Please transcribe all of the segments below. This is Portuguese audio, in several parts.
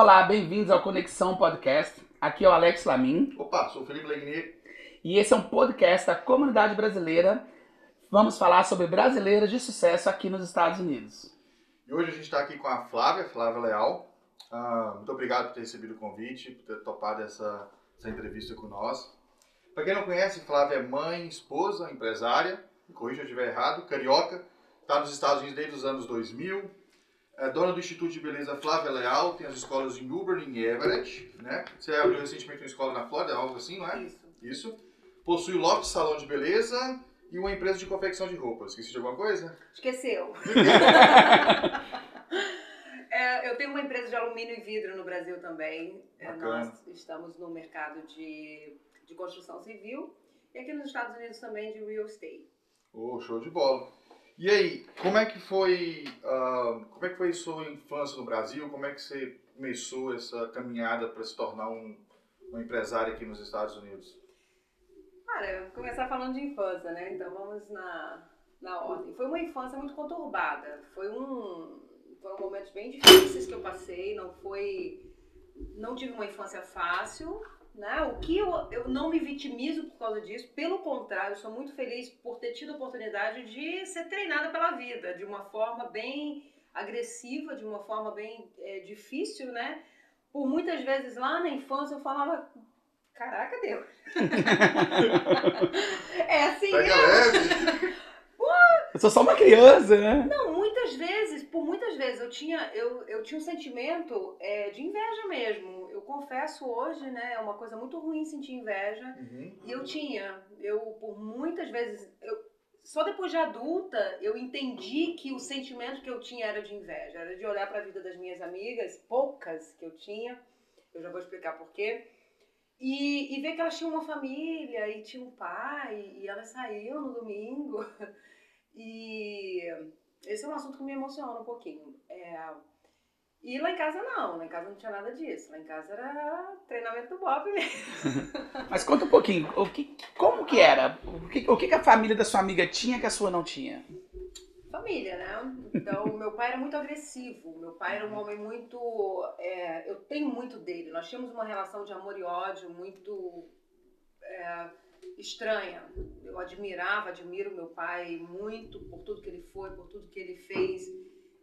Olá, bem-vindos ao Conexão Podcast. Aqui é o Alex Lamin. Opa, sou o Felipe Legnier. E esse é um podcast da comunidade brasileira. Vamos falar sobre brasileiras de sucesso aqui nos Estados Unidos. E hoje a gente está aqui com a Flávia, Flávia Leal. Ah, muito obrigado por ter recebido o convite, por ter topado essa, essa entrevista com nós. Para quem não conhece, Flávia é mãe, esposa, empresária, me corrija se eu estiver errado, carioca, está nos Estados Unidos desde os anos 2000, é dona do Instituto de Beleza Flávia Leal, tem as escolas em Auburn e Everett, né? Você abriu recentemente uma escola na Flórida, algo assim, não é? Isso. Isso. Possui Loft Salão de Beleza e uma empresa de confecção de roupas. Esqueci de alguma coisa? Esqueceu. É, eu tenho uma empresa de alumínio e vidro no Brasil também. É, Bacana. nós estamos no mercado de, de construção civil e aqui nos Estados Unidos também de real estate. Oh, show de bola. E aí, como é que foi, ah, como é que foi sua infância no Brasil? Como é que você começou essa caminhada para se tornar um, um empresário aqui nos Estados Unidos? Cara, vou começar falando de infância, né? Então vamos na, na ordem. Foi uma infância muito conturbada. Foi um, foram momentos bem difíceis que eu passei. Não foi, não tive uma infância fácil, né? O que eu, eu não me vitimizo por causa disso. Pelo contrário, eu sou muito feliz por ter tido a oportunidade de ser treinada pela vida de uma forma bem agressiva, de uma forma bem é, difícil, né? Por muitas vezes lá na infância eu falava, caraca Deus. é assim Pega mesmo. leve! Eu sou só uma criança, né? Não, muitas vezes, por muitas vezes eu tinha, eu, eu tinha um sentimento é, de inveja mesmo. Eu confesso hoje, né, é uma coisa muito ruim sentir inveja. Uhum. E eu tinha, eu por muitas vezes, eu, só depois de adulta eu entendi que o sentimento que eu tinha era de inveja, era de olhar para a vida das minhas amigas, poucas que eu tinha, eu já vou explicar por quê, e, e ver que elas tinham uma família e tinham um pai e elas saíam no domingo. E esse é um assunto que me emociona um pouquinho. É, e lá em casa não, lá em casa não tinha nada disso. Lá em casa era treinamento do Bob mesmo. Mas conta um pouquinho, o que, como que era? O que, o que a família da sua amiga tinha que a sua não tinha? família, né? Então, meu pai era muito agressivo. Meu pai era um homem muito. é, eu tenho muito dele. Nós tínhamos uma relação de amor e ódio muito é, estranha. Eu admirava, admiro meu pai muito por tudo que ele foi, por tudo que ele fez.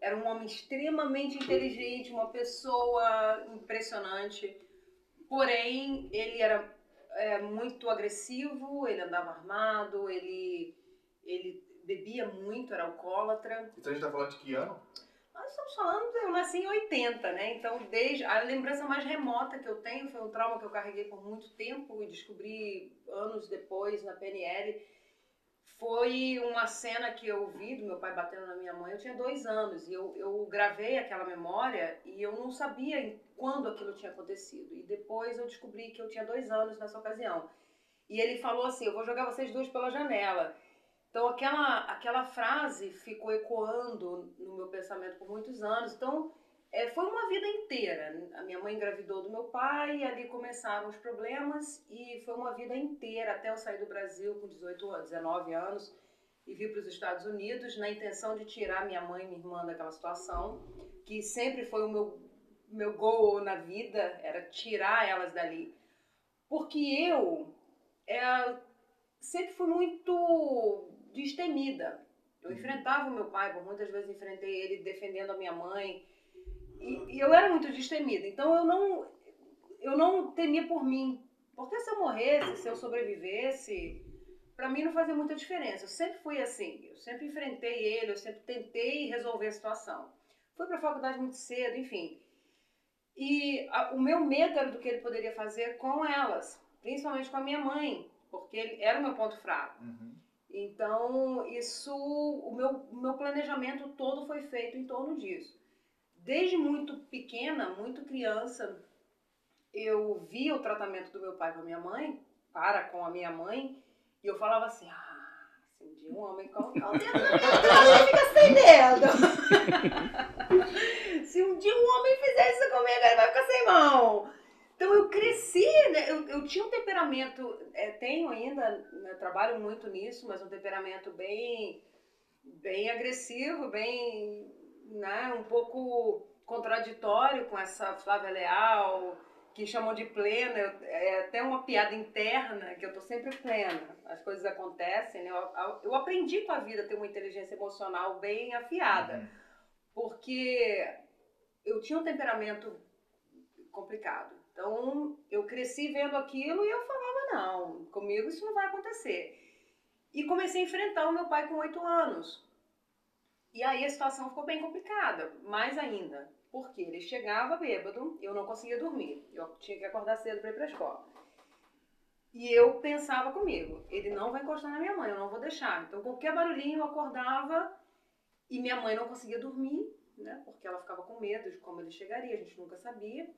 Era um homem extremamente inteligente, uma pessoa impressionante. Porém, ele era é, muito agressivo, ele andava armado, ele, ele bebia muito, era alcoólatra. Então a gente tá falando de que ano? Nós estamos falando, eu nasci em 80, né? Então, desde a lembrança mais remota que eu tenho foi um trauma que eu carreguei por muito tempo e descobri anos depois na PNL. Foi uma cena que eu vi do meu pai batendo na minha mãe. Eu tinha dois anos e eu, eu gravei aquela memória e eu não sabia quando aquilo tinha acontecido. E depois eu descobri que eu tinha dois anos nessa ocasião. E ele falou assim: Eu vou jogar vocês dois pela janela. Então aquela, aquela frase ficou ecoando no meu pensamento por muitos anos. Então é, foi uma vida inteira. A minha mãe engravidou do meu pai, ali começaram os problemas e foi uma vida inteira até eu sair do Brasil com 18 anos, 19 anos e vir para os Estados Unidos na intenção de tirar minha mãe e minha irmã daquela situação, que sempre foi o meu, meu goal na vida, era tirar elas dali. Porque eu é, sempre fui muito destemida. Eu enfrentava o meu pai, por muitas vezes enfrentei ele defendendo a minha mãe. E, e eu era muito destemida. Então eu não, eu não temia por mim. Porque se eu morresse, se eu sobrevivesse, para mim não fazia muita diferença. Eu sempre fui assim. Eu sempre enfrentei ele, eu sempre tentei resolver a situação. Fui para a faculdade muito cedo, enfim. E a- o meu medo era do que ele poderia fazer com elas, principalmente com a minha mãe, porque ele era o meu ponto fraco. Uhum. Então, isso, o meu, meu planejamento todo foi feito em torno disso. Desde muito pequena, muito criança, eu via o tratamento do meu pai com a minha mãe, para com a minha mãe, e eu falava assim, ah, se um um homem cara, ele fica dedo. se um dia um homem fizer isso comigo, ele vai ficar sem mão. Então eu cresci, né? eu, eu tinha um temperamento, é, tenho ainda, né, trabalho muito nisso, mas um temperamento bem, bem agressivo, bem, né, um pouco contraditório com essa Flávia Leal, que chamam de plena, é até uma piada interna, que eu tô sempre plena. As coisas acontecem, né? eu, eu aprendi com a vida a ter uma inteligência emocional bem afiada, uhum. porque eu tinha um temperamento complicado. Então, eu cresci vendo aquilo e eu falava, não, comigo isso não vai acontecer. E comecei a enfrentar o meu pai com oito anos. E aí a situação ficou bem complicada, mais ainda. Porque ele chegava bêbado, eu não conseguia dormir. Eu tinha que acordar cedo para ir para a escola. E eu pensava comigo, ele não vai encostar na minha mãe, eu não vou deixar. Então qualquer barulhinho eu acordava e minha mãe não conseguia dormir, né? Porque ela ficava com medo de como ele chegaria, a gente nunca sabia.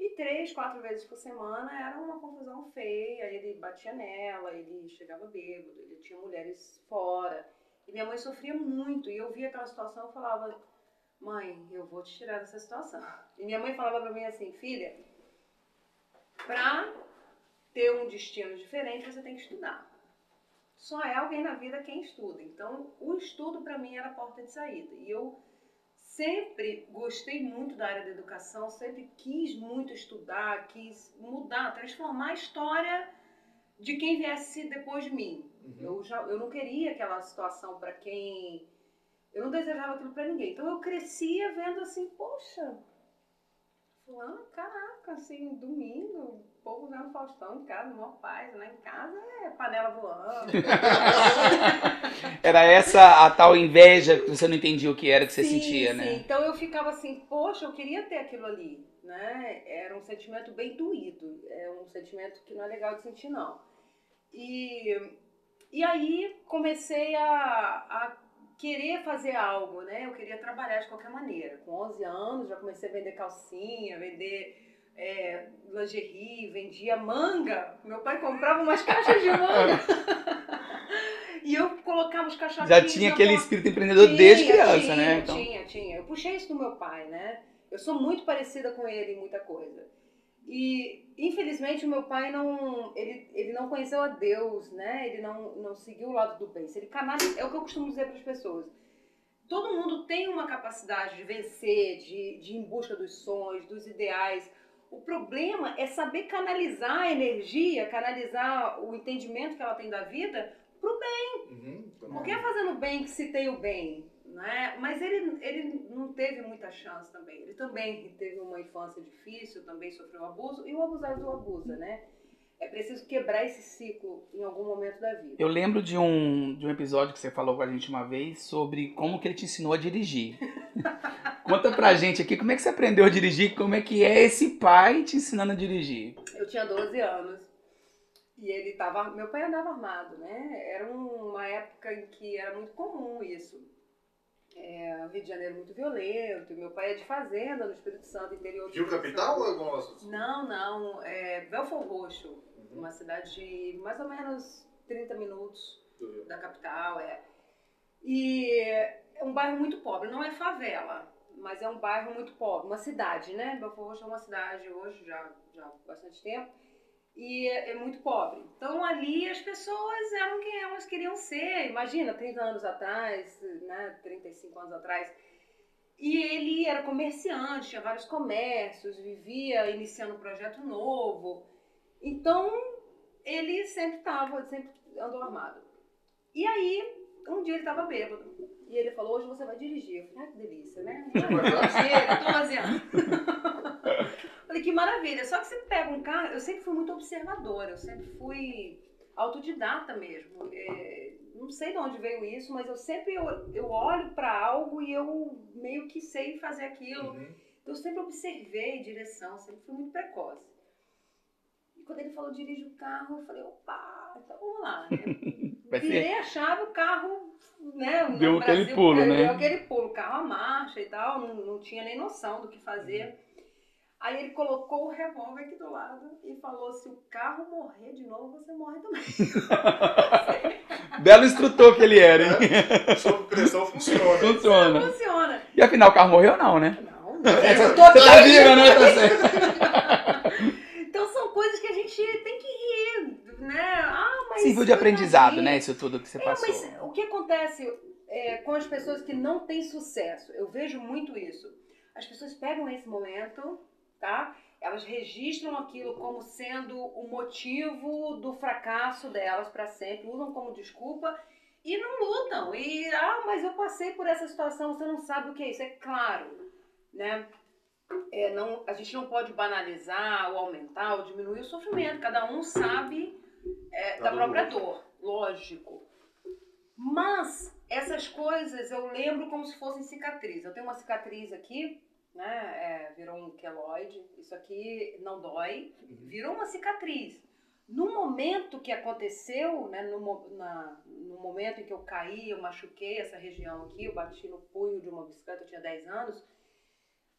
E três, quatro vezes por semana era uma confusão feia. Ele batia nela, ele chegava bêbado, ele tinha mulheres fora. E minha mãe sofria muito. E eu via aquela situação e falava: Mãe, eu vou te tirar dessa situação. E minha mãe falava pra mim assim: Filha, pra ter um destino diferente, você tem que estudar. Só é alguém na vida quem estuda. Então, o estudo para mim era a porta de saída. E eu sempre gostei muito da área da educação, sempre quis muito estudar, quis mudar, transformar a história de quem viesse depois de mim. Uhum. Eu, já, eu não queria aquela situação para quem. Eu não desejava aquilo para ninguém. Então eu crescia vendo assim, poxa, fulano, caraca, assim, domingo, o povo vendo Faustão em casa, maior paz, lá em casa é panela voando. era essa a tal inveja que você não entendia o que era que você sim, sentia, sim. né? Então eu ficava assim, poxa, eu queria ter aquilo ali, né? Era um sentimento bem doído, é um sentimento que não é legal de sentir, não. E, e aí comecei a, a querer fazer algo, né? Eu queria trabalhar de qualquer maneira. Com 11 anos já comecei a vender calcinha, vender é, lingerie, vendia manga. Meu pai comprava umas caixas de manga. e eu colocava os caixotinhos. Já tinha aquele porta. espírito empreendedor tinha, desde criança, tinha, né? Então... Tinha, tinha. Eu puxei isso do meu pai, né? Eu sou muito parecida com ele em muita coisa. E infelizmente o meu pai não, ele, ele não conheceu a Deus, né? Ele não, não seguiu o lado do bem. Ele canaliza, é o que eu costumo dizer para as pessoas. Todo mundo tem uma capacidade de vencer, de, de ir em busca dos sonhos, dos ideais. O problema é saber canalizar a energia, canalizar o entendimento que ela tem da vida para o bem. Uhum, Porque é fazendo bem que se tem o bem. Né? Mas ele, ele não teve muita chance também. Ele também teve uma infância difícil, também sofreu abuso, e o abusado abusa, né? É preciso quebrar esse ciclo em algum momento da vida. Eu lembro de um, de um episódio que você falou com a gente uma vez sobre como que ele te ensinou a dirigir. Conta pra gente aqui como é que você aprendeu a dirigir, como é que é esse pai te ensinando a dirigir. Eu tinha 12 anos e ele tava, meu pai andava armado, né? Era uma época em que era muito comum isso. É, o Rio de Janeiro muito violento, meu pai é de fazenda no Espírito Santo, interior Rio Capital ou alguma Não, não, é Belfor Roxo, uhum. uma cidade de mais ou menos 30 minutos da capital, é. E é um bairro muito pobre, não é favela, mas é um bairro muito pobre, uma cidade, né? Belfor Roxo é uma cidade hoje, já, já há bastante tempo, e é, muito pobre. Então ali as pessoas eram quem elas queriam ser. Imagina, 30 anos atrás, né, 35 anos atrás. E ele era comerciante, tinha vários comércios, vivia iniciando um projeto novo. Então ele sempre estava, sempre andou armado. E aí, um dia ele estava bêbado. E ele falou, hoje você vai dirigir. Eu falei, ah, que delícia, né? Ah, 12 anos. Falei, que maravilha. Só que você pega um carro, eu sempre fui muito observadora, eu sempre fui autodidata mesmo. É, não sei de onde veio isso, mas eu sempre eu, eu olho para algo e eu meio que sei fazer aquilo. Uhum. Então eu sempre observei direção, sempre fui muito precoce. E quando ele falou dirige o carro, eu falei, opa, então vamos lá. Né? Virei a chave, o carro, né? Deu aquele Brasil, pulo, né? Deu aquele pulo, carro a marcha e tal, não, não tinha nem noção do que fazer. Uhum. Aí ele colocou o revólver aqui do lado e falou: se o carro morrer de novo, você morre também. Belo instrutor que ele era, hein? É, sob pressão funciona. Funciona. Funciona. E afinal, o carro morreu não, né? Não. não. Você tá viva, né? Tá então são coisas que a gente tem que rir, né? Ah, mas. Serviu de aprendizado, né? Isso tudo que você é, passou. Mas o que acontece é, com as pessoas que não têm sucesso? Eu vejo muito isso as pessoas pegam esse momento, tá? Elas registram aquilo como sendo o motivo do fracasso delas para sempre, usam como desculpa e não lutam. E, ah, mas eu passei por essa situação, você não sabe o que é isso. É claro, né? É, não, a gente não pode banalizar ou aumentar ou diminuir o sofrimento. Cada um sabe é, da própria dor, lógico. Mas essas coisas eu lembro como se fossem cicatriz. Eu tenho uma cicatriz aqui, né? É, virou um queloide. Isso aqui não dói, uhum. virou uma cicatriz. No momento que aconteceu, né, no, na, no momento em que eu caí, eu machuquei essa região aqui, eu bati no punho de uma bicicleta, eu tinha 10 anos,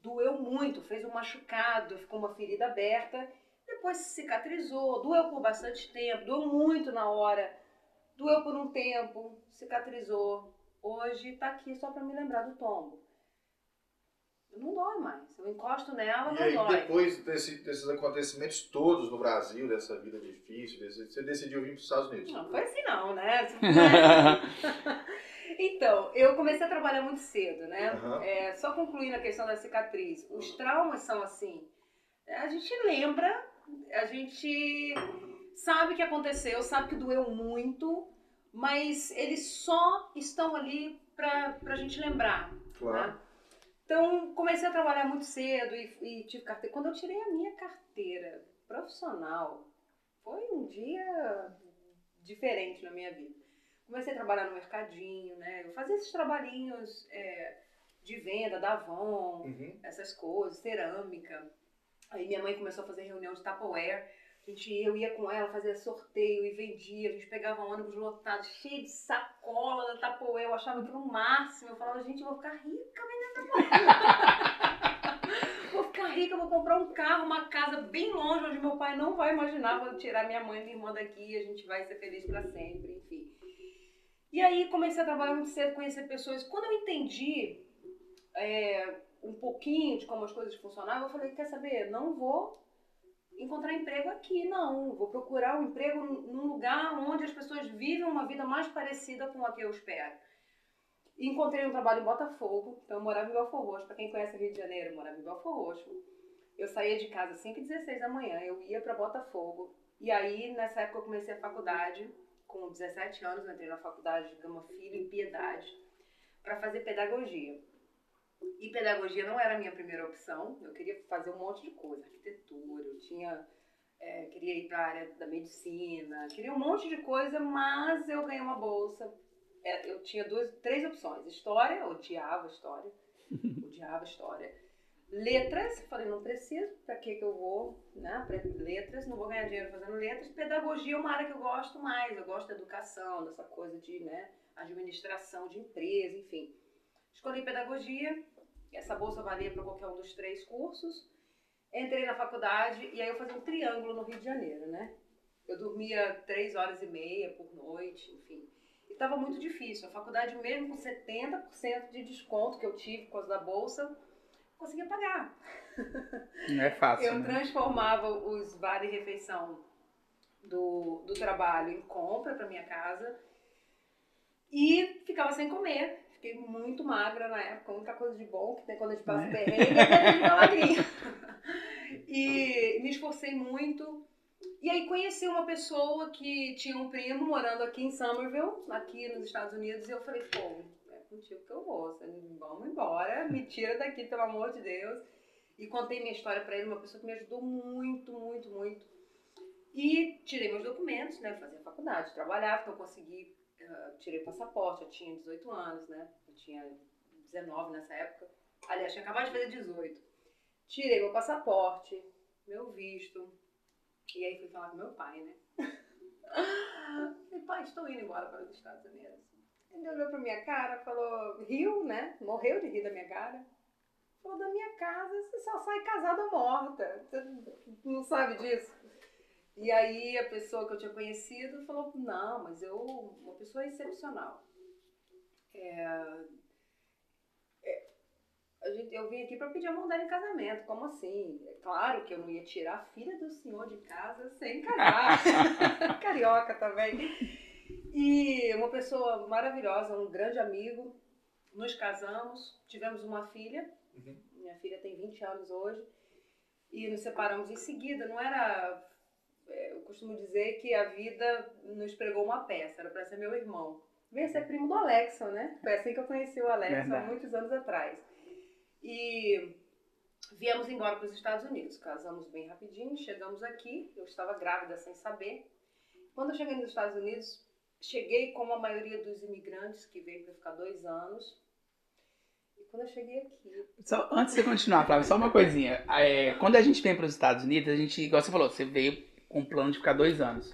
doeu muito, fez um machucado, ficou uma ferida aberta, depois cicatrizou, doeu por bastante tempo, doeu muito na hora, doeu por um tempo, cicatrizou. Hoje tá aqui só para me lembrar do tombo não dói mais. Eu encosto nela, e não aí, dói. depois desse, desses acontecimentos todos no Brasil, dessa vida difícil, você decidiu vir para os Estados Unidos? Não foi assim não, né? então, eu comecei a trabalhar muito cedo, né? Uhum. É, só concluindo a questão da cicatriz. Os traumas são assim, a gente lembra, a gente sabe que aconteceu, sabe que doeu muito, mas eles só estão ali para a gente lembrar. Claro. Né? Então, comecei a trabalhar muito cedo e, e, tive carteira. Quando eu tirei a minha carteira profissional, foi um dia diferente na minha vida. Comecei a trabalhar no mercadinho, né? Eu fazia esses trabalhinhos é, de venda da Avon, uhum. essas coisas, cerâmica. Aí minha mãe começou a fazer reunião de Tupperware. A gente, eu ia com ela, fazia sorteio e vendia. A gente pegava ônibus lotado, cheio de sacola da Tupperware. Eu achava aquilo o máximo. Eu falava, gente, eu vou ficar rica Tupperware. vou ficar rica, vou comprar um carro, uma casa bem longe, onde meu pai não vai imaginar. Vou tirar minha mãe e minha irmã daqui e a gente vai ser feliz para sempre, enfim. E aí comecei a trabalhar muito cedo, conhecer pessoas. Quando eu entendi é, um pouquinho de como as coisas funcionavam, eu falei, quer saber, não vou encontrar emprego aqui, não. Vou procurar um emprego num lugar onde as pessoas vivem uma vida mais parecida com a que eu espero. Encontrei um trabalho em Botafogo, então eu morava em Belfor Roxo. Para quem conhece Rio de Janeiro, eu morava em Belfor Roxo. Eu saía de casa às 5h16 da manhã, eu ia para Botafogo. E aí, nessa época, eu comecei a faculdade. Com 17 anos, eu entrei na faculdade de Gama Filho, em Piedade, para fazer pedagogia. E pedagogia não era a minha primeira opção. Eu queria fazer um monte de coisa, arquitetura, eu tinha é, queria ir para a área da medicina, queria um monte de coisa, mas eu ganhei uma bolsa. É, eu tinha duas, três opções: história, odiava história, odiava história. Letras, falei, não preciso, para que que eu vou, né, letras, não vou ganhar dinheiro fazendo letras. Pedagogia é uma área que eu gosto mais, eu gosto da educação, dessa coisa de, né, administração de empresa, enfim. Escolhi pedagogia, essa bolsa valia para qualquer um dos três cursos. Entrei na faculdade e aí eu fazia um triângulo no Rio de Janeiro, né? Eu dormia três horas e meia por noite, enfim. Estava muito difícil. A faculdade, mesmo com 70% de desconto que eu tive por causa da bolsa, conseguia pagar. Não é fácil. eu né? transformava os vale refeição do, do trabalho em compra para minha casa e ficava sem comer fiquei muito magra na época, muita coisa de bom que tem quando a gente passa né? perrengue, a gente magrinha. E me esforcei muito. E aí conheci uma pessoa que tinha um primo morando aqui em Somerville, aqui nos Estados Unidos, e eu falei, pô, é contigo que eu vou, vamos embora, me tira daqui, pelo amor de Deus. E contei minha história para ele, uma pessoa que me ajudou muito, muito, muito. E tirei meus documentos, né, fazia faculdade, trabalhava, então consegui uh, tirei passaporte, eu tinha 18 anos, né? Eu tinha 19 nessa época. Aliás, tinha acabado de fazer 18. Tirei meu passaporte, meu visto. E aí fui falar com meu pai, né? Falei, pai, estou indo embora para os Estados Unidos. Ele olhou pra minha cara, falou, riu, né? Morreu de rir da minha cara. Falou, da minha casa você só sai casada ou morta. Você não sabe disso? E aí a pessoa que eu tinha conhecido falou, não, mas eu, uma pessoa excepcional. É, é, a gente, eu vim aqui para pedir a mão dela em casamento, como assim? É claro que eu não ia tirar a filha do senhor de casa sem casar. Carioca também. E uma pessoa maravilhosa, um grande amigo. Nos casamos, tivemos uma filha, uhum. Minha filha tem 20 anos hoje. E nos separamos em seguida. Não era. é, Eu costumo dizer que a vida nos pregou uma peça, era para ser meu irmão. Veio ser primo do Alexson, né? Foi assim que eu conheci o Alexson há muitos anos atrás. E viemos embora para os Estados Unidos. Casamos bem rapidinho, chegamos aqui. Eu estava grávida sem saber. Quando eu cheguei nos Estados Unidos, cheguei como a maioria dos imigrantes que veio para ficar dois anos. E quando eu cheguei aqui, Só, antes de continuar, Flávio, só uma coisinha. É, quando a gente vem para os Estados Unidos, a gente, igual você falou, você veio com um plano de ficar dois anos.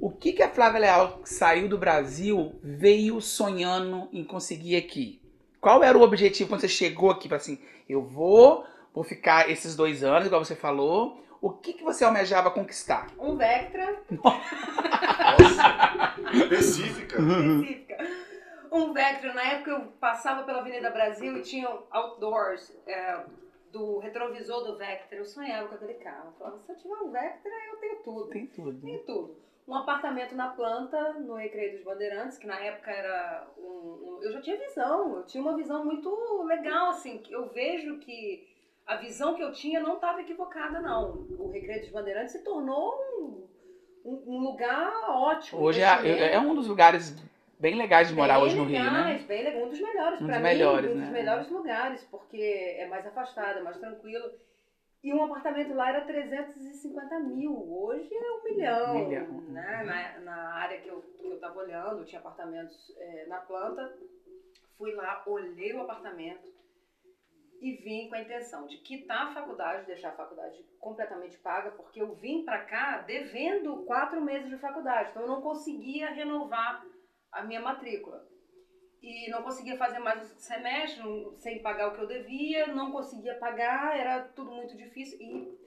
O que, que a Flávia Leal, que saiu do Brasil, veio sonhando em conseguir aqui? Qual era o objetivo quando você chegou aqui? Falou assim, eu vou, vou ficar esses dois anos, igual você falou. O que, que você almejava conquistar? um Vectra Nossa, específica. específica. Um Vectra, na época eu passava pela Avenida Brasil e tinha outdoors é, do retrovisor do Vectra. Eu sonhava com aquele carro. Eu falava, se eu tiver um Vectra, eu tenho tudo. Tem tudo. Tem tudo. Um apartamento na planta, no Recreio dos Bandeirantes, que na época era um, um- Eu já tinha visão, eu tinha uma visão muito legal, assim. que Eu vejo que a visão que eu tinha não estava equivocada, não. O Recreio dos Bandeirantes se tornou um, um- lugar ótimo. Hoje é, investimento. é um dos lugares bem legais de morar Bem hoje no Rio, né? legais, Bem legal, um dos melhores. Um dos mim, melhores, um né? dos melhores lugares, porque é mais afastado, é mais tranquilo. E um apartamento lá era 350 mil, hoje é um milhão. Milhão. Né? Na, na área que eu, que eu tava olhando, tinha apartamentos é, na planta. Fui lá, olhei o apartamento e vim com a intenção de quitar a faculdade, deixar a faculdade completamente paga, porque eu vim para cá devendo quatro meses de faculdade, então eu não conseguia renovar a minha matrícula. E não conseguia fazer mais o semestre sem pagar o que eu devia, não conseguia pagar, era tudo muito difícil. E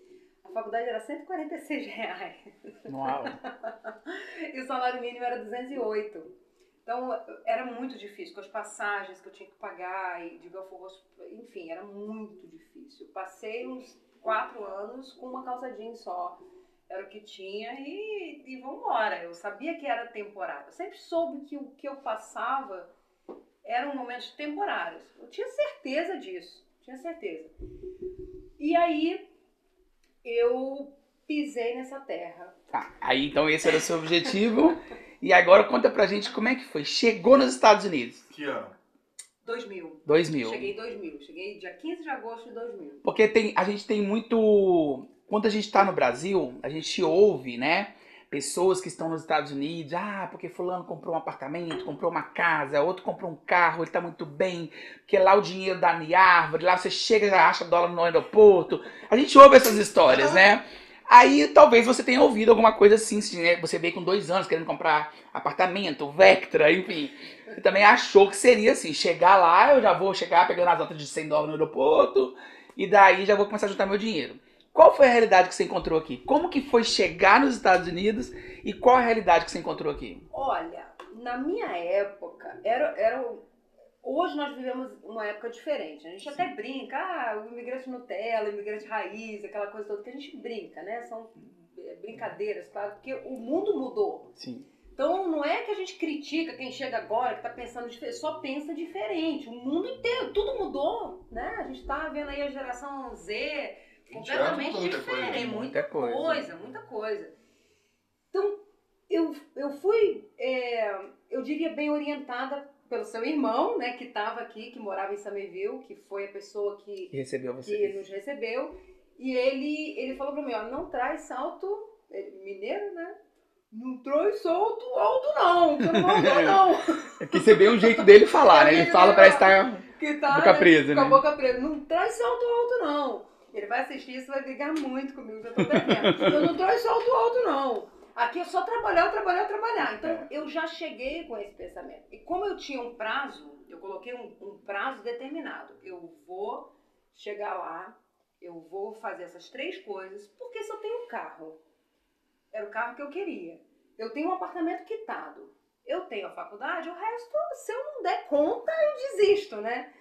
a faculdade era 146 reais Uau. e o salário mínimo era 208. Então era muito difícil, com as passagens que eu tinha que pagar e de Belfort Roxo, enfim, era muito difícil. Passei uns quatro anos com uma calça jeans só, era o que tinha e, e vambora. Eu sabia que era temporário. Eu sempre soube que o que eu passava eram momentos temporários. Eu tinha certeza disso, tinha certeza. E aí eu pisei nessa terra. Tá, aí então esse era o seu objetivo. E agora conta pra gente como é que foi. Chegou nos Estados Unidos, Que ano? 2000. 2000. Cheguei em 2000. Cheguei dia 15 de agosto de 2000. Porque tem, a gente tem muito. Quando a gente tá no Brasil, a gente ouve, né? Pessoas que estão nos Estados Unidos, ah, porque fulano comprou um apartamento, comprou uma casa, outro comprou um carro, ele tá muito bem, porque lá o dinheiro dá em árvore, lá você chega e já acha dólar no aeroporto. A gente ouve essas histórias, né? Aí talvez você tenha ouvido alguma coisa assim, né? você veio com dois anos querendo comprar apartamento, Vectra, enfim. Você também achou que seria assim, chegar lá, eu já vou chegar pegando as notas de 100 dólares no aeroporto, e daí já vou começar a juntar meu dinheiro. Qual foi a realidade que você encontrou aqui? Como que foi chegar nos Estados Unidos e qual a realidade que você encontrou aqui? Olha, na minha época, era, era hoje nós vivemos uma época diferente. A gente até brinca, ah, o imigrante Nutella, o imigrante raiz, aquela coisa toda que a gente brinca, né? São é, brincadeiras, claro, porque o mundo mudou. Sim. Então não é que a gente critica quem chega agora, que tá pensando diferente, só pensa diferente. O mundo inteiro, tudo mudou, né? A gente tá vendo aí a geração Z 20 anos completamente mudou muita coisa. diferente. né? Muita coisa. coisa, muita coisa. Então, eu, eu fui, é, eu diria, bem orientada pelo seu irmão, né, que estava aqui, que morava em Somerville, que foi a pessoa que, Que recebeu que você. nos recebeu. E ele, ele falou para mim, ó, não traz salto, ele- mineiro, né? Não traz salto alto não, que eu não não. É que você vê um jeito dele falar, né? Ele fala pra estar que tá boca né, presa, com a né? boca presa. Não traz salto alto, não. Ele vai assistir isso e vai brigar muito comigo, já tô devendo. Eu não traz salto alto, não. Aqui é só trabalhar, trabalhar, trabalhar. Então, É. eu já cheguei com esse pensamento. E como eu tinha um prazo, eu coloquei um, um prazo determinado. Eu vou chegar lá, eu vou fazer essas três coisas, porque só tenho um carro. Era o carro que eu queria. Eu tenho um apartamento quitado. Eu tenho a faculdade, o resto, se eu não der conta, eu desisto, né?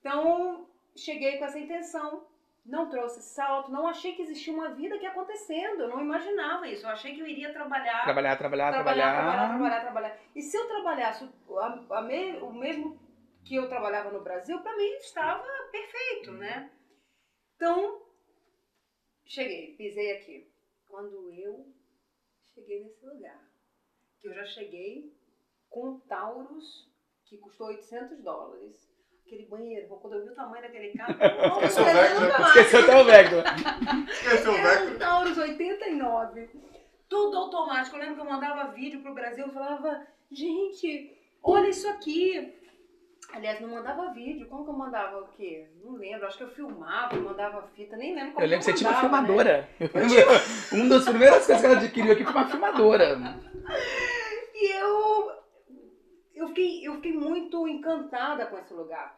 Então, cheguei com essa intenção. Não trouxe salto, não achei que existia uma vida aqui acontecendo. Eu não imaginava isso. Eu achei que eu iria trabalhar Trabalhar, trabalhar, trabalhar, trabalhar. trabalhar, trabalhar, trabalhar. E se eu trabalhasse o- a- a me- o mesmo que eu trabalhava no Brasil, para mim estava perfeito, né? Então, cheguei, pisei aqui. Quando eu cheguei nesse lugar, que eu já cheguei com um Taurus que custou 800 dólares. Aquele banheiro, quando eu vi o tamanho daquele carro, não, Esqueceu o não, nunca mais. Esqueceu até o Vector. Esqueceu o Era um Vector. Taurus 89. Tudo automático. Eu lembro que eu mandava vídeo pro Brasil, eu falava, gente, olha isso aqui. Aliás, não mandava vídeo. Como que eu mandava o quê? Não lembro. Acho que eu filmava, mandava fita, nem lembro como Eu lembro que você tinha uma né? filmadora. Lembro, uma das primeiras coisas que ela adquiriu aqui foi uma filmadora. E eu, eu, fiquei, eu fiquei muito encantada com esse lugar.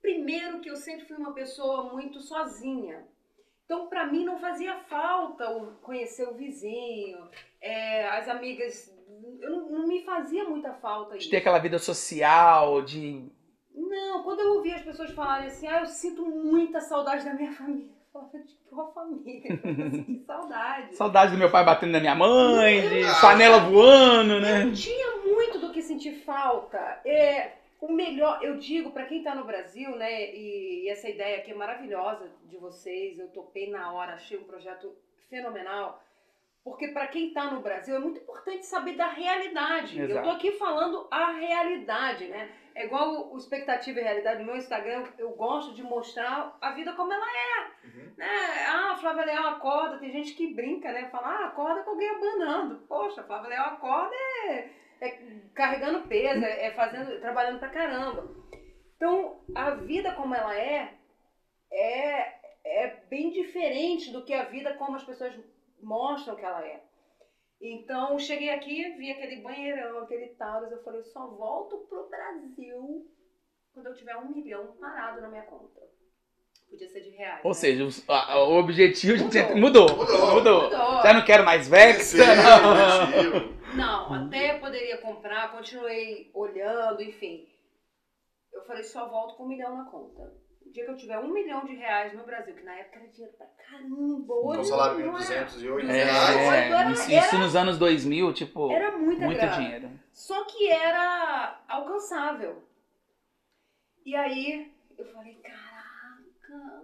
Primeiro que eu sempre fui uma pessoa muito sozinha. Então, para mim, não fazia falta conhecer o vizinho, é, as amigas. Eu não, não me fazia muita falta De isso. ter aquela vida social, de. Não, quando eu ouvia as pessoas falarem assim, ah, eu sinto muita saudade da minha família. Eu falava, de qual família? Que saudade. Saudade do meu pai batendo na minha mãe, de panela voando, né? Eu tinha muito do que sentir falta. É, o melhor, eu digo para quem tá no Brasil, né, e, e essa ideia aqui é maravilhosa de vocês, eu topei na hora, achei um projeto fenomenal. Porque para quem tá no Brasil é muito importante saber da realidade. Eu Exato. tô aqui falando a realidade, né? É igual o expectativa e realidade no meu Instagram, eu gosto de mostrar a vida como ela é Uhum. né? Ah, Flávia Leal acorda, tem gente que brinca, né? Fala, ah, acorda com alguém abanando. Poxa, Flávia Leal acorda é, é carregando peso, é, é fazendo, trabalhando pra caramba. Então, a vida como ela é, é, é bem diferente do que a vida como as pessoas mostram que ela é. Então, cheguei aqui, vi aquele banheirão, aquele Taurus, eu falei, só volto pro Brasil quando eu tiver um milhão parado na minha conta. Podia ser de reais. Ou né? seja, o, a- o objetivo de Mudou. ter- mudou. Mudou. Mudou. Mudou. Já não quero mais. Sim, não. Não, até poderia comprar, continuei olhando, enfim. Eu falei, só volto com um milhão na conta. O dia que eu tiver um milhão de reais no Brasil, que na época era dinheiro pra caramba, hoje Um salário não de é. 208 É, reais. Era- isso, era- isso nos anos 2000, tipo, Era muita muito grana. dinheiro. Só que era alcançável. E aí eu falei, caraca,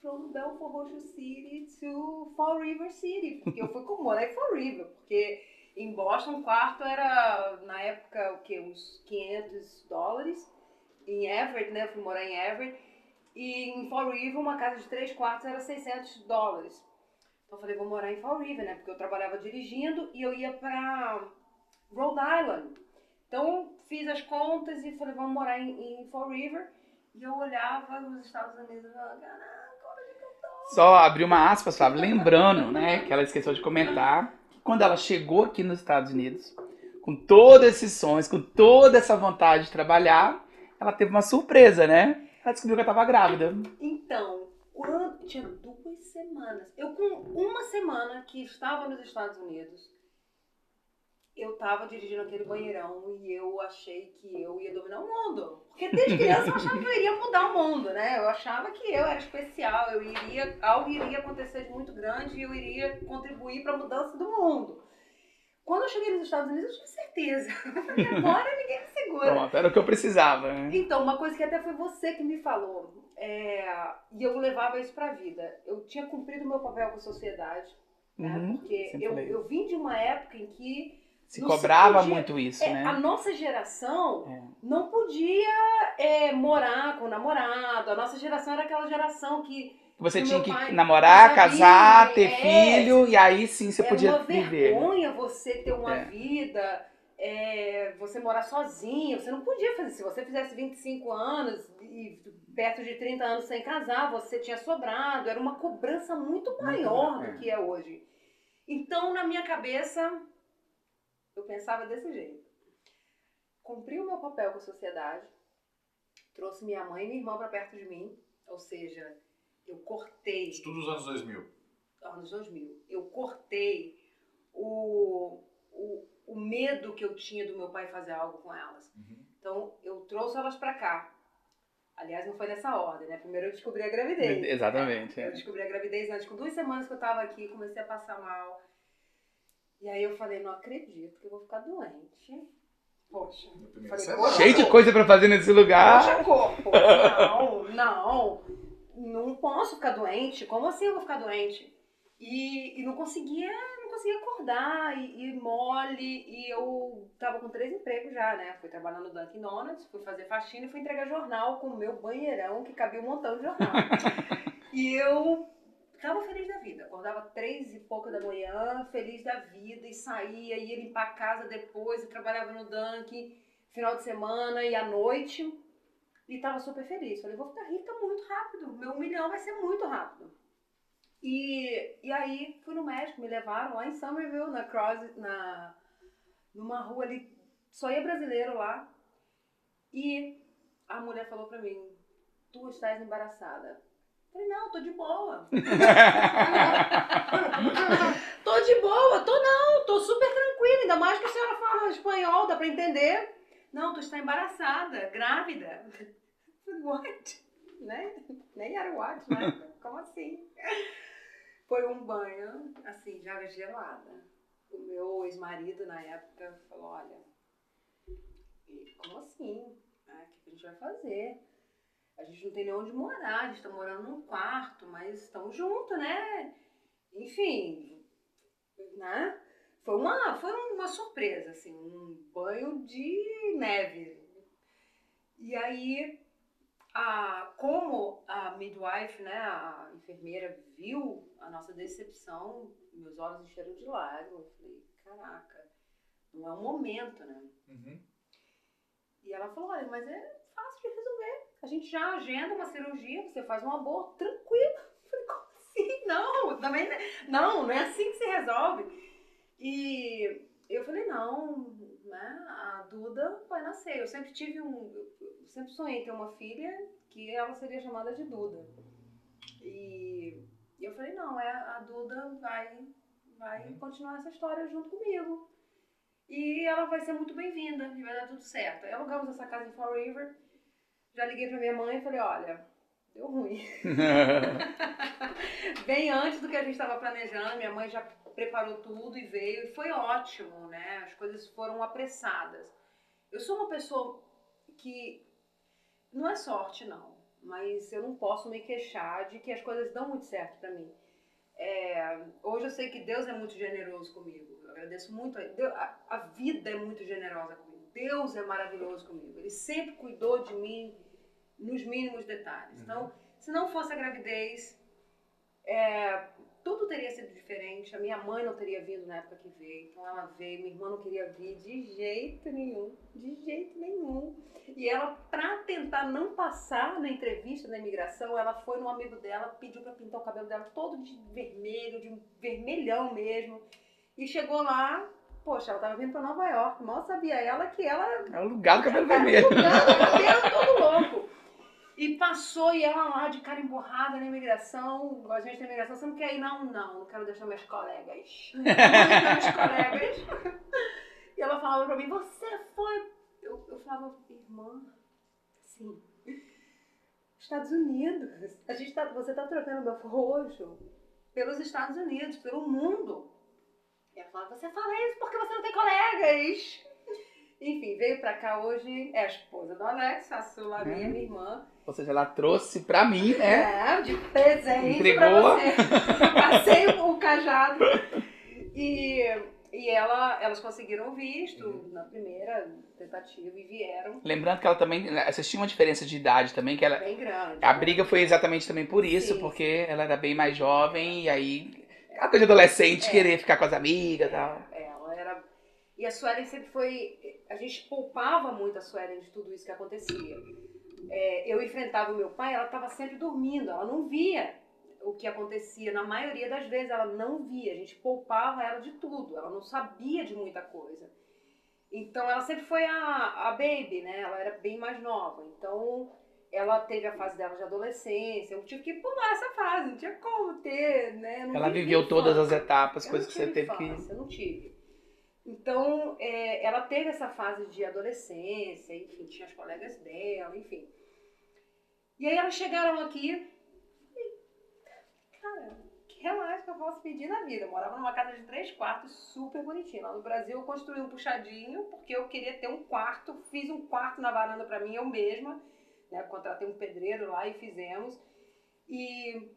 from Belfort Roxo City to Fall River City. Porque eu fui com morar em Fall River, porque em Boston o quarto era, na época, o quê? Uns 500 dólares. Em Everett, né? Eu fui morar em Everett. E em Fall River, uma casa de três quartos era 600 dólares. Então eu falei, vou morar em Fall River, né? Porque eu trabalhava dirigindo e eu ia pra Rhode Island. Então fiz as contas e falei, vamos morar em, em Fall River. E eu olhava os Estados Unidos e falava, caraca, onde é que eu tô? Só abrir uma aspas, Flávio, lembrando, né, que ela esqueceu de comentar, quando ela chegou aqui nos Estados Unidos, com todos esses sonhos, com toda essa vontade de trabalhar, ela teve uma surpresa, né? Ela descobriu que ela estava grávida. Então, quando tinha duas semanas, eu com uma semana que estava nos Estados Unidos, eu tava dirigindo aquele banheirão e eu achei que eu ia dominar o mundo. Porque desde criança eu achava que eu iria mudar o mundo, né? Eu achava que eu era especial, eu iria, algo iria acontecer de muito grande e eu iria contribuir para a mudança do mundo. Quando eu cheguei nos Estados Unidos, eu tive certeza. Porque agora ninguém me segura. Pronto, era o que eu precisava, né? Então, uma coisa que até foi você que me falou, é, e eu levava isso pra vida. Eu tinha cumprido o meu papel com a sociedade, né? Uhum, Porque eu, eu vim de uma época em que Se não cobrava se podia- muito isso, é, né? a nossa geração É. não podia é, morar com o namorado. A nossa geração era aquela geração que Você o tinha que pai namorar, casar, ter é. filho, e aí sim você era podia uma viver. vergonha você ter uma É. vida, é, você morar sozinho. Você não podia fazer. Se você fizesse 25 anos e perto de 30 anos sem casar, você tinha sobrado. Era uma cobrança muito maior é. do que é hoje. Então, na minha cabeça, eu pensava desse jeito. Cumpri o meu papel com a sociedade, trouxe minha mãe e minha irmã para perto de mim, ou seja, eu cortei Isso tudo nos anos 2000. anos 2000, eu cortei o, o, o medo que eu tinha do meu pai fazer algo com elas. Uhum. Então, eu trouxe elas pra cá. Aliás, não foi nessa ordem, né? Primeiro eu descobri a gravidez. Exatamente. Eu é. descobri a gravidez antes, com duas semanas que eu tava aqui, comecei a passar mal. E aí eu falei, não acredito que eu vou ficar doente. Poxa. Falei. Cheio de coisa pra fazer nesse lugar. Poxa, corpo! Não, não. não posso ficar doente, como assim eu vou ficar doente? E, e não conseguia, não conseguia acordar, e, e, mole, e eu tava com três empregos já, né? Fui trabalhar no Dunkin' Donuts, fui fazer faxina e fui entregar jornal com o meu banheirão, que cabia um montão de jornal. e eu tava feliz da vida, acordava três e pouca da manhã, feliz da vida, e saía, ia limpar a casa depois, e trabalhava no Dunkin', final de semana e à noite, e tava super feliz. Falei, vou ficar rica muito rápido, meu milhão vai ser muito rápido. E, e aí fui no médico, me levaram lá em Somerville, na Cross, na, numa rua ali, só ia brasileiro lá. E a mulher falou pra mim, tu estás embaraçada. Falei, não, tô de boa. tô de boa, tô não, tô super tranquila, ainda mais que a senhora fala espanhol, dá pra entender. Não, tu está embaraçada, grávida. What? Né? Nem era what, né? Como assim? Foi um banho, assim, de água gelada. O meu ex-marido, na época, falou, olha, como assim? Ah, o que a gente vai fazer? A gente não tem nem onde morar, a gente tá morando num quarto, mas estamos juntos, né? Enfim, né? Foi uma, foi uma surpresa, assim, um banho de neve. E aí a, como a midwife, né, a enfermeira, viu a nossa decepção, meus olhos encheram de lágrimas. Eu falei, caraca, não é o momento, né? Uhum. E ela falou, olha, mas é fácil de resolver. A gente já agenda uma cirurgia, você faz um aborto tranquilo. Eu falei, como assim? Não, também não, não é assim que se resolve. E eu falei, não, né, a Duda vai nascer. Eu sempre tive um, eu sempre sonhei ter uma filha que ela seria chamada de Duda. E eu falei, não, é, a Duda vai, vai uhum. continuar essa história junto comigo. E ela vai ser muito bem-vinda e vai dar tudo certo. Alugamos essa casa em Fall River. Já liguei pra minha mãe e falei, olha, deu ruim. Bem antes do que a gente estava planejando, minha mãe já preparou tudo e veio. E foi ótimo, né? As coisas foram apressadas. Eu sou uma pessoa que não é sorte, não, mas eu não posso me queixar de que as coisas dão muito certo para mim. É, hoje eu sei que Deus é muito generoso comigo. Eu agradeço muito. A, a vida é muito generosa comigo. Deus é maravilhoso comigo. Ele sempre cuidou de mim nos mínimos detalhes. Uhum. Então, se não fosse a gravidez, é, tudo teria sido diferente. A minha mãe não teria vindo na época que veio, então ela veio. Minha irmã não queria vir de jeito nenhum, de jeito nenhum. E ela, para tentar não passar na entrevista na imigração, ela foi no amigo dela, pediu para pintar o cabelo dela todo de vermelho, de um vermelhão mesmo. E chegou lá, poxa, ela tava vindo para Nova York. Mal sabia ela que ela. É o lugar do cabelo vermelho. É o lugar do cabelo todo louco. E passou e ela lá de cara emborrada na imigração, a gente na imigração, você não quer ir? Não, não, não quero deixar meus colegas. Não quero meus colegas. E ela falava pra mim, você foi. Eu, eu falava, irmã, sim. Estados Unidos. A gente tá, você tá trocando meu roxo pelos Estados Unidos, pelo mundo. E ela falava, você fala isso porque você não tem colegas. Enfim, veio pra cá hoje, é a esposa do Alex, a Sula, minha, minha irmã. Ou seja, ela trouxe pra mim, né? É, de presente Entregou. pra você. Passei o, cajado. E, e ela, elas conseguiram o visto uhum. na primeira tentativa e vieram. Lembrando que ela também, né, vocês tinham uma diferença de idade também, que ela... Bem grande. A briga foi exatamente também por isso, Sim. porque ela era bem mais jovem e aí... A coisa de adolescente, é. querer ficar com as amigas e tal. É, ela era... E a Suelen sempre foi... A gente poupava muito a Suelen de tudo isso que acontecia é, eu enfrentava o meu pai, ela estava sempre dormindo, ela não via o que acontecia. Na maioria das vezes ela não via, a gente poupava ela de tudo, ela não sabia de muita coisa. Então ela sempre foi a, a baby, né? Ela era bem mais nova. Então ela teve a fase dela de adolescência. Eu tive que pular essa fase, não tinha como ter, né? Não ela viveu todas as etapas, coisas que você teve infância, que. Eu não tive. Então, é, ela teve essa fase de adolescência, enfim, tinha as colegas dela, enfim. E aí elas chegaram aqui e, cara, que relaxa que eu posso pedir na vida. Eu morava numa casa de três quartos, super bonitinha. Lá no Brasil eu construí um puxadinho, porque eu queria ter um quarto, fiz um quarto na varanda para mim, eu mesma, né? Contratei um pedreiro lá e fizemos. E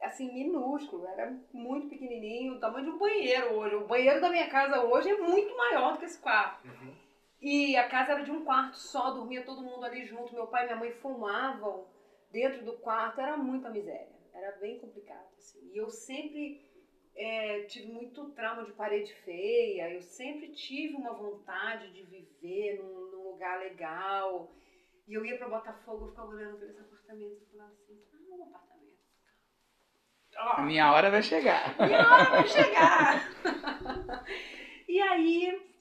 assim, minúsculo, era muito pequenininho, o tamanho de um banheiro hoje. O banheiro da minha casa hoje é muito maior do que esse quarto. Uhum. E a casa era de um quarto só, dormia todo mundo ali junto. Meu pai e minha mãe fumavam dentro do quarto, era muita miséria. Era bem complicado, assim. E eu sempre é, tive muito trauma de parede feia, eu sempre tive uma vontade de viver num, num lugar legal. E eu ia para Botafogo, eu ficava olhando para esse apartamento e falava assim, ah, um apartamento. A minha hora vai chegar. Minha hora vai chegar! e aí,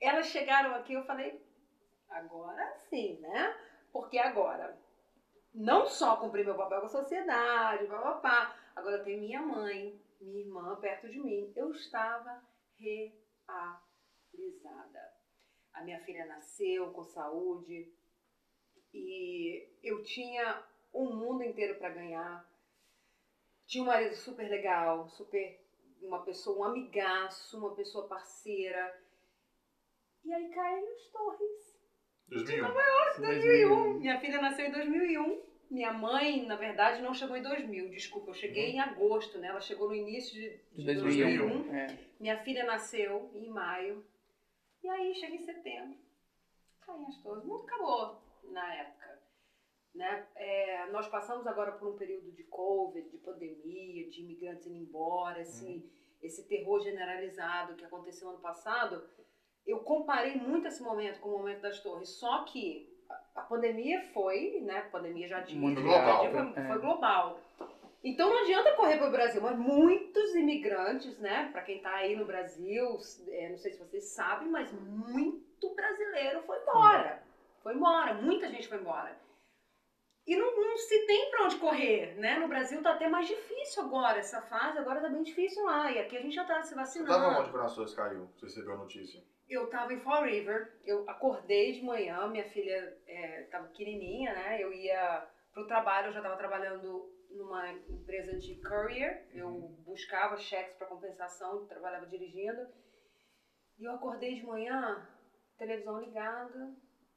elas chegaram aqui, eu falei, agora sim, né? Porque agora, não só cumpri meu papel com a sociedade, papapá, agora tem minha mãe, minha irmã perto de mim. Eu estava realizada. A minha filha nasceu com saúde e eu tinha um mundo inteiro para ganhar. Tinha um marido super legal, super uma pessoa, um amigaço, uma pessoa parceira. E aí caem as torres. 2001. 2001. Minha filha nasceu em 2001. Minha mãe, na verdade, não chegou em 2000. Desculpa, eu cheguei em agosto, né? Ela chegou no início de, De de 2001. 2001. É. Minha filha nasceu em maio. E aí chega em setembro. Caem as torres. O mundo acabou na época. Né? É, nós passamos agora por um período de Covid, de pandemia, de imigrantes indo embora, esse, esse terror generalizado que aconteceu ano passado. Eu comparei muito esse momento com o momento das torres, só que a- pandemia foi, né? A pandemia já tinha, Mundial, já foi, é. foi global. Então não adianta correr para o Brasil, mas muitos imigrantes, né? Para quem está aí no Brasil, é, não sei se vocês sabem, mas muito brasileiro foi embora. Foi embora, muita gente foi embora. E não, não se tem para onde correr, né? No Brasil tá até mais difícil agora, essa fase agora tá bem difícil lá. E aqui a gente já tá se Você vacinando. tava onde quando as torres caiu? Você recebeu a notícia? Eu tava em Fall River, eu acordei de manhã, minha filha é, tava pequenininha, né? Eu ia pro trabalho, eu já tava trabalhando numa empresa de courier, eu buscava cheques para compensação, trabalhava dirigindo. E eu acordei de manhã, televisão ligada,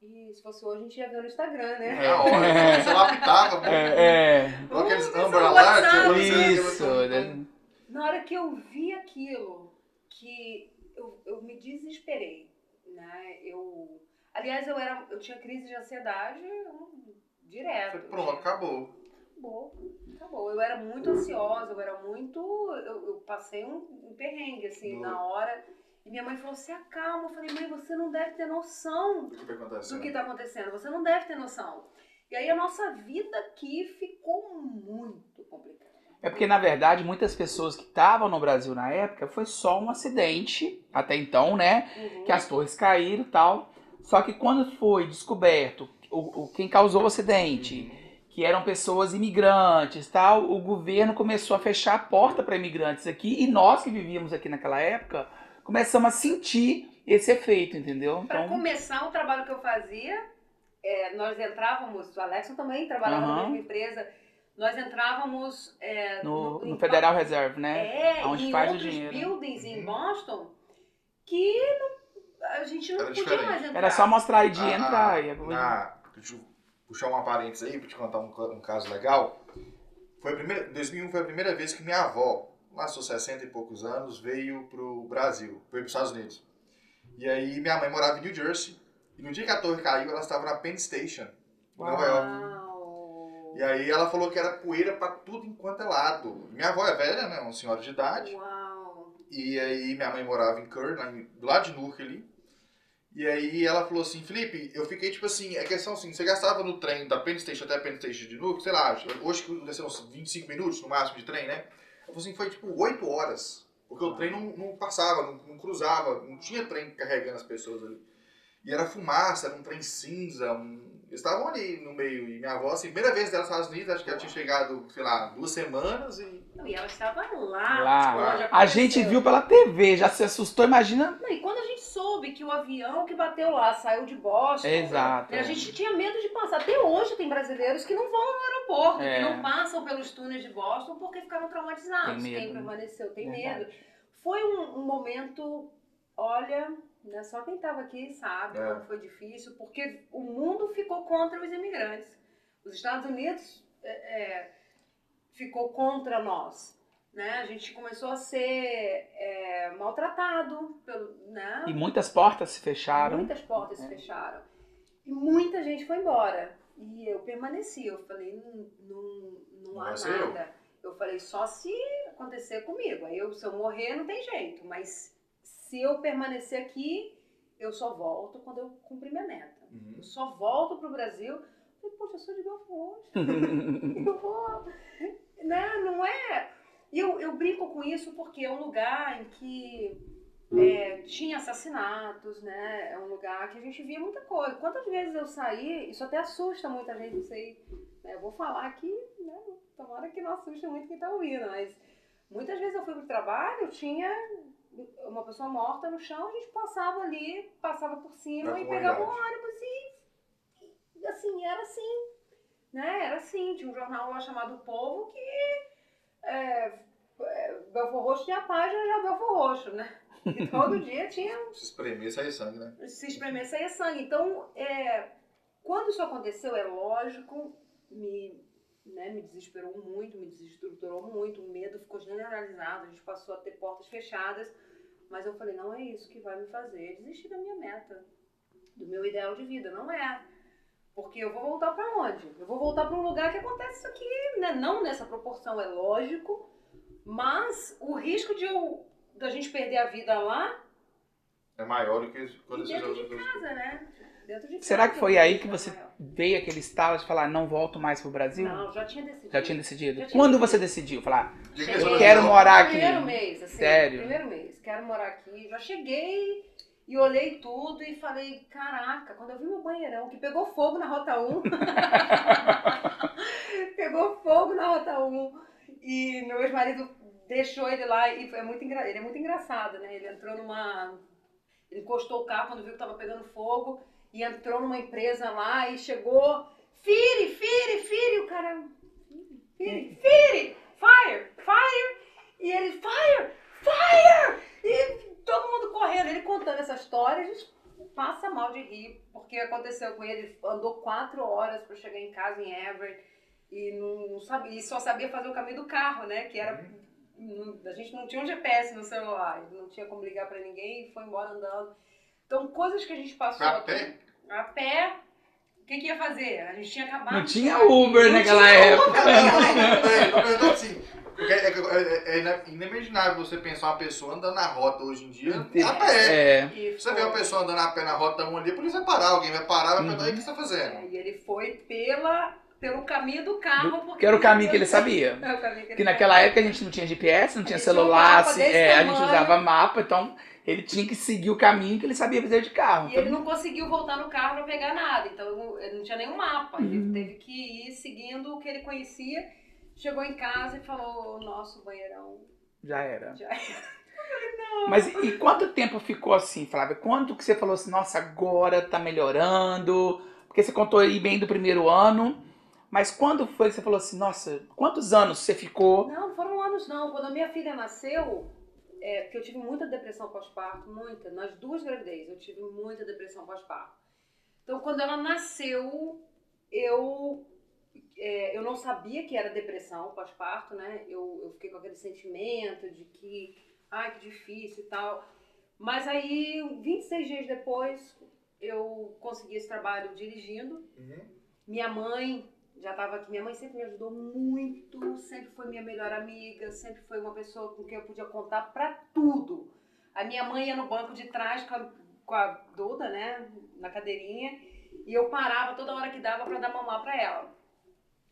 e se fosse hoje a gente ia ver no Instagram, né? Na hora, você lapitava, pô. É, é. Igual aqueles Amber é Alert. Isso. né? Na hora que eu vi aquilo, que eu, eu me desesperei, né? Eu, aliás, eu era, eu tinha crise de ansiedade hum, direto. Você- Pronto, acabou. Acabou, acabou. Eu era muito ansiosa, eu era muito, eu, eu passei um, um perrengue assim Do- na hora. E minha mãe falou: "Se acalma". Eu falei: "Mãe, você não deve ter noção O que vai acontecer? do que está acontecendo. Você não deve ter noção". E aí a nossa vida aqui ficou muito complicada. É porque, na verdade, muitas pessoas que estavam no Brasil na época foi só um acidente, até então, né? Uhum. Que as torres caíram e tal. Só que quando foi descoberto o, o- quem causou o acidente, que eram pessoas imigrantes tal, o governo começou a fechar a porta para imigrantes aqui e nós que vivíamos aqui naquela época começamos a sentir esse efeito, entendeu? Para Então, começar, o trabalho que eu fazia, é, nós entrávamos, o Alexson também trabalhava na Aham. mesma empresa, nós entrávamos é, no, em no Federal Reserve, né? É, Onde em faz o outros dinheiro. buildings em Uhum. Boston que não- a gente não Era podia diferente. mais entrar. Era só mostrar ID e Ah, entrar. ah, e a coisa- na- deixa eu puxar uma parênteses aí pra te contar um, um caso legal. Foi a primeira, 2001 foi a primeira vez que minha avó, lá seus 60 e poucos anos, veio pro Brasil, veio pros Estados Unidos. E aí minha mãe morava em New Jersey. E no dia que a torre caiu, ela estava na Penn Station, em Nova. York. E aí ela falou que era poeira pra tudo enquanto é lado. Minha avó é velha, né? Uma senhora de idade. Uau. E aí minha mãe morava em Kerr, lá em- do lado de Newark ali. E aí ela falou assim, Felipe, eu fiquei tipo assim, é questão assim, você gastava no trem da Penn Station até a Penn Station de Newark, sei lá, hoje que deve ser uns 25 minutos no máximo de trem, né? Falou assim, foi tipo 8 horas. Porque o trem não, não passava, não, não cruzava, não tinha trem carregando as pessoas ali. E era fumaça, era um trem cinza, um... eles estavam ali no meio. E minha avó, assim, primeira vez dela nos Estados Unidos, acho que ela tinha chegado, sei lá, duas semanas e Não, e ela estava lá. Lá. A gente viu pela TV, já se assustou, imagina. Não, e quando a gente soube que o avião que bateu lá saiu de Boston, Exato. né, a gente tinha medo de passar. Até hoje tem brasileiros que não vão no aeroporto, É. que não passam pelos túneis de Boston porque ficaram traumatizados. Tem medo, Quem né? permaneceu tem Verdade. medo. Foi um, um momento, olha, né, só quem estava aqui sabe É. como foi difícil, porque o mundo ficou contra os imigrantes. Os Estados Unidos é, é, ficou contra nós. Né? A gente começou a ser é, maltratado. Pelo, né? E muitas portas se fecharam. Muitas portas se fecharam. E muita gente foi embora. E eu permaneci. Eu falei, não, não, não há Mas eu? nada. Eu falei, só se acontecer comigo. Aí eu, se eu morrer, não tem jeito. Mas se eu permanecer aqui, eu só volto quando eu cumprir minha meta. Uhum. Eu só volto pro Brasil. Eu falei, poxa, eu sou de Belfort. Eu vou. Né? Não é. E eu, eu brinco com isso porque é um lugar em que é, tinha assassinatos, né? É um lugar que a gente via muita coisa. Quantas vezes eu saí, isso até assusta muita gente, não sei. né? Eu vou falar aqui, né? Tomara que não assuste muito quem tá ouvindo, mas muitas vezes eu fui pro trabalho, tinha uma pessoa morta no chão, a gente passava ali, passava por cima Na e pegava um ônibus e, e, assim, era assim. Né? Era assim, tinha um jornal lá chamado O Povo que é, é, Belfor Roxo tinha a página já Belfor Roxo, né? E todo dia tinha Se espremer, sai sangue, né? se espremer saía sangue. Então, é, quando isso aconteceu, é lógico, me, né, me desesperou muito, me desestruturou muito, o medo ficou generalizado, a gente passou a ter portas fechadas, mas eu falei, não é isso que vai me fazer desistir da minha meta, do meu ideal de vida, não é. Porque eu vou voltar para onde? Eu vou voltar para um lugar que acontece isso aqui, né? não nessa proporção, é lógico, mas o risco de eu, da gente perder a vida lá É maior do que quando e você dentro de coisas. casa, né? Dentro de Será casa, que foi aí que é você maior. Veio aquele estalo de falar, não volto mais pro Brasil? Não, já tinha decidido. Já tinha decidido? Já tinha Quando decidido. você decidiu? Falar, Cheguei- quero morar aqui. Primeiro mês, assim. Sério? Primeiro mês, quero morar aqui. Já cheguei e olhei tudo e falei, caraca, quando eu vi meu banheirão, que pegou fogo na Rota 1. pegou fogo na Rota 1. E meu ex-marido deixou ele lá e foi muito engra... ele é muito engraçado, né? Ele entrou numa... Ele encostou o carro quando viu que tava pegando fogo e entrou numa empresa lá e chegou... Fire, fire, fire! O cara... Fire, fire! Fire, fire! E ele, fire, fire! E todo mundo correndo, ele contando essa história, a gente passa mal de rir, porque aconteceu com ele, ele andou quatro horas para chegar em casa em Everett e não, não sabia, e só sabia fazer o caminho do carro, né? Que era. não- A gente não tinha um GPS no celular, não tinha como ligar para ninguém e foi embora andando. Então, coisas que a gente passou A aqui- pé? A pé. O que, que ia fazer? A gente tinha acabado. não tinha. Uber Não naquela época. É, tô perguntando assim. Porque é, é- é ina- inimaginável você pensar uma pessoa andando na rota hoje em dia a pé. É. E Você vê foi- uma pessoa andando a pé na rota 1 ali, a polícia vai parar, alguém vai parar, vai Uhum. perguntar o que você tá fazendo. É, e ele foi pela, pelo caminho do carro. porque Que era o caminho que ele sabia. É que ele Porque naquela época a gente não tinha GPS, não tinha celular, assim, desse é, a gente usava mapa, então ele tinha que seguir o caminho que ele sabia fazer de carro. E ele não conseguiu voltar no carro pra pegar nada, então ele não tinha nenhum mapa. Ele Uhum. teve que ir seguindo o que ele conhecia. Chegou em casa e falou: Nosso banheirão Já era. já Mas e quanto tempo ficou assim, Flávia? Quanto que você falou assim, nossa, agora tá melhorando? Porque você contou aí bem do primeiro ano, mas quando foi que você falou assim, nossa, quantos anos você ficou? Não, não foram anos não. Quando a minha filha nasceu, é, porque eu tive muita depressão pós-parto, muita. Nas duas gravidez eu tive muita depressão pós-parto. Então quando ela nasceu, eu é, eu não sabia que era depressão pós-parto, né? Eu, eu fiquei com aquele sentimento de que, ai, que difícil e tal. Mas aí, 26 dias depois, eu consegui esse trabalho dirigindo. Uhum. Minha mãe já estava aqui. Minha mãe sempre me ajudou muito, sempre foi minha melhor amiga, sempre foi uma pessoa com quem eu podia contar para tudo. A minha mãe ia no banco de trás com a, com a Duda, né, na cadeirinha, e eu parava toda hora que dava para dar mamar para ela.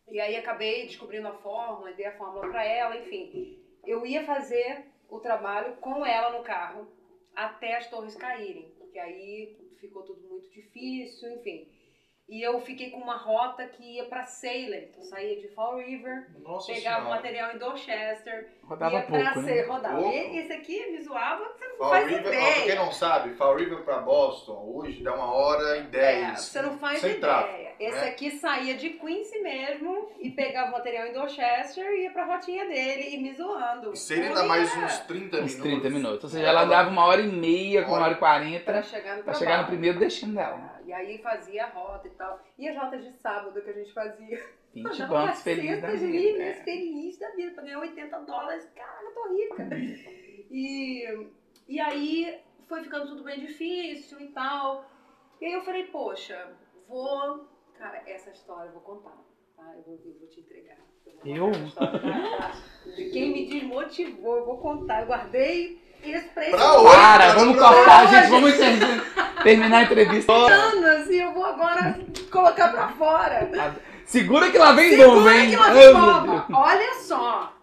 E aí acabei descobrindo a fórmula, dei a fórmula para ela, enfim. Eu ia fazer o trabalho com ela no carro até as torres caírem, porque aí ficou tudo muito difícil, enfim. E eu fiquei com uma rota que ia para Salem, então saía de Fall River, Nossa pegava senhora. material em Dorchester, Rodava ia pra né? Salem, rodava. Pouco. E esse aqui me zoava, você não Fall faz River, ó, pra ideia. quem não sabe, Fall River pra Boston hoje dá uma hora e É, dez. você não faz sem ideia. tráfego, Esse né? aqui saía de Quincy mesmo e pegava o material em Dorchester e ia pra rotinha dele e me zoando. E se ele Não dá mais uns 30 Uns minutos. 30 minutos. Ou seja, É, ela andava uma hora e meia, com uma hora e Pra quarenta, chegar no pra trabalho. chegar no primeiro destino dela. E aí fazia a rota e tal. E as rotas de sábado que a gente fazia. 20 Não, bancos feliz da 400 vida. milhas, é. feliz da vida, pra ganhar 80 dólares. Caraca, eu tô rica. E, e aí foi ficando tudo bem difícil e tal. E aí eu falei, poxa, vou. Cara, essa história eu vou contar. Tá? Eu, vou, eu vou te entregar. Eu? vou tá? De quem me desmotivou, eu vou contar. Eu guardei pra Pra hoje, Para, vamos pra cortar, hoje. gente. Vamos ter- terminar a entrevista. anos e eu vou agora colocar pra fora. Segura que lá vem Segura bomba, hein? que lá vem bomba. Olha só,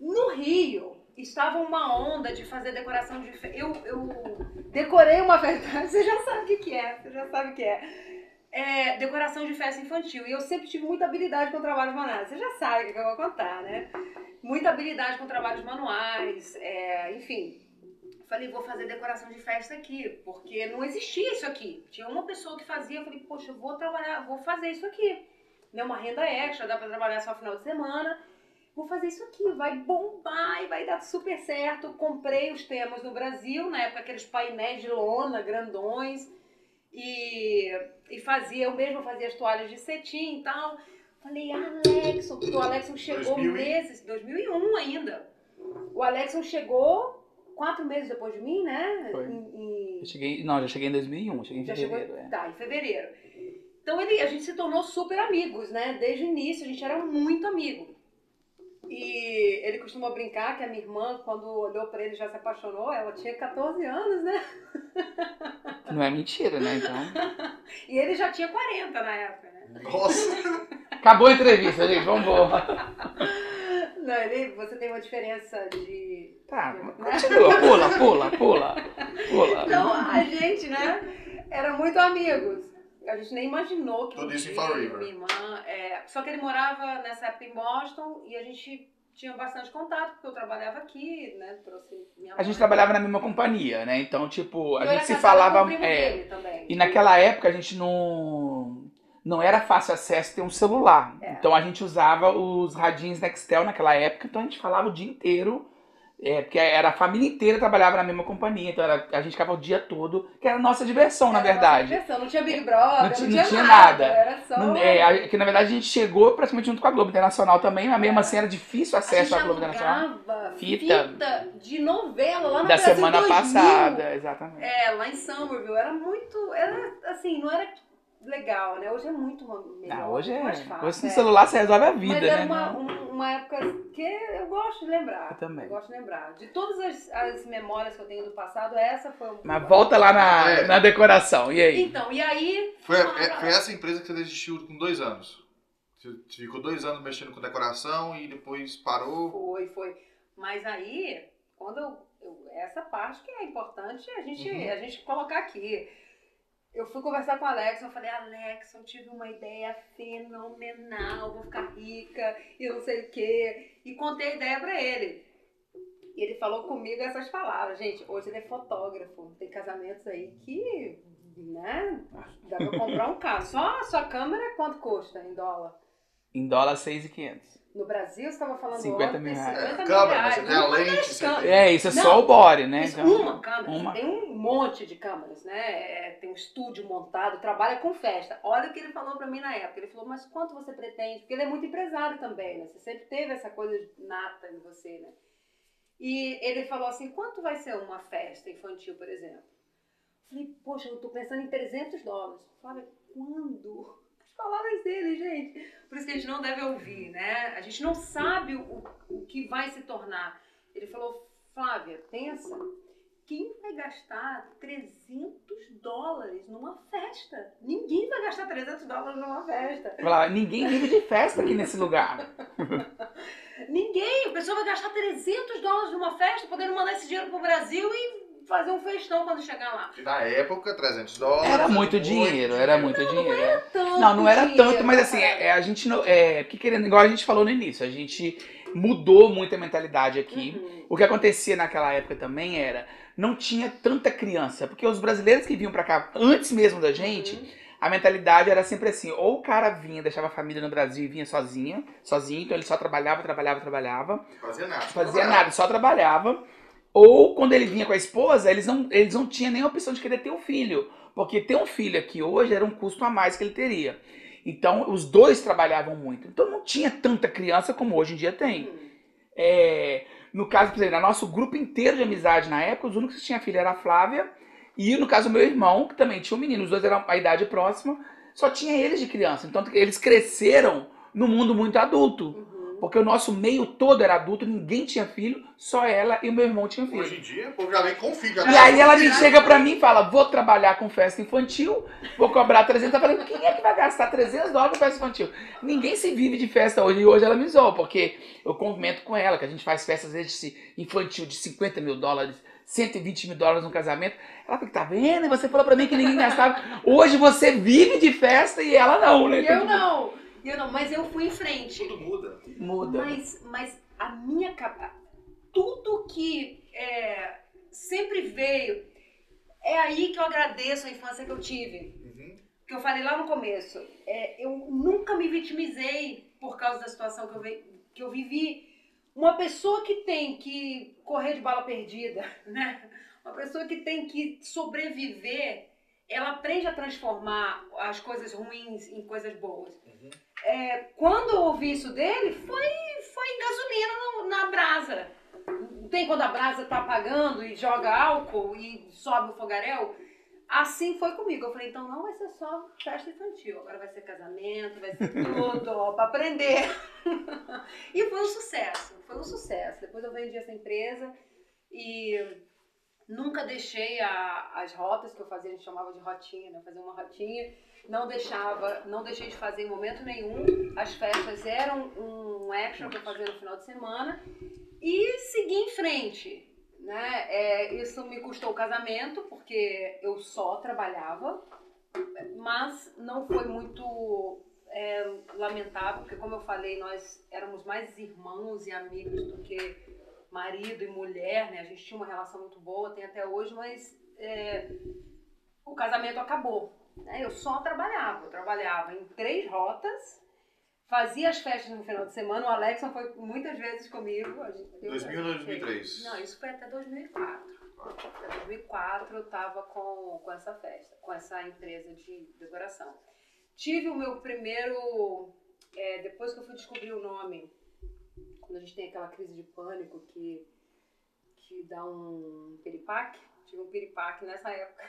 no Rio estava uma onda de fazer decoração de fe... eu, eu decorei uma festa, você já sabe o que, que é, você já sabe o que é. É, decoração de festa infantil. E eu sempre tive muita habilidade com trabalhos manuais. Você já sabe o que que eu vou contar, né? Muita habilidade com trabalhos manuais, é, enfim. Falei, vou fazer decoração de festa aqui, porque não existia isso aqui. Tinha uma pessoa que fazia, eu falei, poxa, vou trabalhar, vou fazer isso aqui. Né, uma renda extra, dá pra trabalhar só final de semana. Vou fazer isso aqui, vai bombar e vai dar super certo. Comprei os temas no Brasil, na época aqueles painéis de lona grandões. E, e fazia, eu mesma fazia as toalhas de cetim e tal. Falei, Alexson, porque o Alexson chegou 2000 e- meses, 2001 ainda. O Alexson chegou quatro meses depois de mim, né? Foi. Em- em- Eu cheguei, não, já cheguei em 2001, cheguei em já chegou, fevereiro. é. tá, em fevereiro. Então ele, a gente se tornou super amigos, né? Desde o início a gente era muito amigo. E ele costuma brincar que a minha irmã, quando olhou pra ele, já se apaixonou. Ela tinha 14 anos, né? Não é mentira, né? Então. E ele já tinha 40 na época, né? Nossa, Acabou a entrevista, gente. Vamos embora. Não, ele, você tem uma diferença de. Tá, continua. Pula, pula, pula. Pula. Então a gente, né? Era muito amigos. A gente nem imaginou que. Tudo isso em Fall River. Minha irmã. é, Só que ele morava nessa época em Boston e a gente tinha bastante contato, porque eu trabalhava aqui, né? Trouxe minha A gente mãe. trabalhava na mesma companhia, né? Então, tipo, a E eu gente se falava. o primo é, dele também. E naquela época a gente não. Não era fácil acesso ter um celular. É. Então a gente usava os radinhos Nextel naquela época, então a gente falava o dia inteiro. É, porque era a família inteira trabalhava na mesma companhia, então era- a gente ficava o dia todo, que era a nossa diversão, na Era a nossa verdade. diversão, Não tinha Big Brother, Não ti- não, não tinha, tinha nada. nada. Era só. Não- é, que na verdade a gente chegou praticamente junto com a Globo Internacional também, mas mesmo É. assim era difícil acesso à Globo Internacional. Fita. fita. de novela lá na Da Brasil semana 2000. passada, exatamente. É, lá em Somerville. Era muito. Era assim, não era legal, né? Hoje é muito melhor. Ah, hoje é. muito mais fácil, Hoje no é. celular você resolve a vida, Mas era né? uma, um- uma época que eu gosto de lembrar. Eu também. Eu gosto de lembrar. De todas as, as memórias que eu tenho do passado, essa foi uma. Mas volta lá na, É. na decoração, e aí? Então, e aí. foi, é- foi essa empresa que você desistiu com dois anos. Você ficou dois anos mexendo com decoração e depois parou. Foi, foi. Mas aí, quando eu, eu- essa parte que é importante a gente, Uhum. a gente colocar aqui. Eu fui conversar com o Alex, eu falei, Alex, eu tive uma ideia fenomenal, vou ficar rica, e não sei o quê. E contei a ideia pra ele. E ele falou comigo essas palavras. Gente, hoje ele é fotógrafo. Tem casamentos aí que, né, dá pra comprar um carro. Só a sua câmera, quanto custa em dólar? Em dólar, 6,500. No Brasil, você estava falando 50 ontem, mil reais. 50 É, mil câmera, reais. você tem a Uma lente, câmeras. É, isso é Não, só o body, né? Isso, Então, uma câmera, uma. tem um monte de câmeras, né? É, tem um estúdio montado, trabalha com festa. Olha o que ele falou pra mim na época. Ele falou, mas quanto você pretende? Porque ele é muito empresário também, né? Você sempre teve essa coisa nata em você, né? E ele falou assim, quanto vai ser uma festa infantil, por exemplo? Eu falei, poxa, eu tô pensando em 300 dólares. Flávia, quando? As palavras dele, gente. Por isso que a gente não deve ouvir, né? A gente não sabe o, o que vai se tornar. Ele falou, Flávia, pensa, quem vai gastar 300 dólares numa festa? Ninguém vai gastar 300 dólares numa festa. falar, ninguém vive de festa aqui nesse lugar. Ninguém. A pessoa vai gastar 300 dólares numa festa, podendo mandar esse dinheiro pro Brasil e fazer um festão quando chegar lá. Na época, 300 dólares. Era muito dinheiro, era muito dinheiro. Tanto Não, não era dinheiro, tanto, mas assim, é, é, a gente não. É, que querendo, igual a gente falou no início, a gente mudou muito a mentalidade aqui. Uhum. O que acontecia naquela época também era. Não tinha tanta criança, porque os brasileiros que vinham pra cá antes mesmo da gente, Uhum. a mentalidade era sempre assim, ou o cara vinha, deixava a família no Brasil e vinha sozinha, sozinho, então ele só trabalhava, trabalhava, trabalhava, Fazia nada. fazia nada, só trabalhava. Ou quando ele vinha com a esposa, eles não, eles não tinham nem a opção de querer ter um filho, porque ter um filho aqui hoje era um custo a mais que ele teria. Então, os dois trabalhavam muito. Então, não tinha tanta criança como hoje em dia tem. Hum. É, no caso, por exemplo, no nosso grupo inteiro de amizade na época, os únicos que tinham filha era a Flávia e, no caso, meu irmão, que também tinha um menino. Os dois eram a idade próxima, só tinha eles de criança. Então, eles cresceram no mundo muito adulto. Porque o nosso meio todo era adulto, ninguém tinha filho, só ela e o meu irmão tinham filho. Hoje em dia, o povo já vem com filho. E aí ela me chega pra mim e fala, vou trabalhar com festa infantil, vou cobrar 300. Eu falei, quem é que vai gastar 300 dólares com festa infantil? Ninguém se vive de festa hoje. E hoje ela me zoa, porque eu comento com ela, que a gente faz festa às vezes de infantil de 50 mil dólares, 120 mil dólares no casamento. Ela fica, tá vendo? Você falou pra mim que ninguém gastava. Hoje você vive de festa e ela não, né? E eu não, eu não, mas eu fui em frente. Tudo muda. Muda. Mas, mas a minha capa, tudo que é, sempre veio, é aí que eu agradeço a infância que eu tive. Uhum. Que eu falei lá no começo. É, eu nunca me vitimizei por causa da situação que eu, vi, que eu vivi. Uma pessoa que tem que correr de bala perdida, né? Uma pessoa que tem que sobreviver, ela aprende a transformar as coisas ruins em coisas boas. Uhum. É, quando eu ouvi isso dele, foi, foi gasolina no- na brasa. Tem quando a brasa tá apagando e joga álcool e sobe o fogaréu? Assim foi comigo. Eu falei, então não vai ser só festa infantil, agora vai ser casamento, vai ser tudo, ó, pra aprender. e foi um sucesso, foi um sucesso. Depois eu vendi essa empresa e nunca deixei a- as rotas que eu fazia, a gente chamava de rotinha, né? Fazer uma rotinha. Não deixava, não deixei de fazer em momento nenhum. As festas eram um extra eu fazia no final de semana. E segui em frente. Né? É, isso me custou o casamento, porque eu só trabalhava, mas não foi muito é, lamentável, porque como eu falei, nós éramos mais irmãos e amigos do que marido e mulher, né? A gente tinha uma relação muito boa, tem até hoje, mas é, o casamento acabou. Né? Eu só trabalhava, eu trabalhava em três rotas, fazia as festas no final de semana, o Alexson foi muitas vezes comigo. a gente- eu- 2000 ou 2003? Não, isso foi até 2004. Até 2004 eu estava com, com essa festa, com essa empresa de decoração. Tive o meu primeiro, é, depois que eu fui descobrir o nome, quando a gente tem aquela crise de pânico que, que dá um piripaque, tive um piripaque nessa época,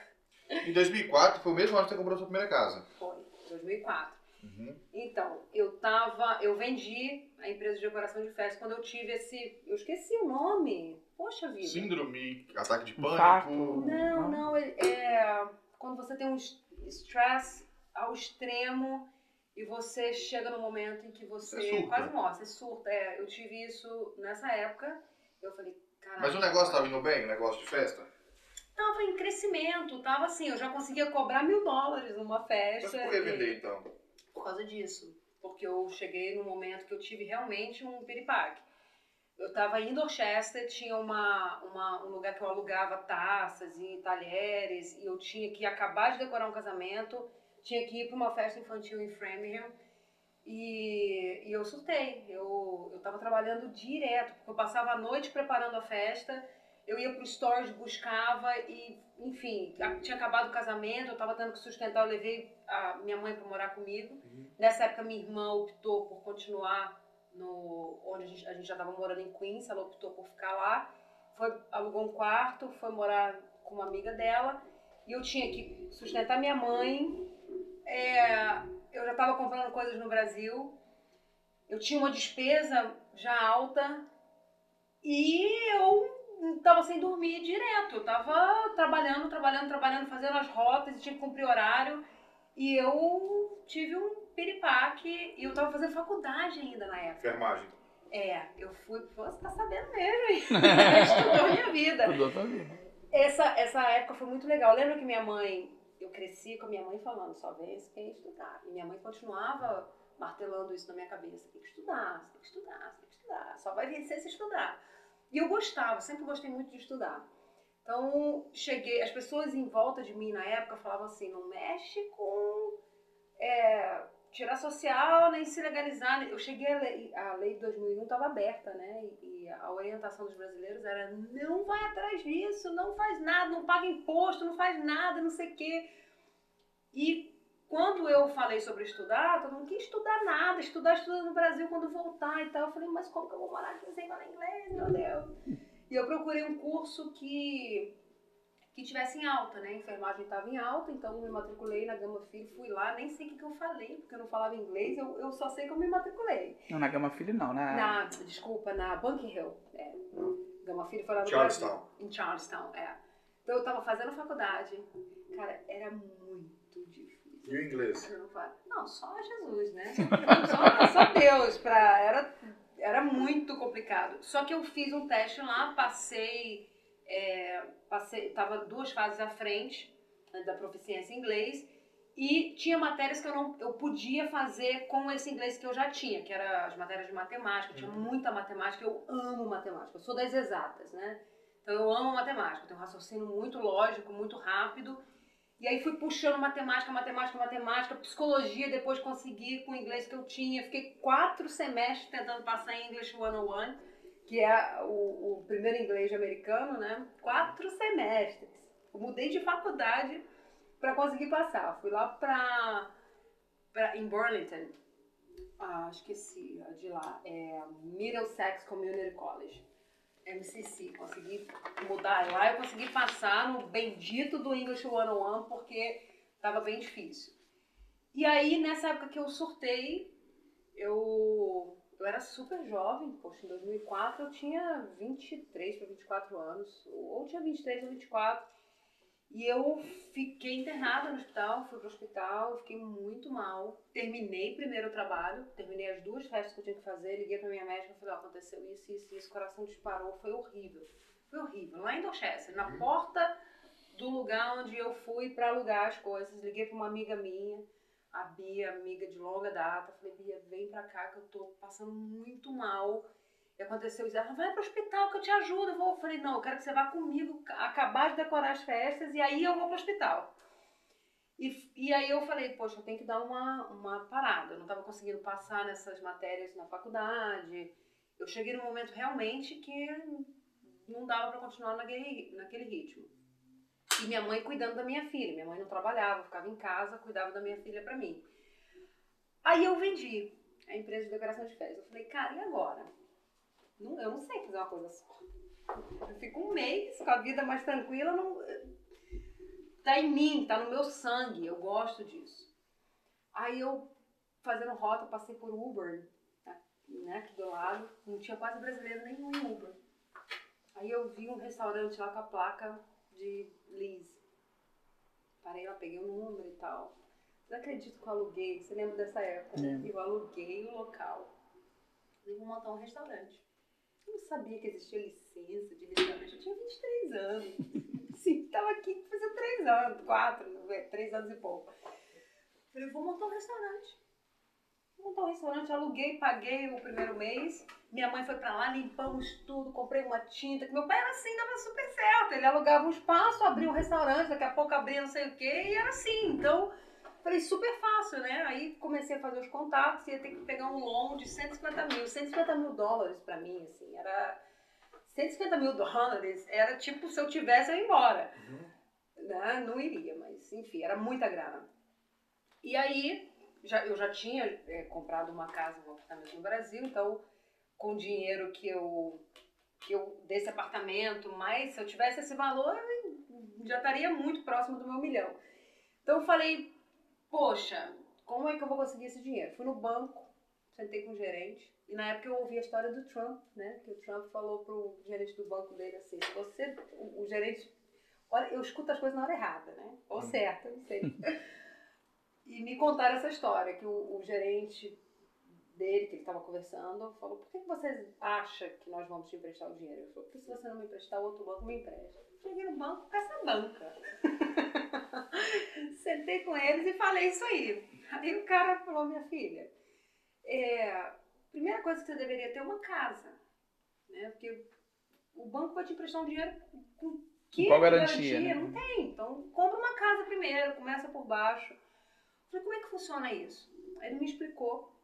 Em 2004 foi o mesmo ano que você comprou sua primeira casa. foi 2004. Uhum. Então, eu tava, eu vendi a empresa de decoração de festa quando eu tive esse, eu esqueci o nome, poxa vida. Síndrome, ataque de pânico. Infarto. Não, não, é, é quando você tem um es- stress ao extremo e você chega no momento em que você Você quase morre, você surta. É, eu tive isso nessa época, eu falei, caralho. Mas o negócio tava indo bem, o negócio de festa? Tava em crescimento, tava assim, eu já conseguia cobrar mil dólares numa Mas festa. por que vender então? por causa disso. Porque eu cheguei num momento que eu tive realmente um piripaque. Eu estava em Dorchester, tinha uma, uma, um lugar que eu alugava taças e talheres, e eu tinha que acabar de decorar um casamento, tinha que ir para uma festa infantil em Framingham, e, e eu surtei. Eu, eu tava trabalhando direto, porque eu passava a noite preparando a festa, eu ia pro storage, buscava e, enfim, tinha acabado o casamento, eu tava tendo que sustentar, eu levei a minha mãe para morar comigo. Nessa época minha irmã optou por continuar no onde a gente, a gente já estava morando em Queens, ela optou por ficar lá. Foi alugou um quarto, foi morar com uma amiga dela e eu tinha que sustentar minha mãe. É, eu já estava comprando coisas no Brasil. Eu tinha uma despesa já alta e eu estava sem dormir direto. Eu tava trabalhando, trabalhando, trabalhando, fazendo as rotas e tinha que cumprir horário. E eu tive um piripaque e eu tava fazendo faculdade ainda na época. Enfermagem. É, eu fui. Você tá sabendo mesmo, hein? Estudou minha vida. Tudo outra vida. Essa, essa época foi muito legal. Lembra que minha mãe. Eu cresci com a minha mãe falando, só vence quem estudar. E minha mãe continuava martelando isso na minha cabeça. Tem que estudar, você tem que estudar, você tem que estudar. Só vai vencer se estudar. E eu gostava, sempre gostei muito de estudar. Então, cheguei, as pessoas em volta de mim na época falavam assim, não mexe com é, tirar social, nem se legalizar. Eu cheguei, a lei, a lei de 2001 estava aberta, né? E, e a orientação dos brasileiros era não vai atrás disso, não faz nada, não paga imposto, não faz nada, não sei o quê. E quando eu falei sobre estudar, todo mundo quer estudar nada, estudar, estudar no Brasil quando voltar e tal. Eu falei, mas como que eu vou morar aqui sem falar inglês, meu Deus? E eu procurei um curso que, que tivesse em alta, né? A enfermagem estava em alta, então eu me matriculei na Gama Filho, fui lá, nem sei o que, que eu falei, porque eu não falava inglês, eu, eu só sei que eu me matriculei. Não, na Gama Filho não, na... Na, desculpa, na Bunker Hill, é. Gama Filho foi lá no Charlestown. Brasil. Em Charlestown, é. Então eu tava fazendo faculdade. Cara, era muito difícil. E o inglês? Eu não falo- Não, só Jesus, né? Só, só Deus. Pra, era, era muito complicado. Só que eu fiz um teste lá, passei, é, passei, tava duas fases à frente né, da proficiência em inglês e tinha matérias que eu não, eu podia fazer com esse inglês que eu já tinha, que eram as matérias de matemática. Tinha muita matemática. Eu amo matemática. Eu sou das exatas, né? Então eu amo matemática. Eu tenho um raciocínio muito lógico, muito rápido. E aí fui puxando matemática, matemática, matemática, psicologia, depois consegui com o inglês que eu tinha. Fiquei quatro semestres tentando passar em English 101, que é o, o primeiro inglês americano, né? Quatro semestres. Eu mudei de faculdade para conseguir passar. Fui lá pra, pra em Burlington. Ah, esqueci de lá. É Middlesex Community College. MCC, consegui mudar lá, eu consegui passar no bendito do English 101 porque tava bem difícil. E aí, nessa época que eu surtei, eu, eu era super jovem, poxa, em 2004 eu tinha 23 para 24 anos, ou tinha 23 ou 24, e eu fiquei internada no hospital, fui pro hospital, fiquei muito mal. Terminei primeiro o trabalho, terminei as duas festas que eu tinha que fazer, liguei pra minha médica e falei, ó, aconteceu isso, isso, isso, o coração disparou, foi horrível. Foi horrível. Lá em Dorchester, na porta do lugar onde eu fui pra alugar as coisas, liguei pra uma amiga minha, a Bia, amiga de longa data, falei, Bia, vem pra cá que eu tô passando muito mal. E aconteceu isso, ela vai pro hospital que eu te ajudo. Eu, vou. eu falei, não, eu quero que você vá comigo, acabar de decorar as festas e aí eu vou pro hospital. E, e aí eu falei, poxa, eu tenho que dar uma, uma parada. Eu não estava conseguindo passar nessas matérias na faculdade. Eu cheguei num momento realmente que não dava para continuar naquele, naquele ritmo. E minha mãe cuidando da minha filha. Minha mãe não trabalhava, ficava em casa, cuidava da minha filha para mim. Aí eu vendi a empresa de decoração de festas. Eu falei, cara, e agora? Não, eu não sei fazer uma coisa só. Eu fico um mês com a vida mais tranquila, não, tá em mim, tá no meu sangue, eu gosto disso. Aí eu, fazendo rota, passei por Uber, né, aqui do lado, não tinha quase brasileiro nenhum em Uber. Aí eu vi um restaurante lá com a placa de Liz. Parei lá, peguei o número e tal. Não acredito que eu aluguei, você lembra dessa época? Eu aluguei o local. Falei, vou montar um restaurante. Eu não sabia que existia licença de restaurante. Eu tinha 23 anos. Sim, tava aqui fazia 3 anos, 4, 3 anos e pouco. Falei, vou montar um restaurante. Vou montar um restaurante, aluguei, paguei o primeiro mês. Minha mãe foi pra lá, limpamos tudo, comprei uma tinta. que Meu pai era assim, dava super certo. Ele alugava um espaço, abria um restaurante, daqui a pouco abria não sei o quê, e era assim. Então, Falei, super fácil, né? Aí comecei a fazer os contatos, ia ter que pegar um loan de 150 mil. 150 mil dólares pra mim, assim, era... 150 mil dólares era tipo, se eu tivesse, eu ia embora. Né? Não iria, mas enfim, era muita grana. E aí, já, eu já tinha é, comprado uma casa, um apartamento no Brasil, então, com o dinheiro que eu, que eu desse apartamento, mas se eu tivesse esse valor, já estaria muito próximo do meu milhão. Então eu falei, poxa, como é que eu vou conseguir esse dinheiro? Fui no banco, sentei com o gerente, e na época eu ouvi a história do Trump, né? Que o Trump falou pro gerente do banco dele assim, se você, o, o gerente, olha, eu escuto as coisas na hora errada, né? Ou certa, não sei. e me contaram essa história, que o, o gerente dele, que ele estava conversando, falou, por que que você acha que nós vamos te emprestar o dinheiro? Ele falou, porque se você não me emprestar, o outro banco me empresta. Cheguei no banco com essa banca. Sentei com eles e falei isso aí. Aí o cara falou, minha filha, é, primeira coisa que você deveria ter é uma casa. Né? Porque o banco vai te emprestar um dinheiro com que Qual garantia, né? Não tem. Então compra uma casa primeiro, começa por baixo. Eu falei, como é que funciona isso? Aí ele me explicou.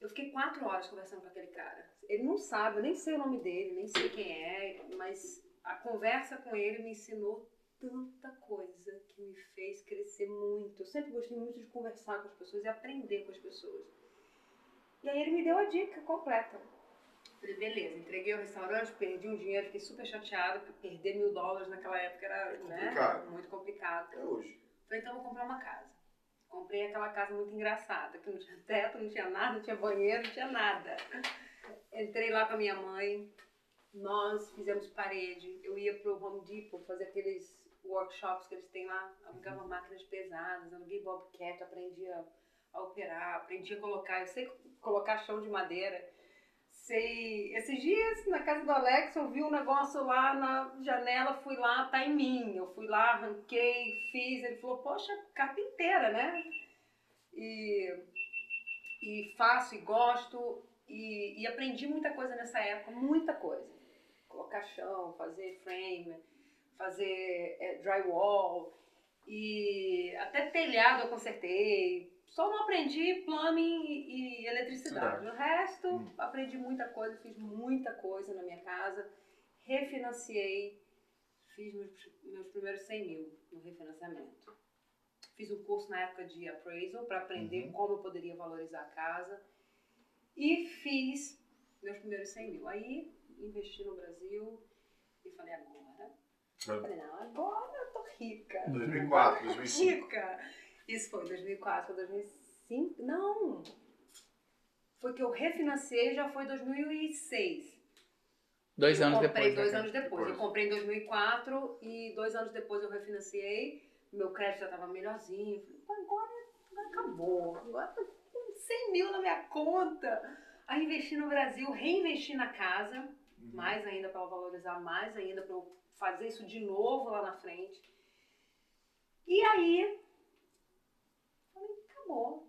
Eu fiquei quatro horas conversando com aquele cara. Ele não sabe, eu nem sei o nome dele, nem sei quem é, mas a conversa com ele me ensinou tanta coisa que me fez crescer muito. Eu sempre gostei muito de conversar com as pessoas e aprender com as pessoas. E aí ele me deu a dica completa. Falei, beleza, entreguei o restaurante, perdi um dinheiro, fiquei super chateada, porque perder mil dólares naquela época era É né, complicado. muito complicado. Até hoje. Falei, então eu vou comprar uma casa. Comprei aquela casa muito engraçada, que não tinha teto, não tinha nada, não tinha banheiro, não tinha nada. Entrei lá com a minha mãe, nós fizemos parede. Eu ia pro Home Depot fazer aqueles workshops que eles têm lá, alugava máquinas pesadas, aluguei Bobcat, aprendi a, a operar, aprendi a colocar, eu sei colocar chão de madeira. Sei, esses dias na casa do Alex eu vi um negócio lá na janela, fui lá, tá em mim. Eu fui lá, arranquei, fiz. Ele falou, poxa, carpinteira, né? E, e faço e gosto. E, e aprendi muita coisa nessa época, muita coisa. Colocar chão, fazer frame, fazer é, drywall. E até telhado eu consertei. Só não aprendi plumbing e, e eletricidade. O resto, Hum. aprendi muita coisa, fiz muita coisa na minha casa. Refinanciei, fiz meus, meus primeiros 100 mil no refinanciamento. Fiz um curso na época de appraisal para aprender Uhum. como eu poderia valorizar a casa. E fiz meus primeiros 100 mil. Aí investi no Brasil e falei, agora. Falei, não, agora eu tô rica. 2004, 2005. Rica. Isso foi 2004, 2005. Não! Foi que eu refinanciei já foi 2006. Dois Eu anos comprei depois. dois né? anos depois. Depois. Eu comprei em 2004 e dois anos depois eu refinanciei. Meu crédito já estava melhorzinho. Falei, "Pô, agora, agora acabou. Agora tá com 100 mil na minha conta. Aí investi no Brasil, reinvesti na casa, Uhum. mais ainda para valorizar mais ainda, para eu fazer isso de novo lá na frente. E aí, falei, acabou.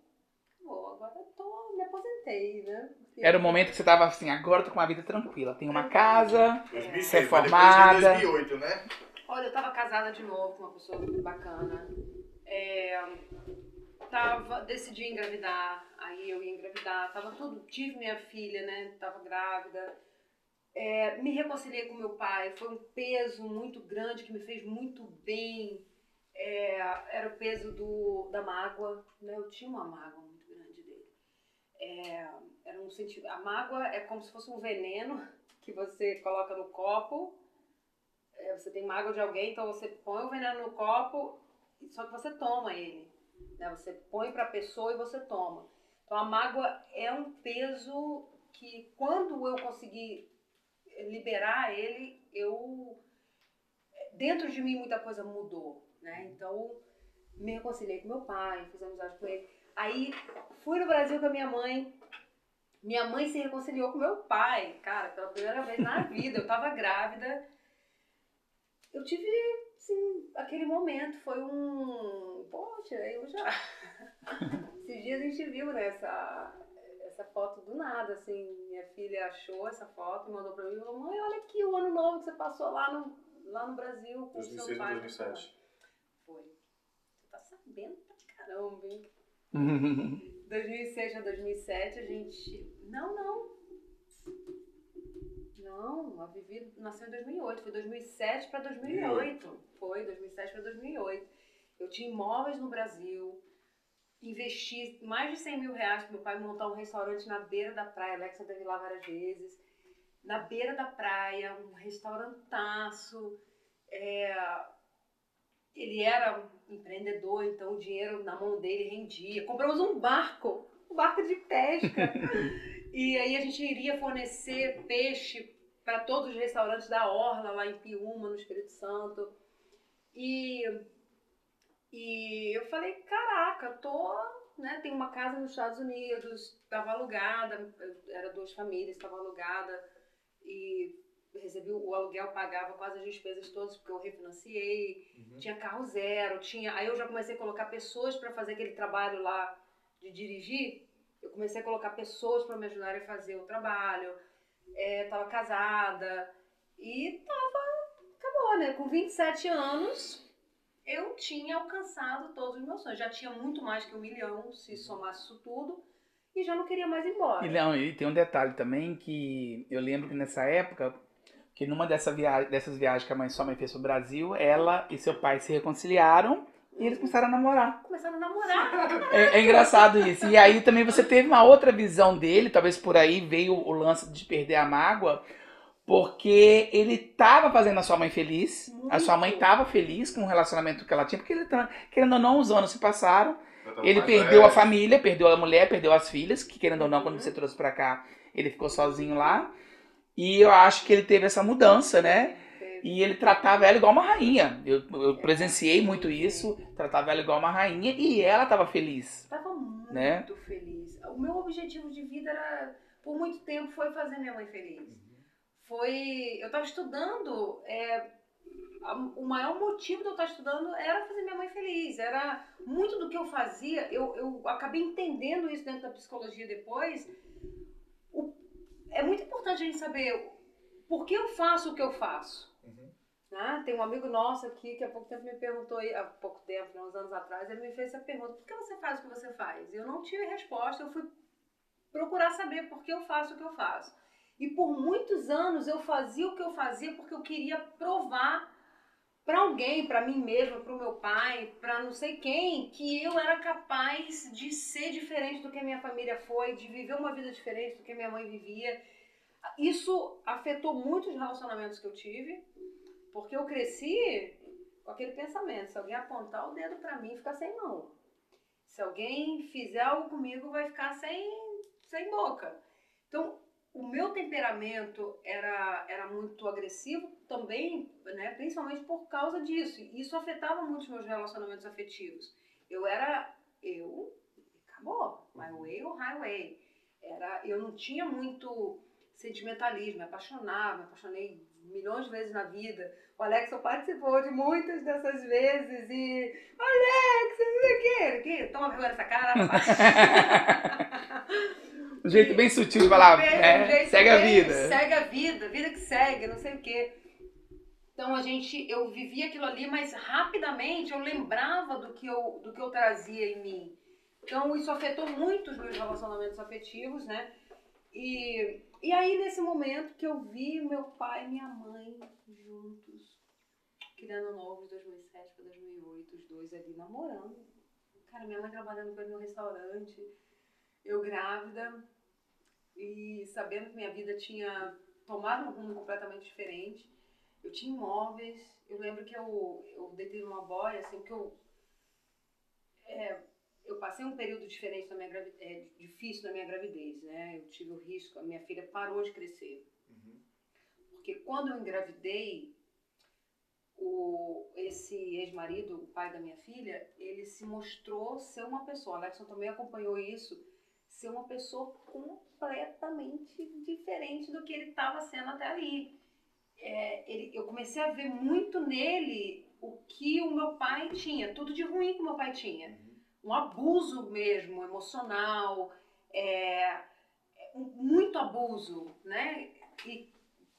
Acabou. Agora eu tô, me aposentei, né? Era o momento que você tava assim, agora eu tô com uma vida tranquila. Tenho uma casa, 2006, Você é foi depois formada. de 2008, né? Olha, eu tava casada de novo com uma pessoa muito bacana. É, tava, decidi engravidar, aí eu ia engravidar, tava tudo, tive minha filha, né? Tava grávida. É, me reconciliei com meu pai, foi um peso muito grande que me fez muito bem. É, era o peso do, da mágoa, né? Eu tinha uma mágoa muito grande dele. É, era um sentido. A mágoa é como se fosse um veneno que você coloca no copo é, você tem mágoa de alguém, então você põe o veneno no copo, só que você toma ele. Né? Você põe para a pessoa e você toma. Então a mágoa é um peso que quando eu consegui liberar ele, eu dentro de mim muita coisa mudou, né? Então me reconciliei com meu pai, fiz amizade com ele. Aí fui no Brasil com a minha mãe. Minha mãe se reconciliou com meu pai, cara, pela primeira vez na vida. Eu tava grávida eu tive, assim, aquele momento, foi um. Poxa, eu já. Esses dias a gente viu né, essa, foto do nada, assim. Minha filha achou essa foto e mandou pra mim e falou: Mãe, olha aqui o ano novo que você passou lá no, lá no Brasil com o 2006 seu e pai. 2007. Foi. Você tá sabendo pra caramba, hein? 2006 a 2007 a gente. Não, não. Não, a Vivi nasceu em 2008. Foi 2007 para 2008. Foi 2007 para 2008. Eu tinha imóveis no Brasil. Investi mais de 100 mil reais para meu pai montar um restaurante na beira da praia. Alexa teve lá várias vezes. Na beira da praia, um restaurantaço. É, ele era um empreendedor, então o dinheiro na mão dele rendia. Compramos um barco, um barco de pesca. e aí a gente iria fornecer peixe para todos os restaurantes da Orla, lá em Piúma, no Espírito Santo. E, e eu falei, caraca, tô, né, tem uma casa nos Estados Unidos, estava alugada, era duas famílias, estava alugada e recebi o aluguel, pagava quase as despesas todas porque eu refinanciei Uhum. tinha carro zero, tinha. Aí eu já comecei a colocar pessoas para fazer aquele trabalho lá de dirigir. Eu comecei a colocar pessoas para me ajudarem a fazer o trabalho. É, tava casada e tava. Acabou, né? Com 27 anos, eu tinha alcançado todos os meus sonhos. Já tinha muito mais que um milhão, se somasse isso tudo, e já não queria mais ir embora. E, não, e tem um detalhe também que eu lembro que nessa época que numa dessa via dessas viagens que a mãe, sua mãe fez pro Brasil, ela e seu pai se reconciliaram e eles começaram a namorar. Começaram a namorar. É, é engraçado isso. E aí também você teve uma outra visão dele, talvez por aí veio o lance de perder a mágoa, porque ele tava fazendo a sua mãe feliz, a sua mãe tava feliz com o relacionamento que ela tinha, porque ele, tá- querendo ou não, os anos se passaram, ele perdeu a velho. família, perdeu a mulher, perdeu as filhas, que querendo ou não, quando você trouxe pra cá, ele ficou sozinho lá. E eu acho que ele teve essa mudança, né? E ele tratava ela igual uma rainha. Eu, eu presenciei muito isso, tratava ela igual uma rainha e ela tava feliz. Tava muito Né? feliz. O meu objetivo de vida era, por muito tempo, foi fazer minha mãe feliz. Foi, eu estava estudando, é, a- o maior motivo de eu estar estudando era fazer minha mãe feliz. Era muito do que eu fazia. Eu, eu acabei entendendo isso dentro da psicologia depois. O- é muito importante a gente saber por que eu faço o que eu faço. Uhum. né? Tem um amigo nosso aqui que há pouco tempo me perguntou, há pouco tempo, né, uns anos atrás, ele me fez essa pergunta: por que você faz o que você faz? Eu não tive resposta, eu fui procurar saber por que eu faço o que eu faço. E por muitos anos eu fazia o que eu fazia porque eu queria provar para alguém, para mim mesma, para o meu pai, para não sei quem, que eu era capaz de ser diferente do que a minha família foi, de viver uma vida diferente do que a minha mãe vivia. Isso afetou muito os relacionamentos que eu tive, porque eu cresci com aquele pensamento: se alguém apontar o dedo para mim, fica sem mão. Se alguém fizer algo comigo, vai ficar sem, sem boca. Então, o meu temperamento era, era muito agressivo também, né, principalmente por causa disso. E Isso afetava muito os meus relacionamentos afetivos. Eu era eu, acabou, my way or highway. Era, eu não tinha muito sentimentalismo, me apaixonava, me apaixonei milhões de vezes na vida. O Alex participou de muitas dessas vezes e Alex, não sei o quê, que toma vergonha nessa cara. Um jeito bem sutil de falar, é, um segue a vida. Segue a vida, vida que segue, não sei o quê. Então a gente, eu vivia aquilo ali, mas rapidamente eu lembrava do que eu, do que eu trazia em mim. Então isso afetou muito os meus relacionamentos afetivos, né? E, e aí nesse momento que eu vi meu pai e minha mãe juntos, criando novo de 2007 para 2008, os dois ali namorando. Cara, minha mãe trabalhando no restaurante, eu grávida, e sabendo que minha vida tinha tomado um rumo completamente diferente. Eu tinha imóveis, eu lembro que eu, eu deitei numa boia, assim, porque eu, é, eu passei um período diferente na minha gravidez, é, difícil na minha gravidez, né? Eu tive o risco, a minha filha parou de crescer. Uhum. Porque quando eu engravidei, o, esse ex-marido, o pai da minha filha, ele se mostrou ser uma pessoa, Alexson também acompanhou isso, ser uma pessoa completamente diferente do que ele estava sendo até ali. É, ele, eu comecei a ver muito nele o que o meu pai tinha, tudo de ruim que o meu pai tinha. Uhum. Um abuso mesmo, emocional, é, muito abuso, né? E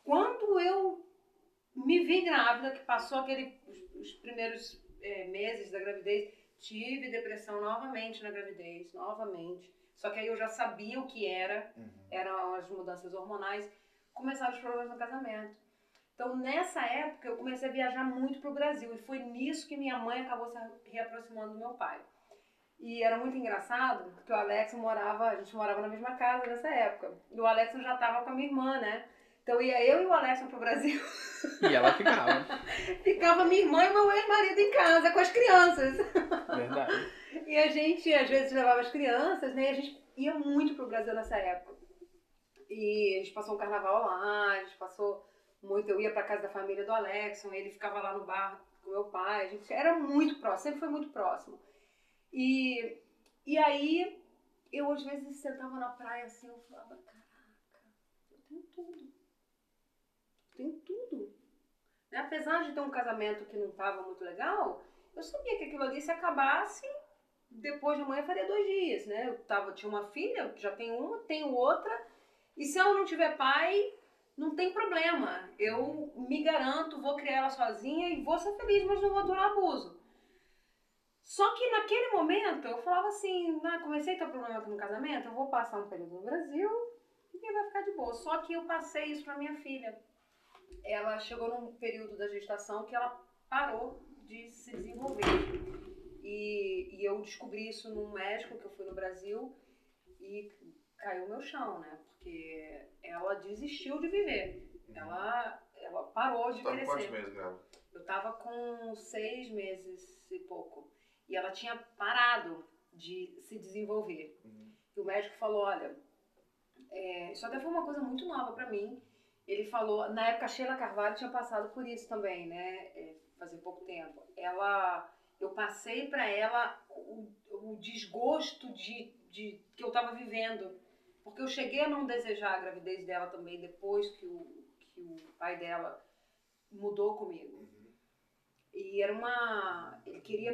quando eu me vi grávida, que passou aquele, os, os primeiros é, meses da gravidez, tive depressão novamente na gravidez, novamente. Só que aí eu já sabia o que era, Uhum. eram as mudanças hormonais, começaram os problemas no casamento. Então, nessa época, eu comecei a viajar muito para o Brasil e foi nisso que minha mãe acabou se reaproximando do meu pai. E era muito engraçado, porque o Alex morava, a gente morava na mesma casa nessa época. E o Alex já estava com a minha irmã, né? Então ia eu e o Alex pro Brasil, E ela ficava, ficava minha irmã e meu ex-marido em casa com as crianças. E a gente, às vezes, levava as crianças, né? E a gente ia muito pro Brasil nessa época. E a gente passou um carnaval lá, a gente passou muito. Eu ia pra casa da família do Alexson, ele ficava lá no bar com meu pai. A gente era muito próximo, sempre foi muito próximo. E, e aí, eu às vezes sentava na praia assim, eu falava: caraca, eu tenho tudo. Eu tenho tudo. Né? Apesar de ter um casamento que não tava muito legal, eu sabia que aquilo ali se acabasse depois de amanhã faria dois dias, né? Eu tava, tinha uma filha, já tenho uma, tenho outra, e se ela não tiver pai, não tem problema. Eu me garanto, vou criar ela sozinha e vou ser feliz, mas não vou aturar abuso. Só que naquele momento eu falava assim, ah, comecei a ter problema aqui no casamento, eu vou passar um período no Brasil e vai ficar de boa. Só que eu passei isso pra minha filha. ela chegou num período da gestação que ela parou de se desenvolver. E, e eu descobri isso num médico que eu fui no Brasil e caiu meu chão, né? Porque ela desistiu de viver. Uhum. Ela, ela parou de tá com quantos crescer. meses grávida? Eu tava com seis meses e pouco. E ela tinha parado de se desenvolver. Uhum. E o médico falou, olha, é, isso até foi uma coisa muito nova pra mim. Ele falou, na época a Sheila Carvalho tinha passado por isso também, né? É, fazia pouco tempo. Ela, eu passei pra ela o, o desgosto de, de que eu tava vivendo, porque eu cheguei a não desejar a gravidez dela também depois que o, que o pai dela mudou comigo. Uhum. E era uma. Ele queria.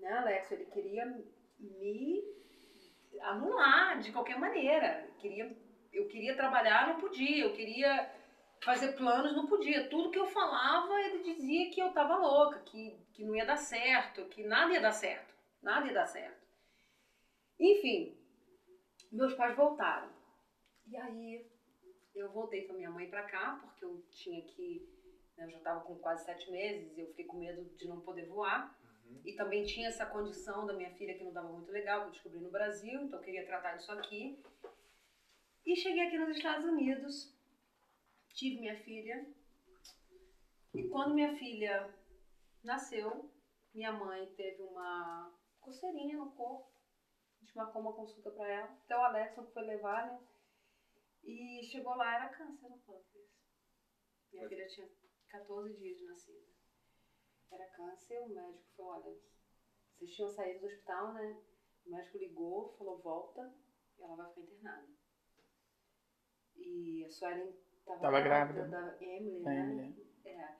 Né, Alex? Ele queria me anular de qualquer maneira. Queria, eu queria trabalhar, não podia. Eu queria fazer planos, não podia. Tudo que eu falava, ele dizia que eu tava louca, que, que não ia dar certo, que nada ia dar certo. Nada ia dar certo. Enfim, meus pais voltaram. E aí eu voltei com a minha mãe pra cá, porque eu tinha que. né, eu já estava com quase sete meses, eu fiquei com medo de não poder voar. Uhum. E também tinha essa condição da minha filha que não estava muito legal, que eu descobri no Brasil, então eu queria tratar disso aqui. E cheguei aqui nos Estados Unidos, tive minha filha. E quando minha filha nasceu, minha mãe teve uma coceirinha no corpo. A gente marcou uma consulta para ela. Até o Alex foi levar, né? E chegou lá, era câncer no pâncreas. Minha filha tinha 14 dias de nascida. Era câncer, o médico falou, olha, vocês tinham saído do hospital, né? O médico ligou, falou, volta, e ela vai ficar internada. E a Suelen tava, Tava grávida. Da Emily, Da né? Emily. É.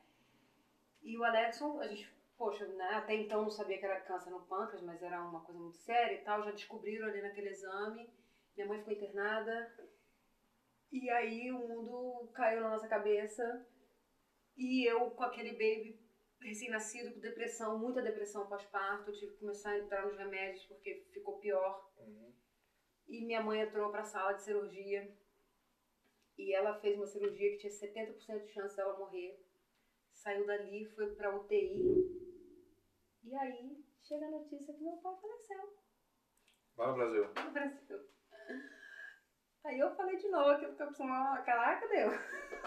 E o Alexson, a gente, poxa, né, até então não sabia que era câncer no pâncreas, mas era uma coisa muito séria e tal, já descobriram ali naquele exame. Minha mãe ficou internada. E aí o mundo caiu na nossa cabeça. E eu com aquele baby recém-nascido, com depressão, muita depressão pós-parto, tive que começar a entrar nos remédios porque ficou pior. Uhum. E minha mãe entrou para a sala de cirurgia. E ela fez uma cirurgia que tinha 70% de chance dela morrer. Saiu dali, foi para UTI. E aí chega a notícia que meu pai faleceu Vai no Brasil. no Brasil. Aí eu falei de novo aquilo que eu precisava. Caraca, deu.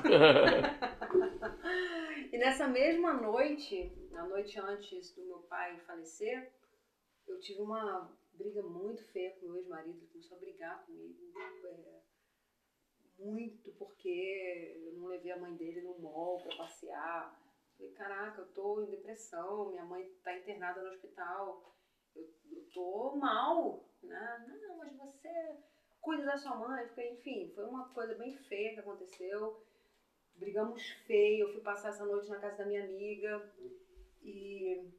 e nessa mesma noite, na noite antes do meu pai falecer, eu tive uma briga muito feia com meu ex-marido. Ele começou a brigar comigo. é, muito porque eu não levei a mãe dele no mall pra passear. Falei, caraca, eu tô em depressão, minha mãe tá internada no hospital. Eu, eu tô mal, né? Não, mas você cuida da sua mãe. Fiquei, enfim, foi uma coisa bem feia que aconteceu. Brigamos feio. Eu fui passar essa noite na casa da minha amiga. E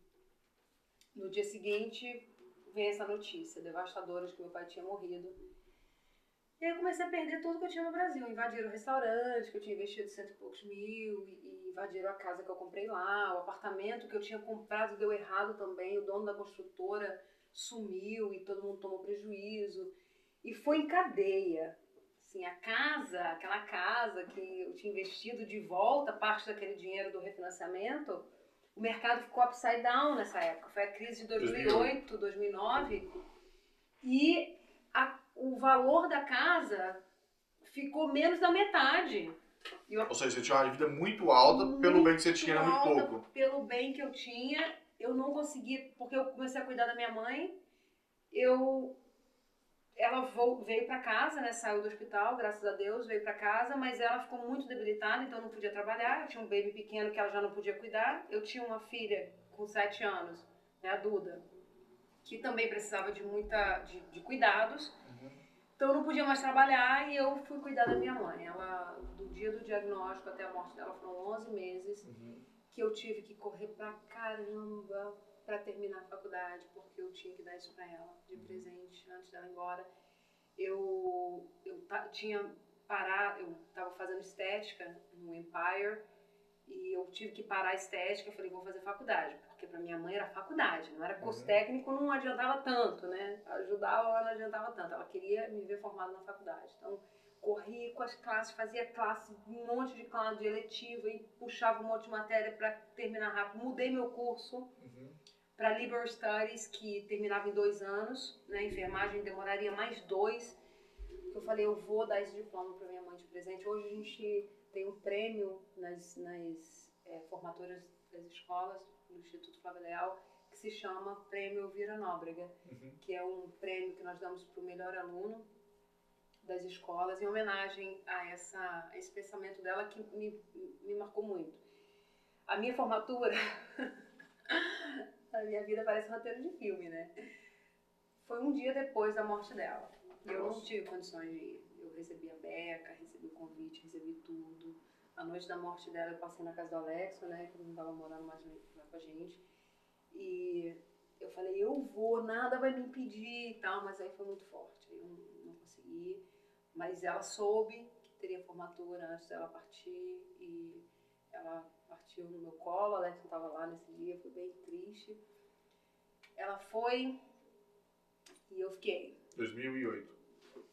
no dia seguinte vem essa notícia devastadora de que meu pai tinha morrido. E aí eu comecei a perder tudo que eu tinha no Brasil. Invadiram o restaurante, que eu tinha investido cento e poucos mil, e, invadiram a casa que eu comprei lá, o apartamento que eu tinha comprado deu errado também, o dono da construtora sumiu e todo mundo tomou prejuízo. E foi em cadeia. Assim, a casa, aquela casa que eu tinha investido de volta parte daquele dinheiro do refinanciamento, o mercado ficou upside down nessa época. Foi a crise de 2008, 2009. E o valor da casa ficou menos da metade. Eu Ou seja, você tinha uma dívida muito alta pelo bem que você tinha, era muito pouco. Pelo bem que eu tinha, eu não consegui, porque eu comecei a cuidar da minha mãe. Eu ela veio para casa, né, saiu do hospital, graças a Deus, veio para casa, mas ela ficou muito debilitada, então não podia trabalhar. Eu tinha um baby pequeno que ela já não podia cuidar. Eu tinha uma filha com sete anos, né, a Duda, que também precisava de muita de, de cuidados. Uhum. Então eu não podia mais trabalhar e eu fui cuidar da minha mãe. Ela, do dia do diagnóstico até a morte dela foram 11 meses Uhum. que eu tive que correr pra caramba pra terminar a faculdade, porque eu tinha que dar isso pra ela de presente antes dela ir embora. Eu, eu tinha parado, eu tava fazendo estética no Empire e eu tive que parar a estética. Eu falei, vou fazer faculdade, porque pra minha mãe era faculdade, não era curso Uhum. técnico, não adiantava tanto, né? Ajudava, ela não adiantava tanto. Ela queria me ver formada na faculdade. Então, corri com as classes, fazia classe, um monte de classe de eletiva e puxava um monte de matéria para terminar rápido. Mudei meu curso Uhum. para Liberal Studies, que terminava em dois anos, né? Enfermagem demoraria mais dois. Eu falei, eu vou dar esse diploma para minha mãe de presente. Hoje a gente tem um prêmio nas, nas é, formaturas das escolas do Instituto Flávio Leal que se chama Prêmio Vira Nóbrega, Uhum. que é um prêmio que nós damos para o melhor aluno das escolas em homenagem a, essa, a esse pensamento dela que me, me marcou muito. A minha formatura, a minha vida parece um roteiro de filme, né? Foi um dia depois da morte dela. Eu não tive condições de ir. Eu recebi a beca, recebi o convite, recebi tudo. A noite da morte dela eu passei na casa do Alexo, né? Que não estava morando mais lá com a gente. E eu falei, eu vou, nada vai me impedir e tal, mas aí foi muito forte. Eu não, não consegui. Mas ela soube que teria formatura antes dela partir e ela partiu no meu colo, a Alex não estava lá nesse dia, foi bem triste. Ela foi e eu fiquei. 2008.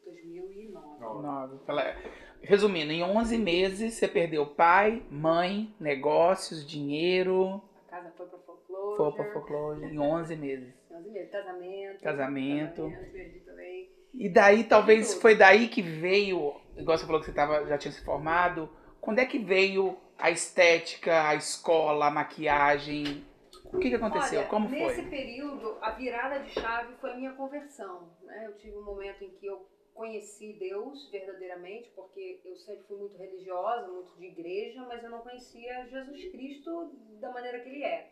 2009. Não. Nove. Fala- Resumindo, em 11 meses você perdeu pai, mãe, negócios, dinheiro, A casa foi para foreclosure. foi pra foreclosure em 11 meses. 11 meses. Casamento. Casamento. Casamento, também. E daí, talvez foi daí que veio, igual você falou que você tava, já tinha se formado, quando é que veio a estética, a escola, a maquiagem? O que, que aconteceu? Olha, Como nesse foi? período, a virada de chave foi a minha conversão. Né? Eu tive um momento em que eu conheci Deus verdadeiramente, porque eu sempre fui muito religiosa, muito de igreja, mas eu não conhecia Jesus Cristo da maneira que ele é.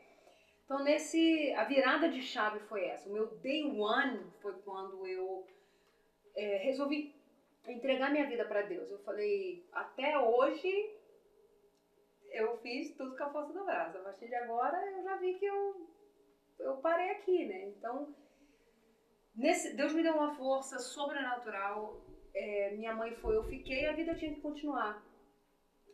Então, nesse, a virada de chave foi essa. O meu day one foi quando eu é, resolvi entregar minha vida para Deus. Eu falei, até hoje eu fiz tudo com a força do braço. A partir de agora eu já vi que eu, eu parei aqui, né? Então, nesse, Deus me deu uma força sobrenatural. É, minha mãe foi, eu fiquei, a vida tinha que continuar.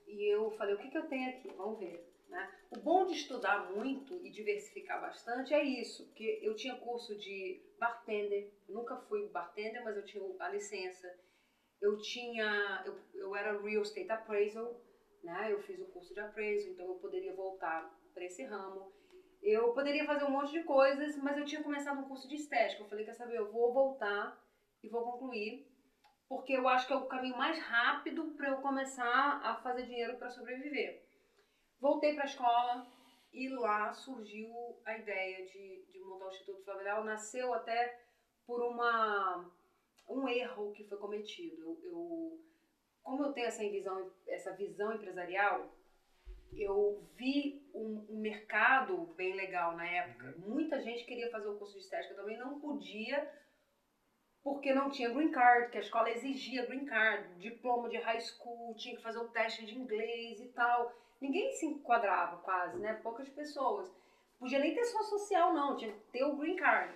E eu falei, o que, que eu tenho aqui? Vamos ver. Né? O bom de estudar muito e diversificar bastante é isso, porque eu tinha curso de bartender, nunca fui bartender, mas eu tinha a licença. Eu tinha, eu, eu era real estate appraisal, né? Eu fiz o curso de appraisal, então eu poderia voltar para esse ramo. Eu poderia fazer um monte de coisas, mas eu tinha começado um curso de estética. Eu falei, quer saber, eu vou voltar e vou concluir, porque eu acho que é o caminho mais rápido para eu começar a fazer dinheiro para sobreviver. Voltei para a escola e lá surgiu a ideia de, de montar o Instituto Flávio Leal. Nasceu até por uma, um erro que foi cometido. Eu, eu como eu tenho essa visão, essa visão empresarial, eu vi um, um mercado bem legal na época. Muita gente queria fazer o curso de estética também, não podia, porque não tinha green card, que a escola exigia green card, diploma de high school, tinha que fazer o teste de inglês e tal. Ninguém se enquadrava quase, né? Poucas pessoas. Podia nem ter só social, não, tinha que ter o green card.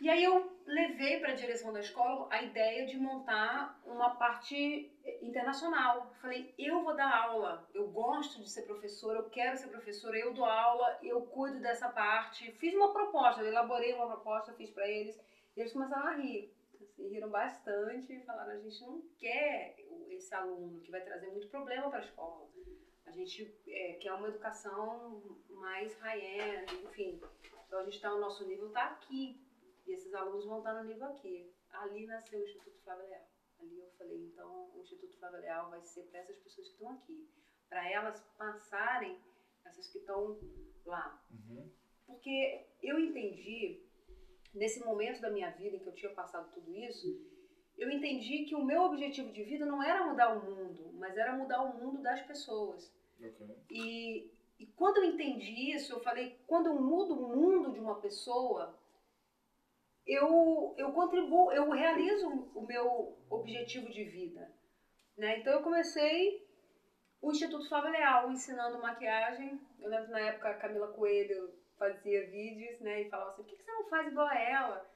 E aí eu levei para a direção da escola a ideia de montar uma parte internacional. Falei, eu vou dar aula, eu gosto de ser professora, eu quero ser professora, eu dou aula, eu cuido dessa parte. Fiz uma proposta, eu elaborei uma proposta, fiz para eles, e eles começaram a rir. Assim, riram bastante e falaram, a gente não quer esse aluno que vai trazer muito problema para a escola. A gente é, quer uma educação mais high-end, enfim. Então a gente está, o nosso nível está aqui. E esses alunos vão estar no nível aqui. Ali nasceu o Instituto Flávio Leal. Ali eu falei, então o Instituto Flávio Leal vai ser para essas pessoas que estão aqui. Para elas passarem, essas que estão lá. Uhum. Porque eu entendi, nesse momento da minha vida em que eu tinha passado tudo isso, eu entendi que o meu objetivo de vida não era mudar o mundo, mas era mudar o mundo das pessoas. Ok. E, e quando eu entendi isso, eu falei, quando eu mudo o mundo de uma pessoa, eu, eu contribuo, eu realizo o meu objetivo de vida. Né? Então eu comecei o Instituto Flávio Leal ensinando maquiagem. Eu lembro na época a Camila Coelho fazia vídeos né, e falava assim, por que você não faz igual a ela?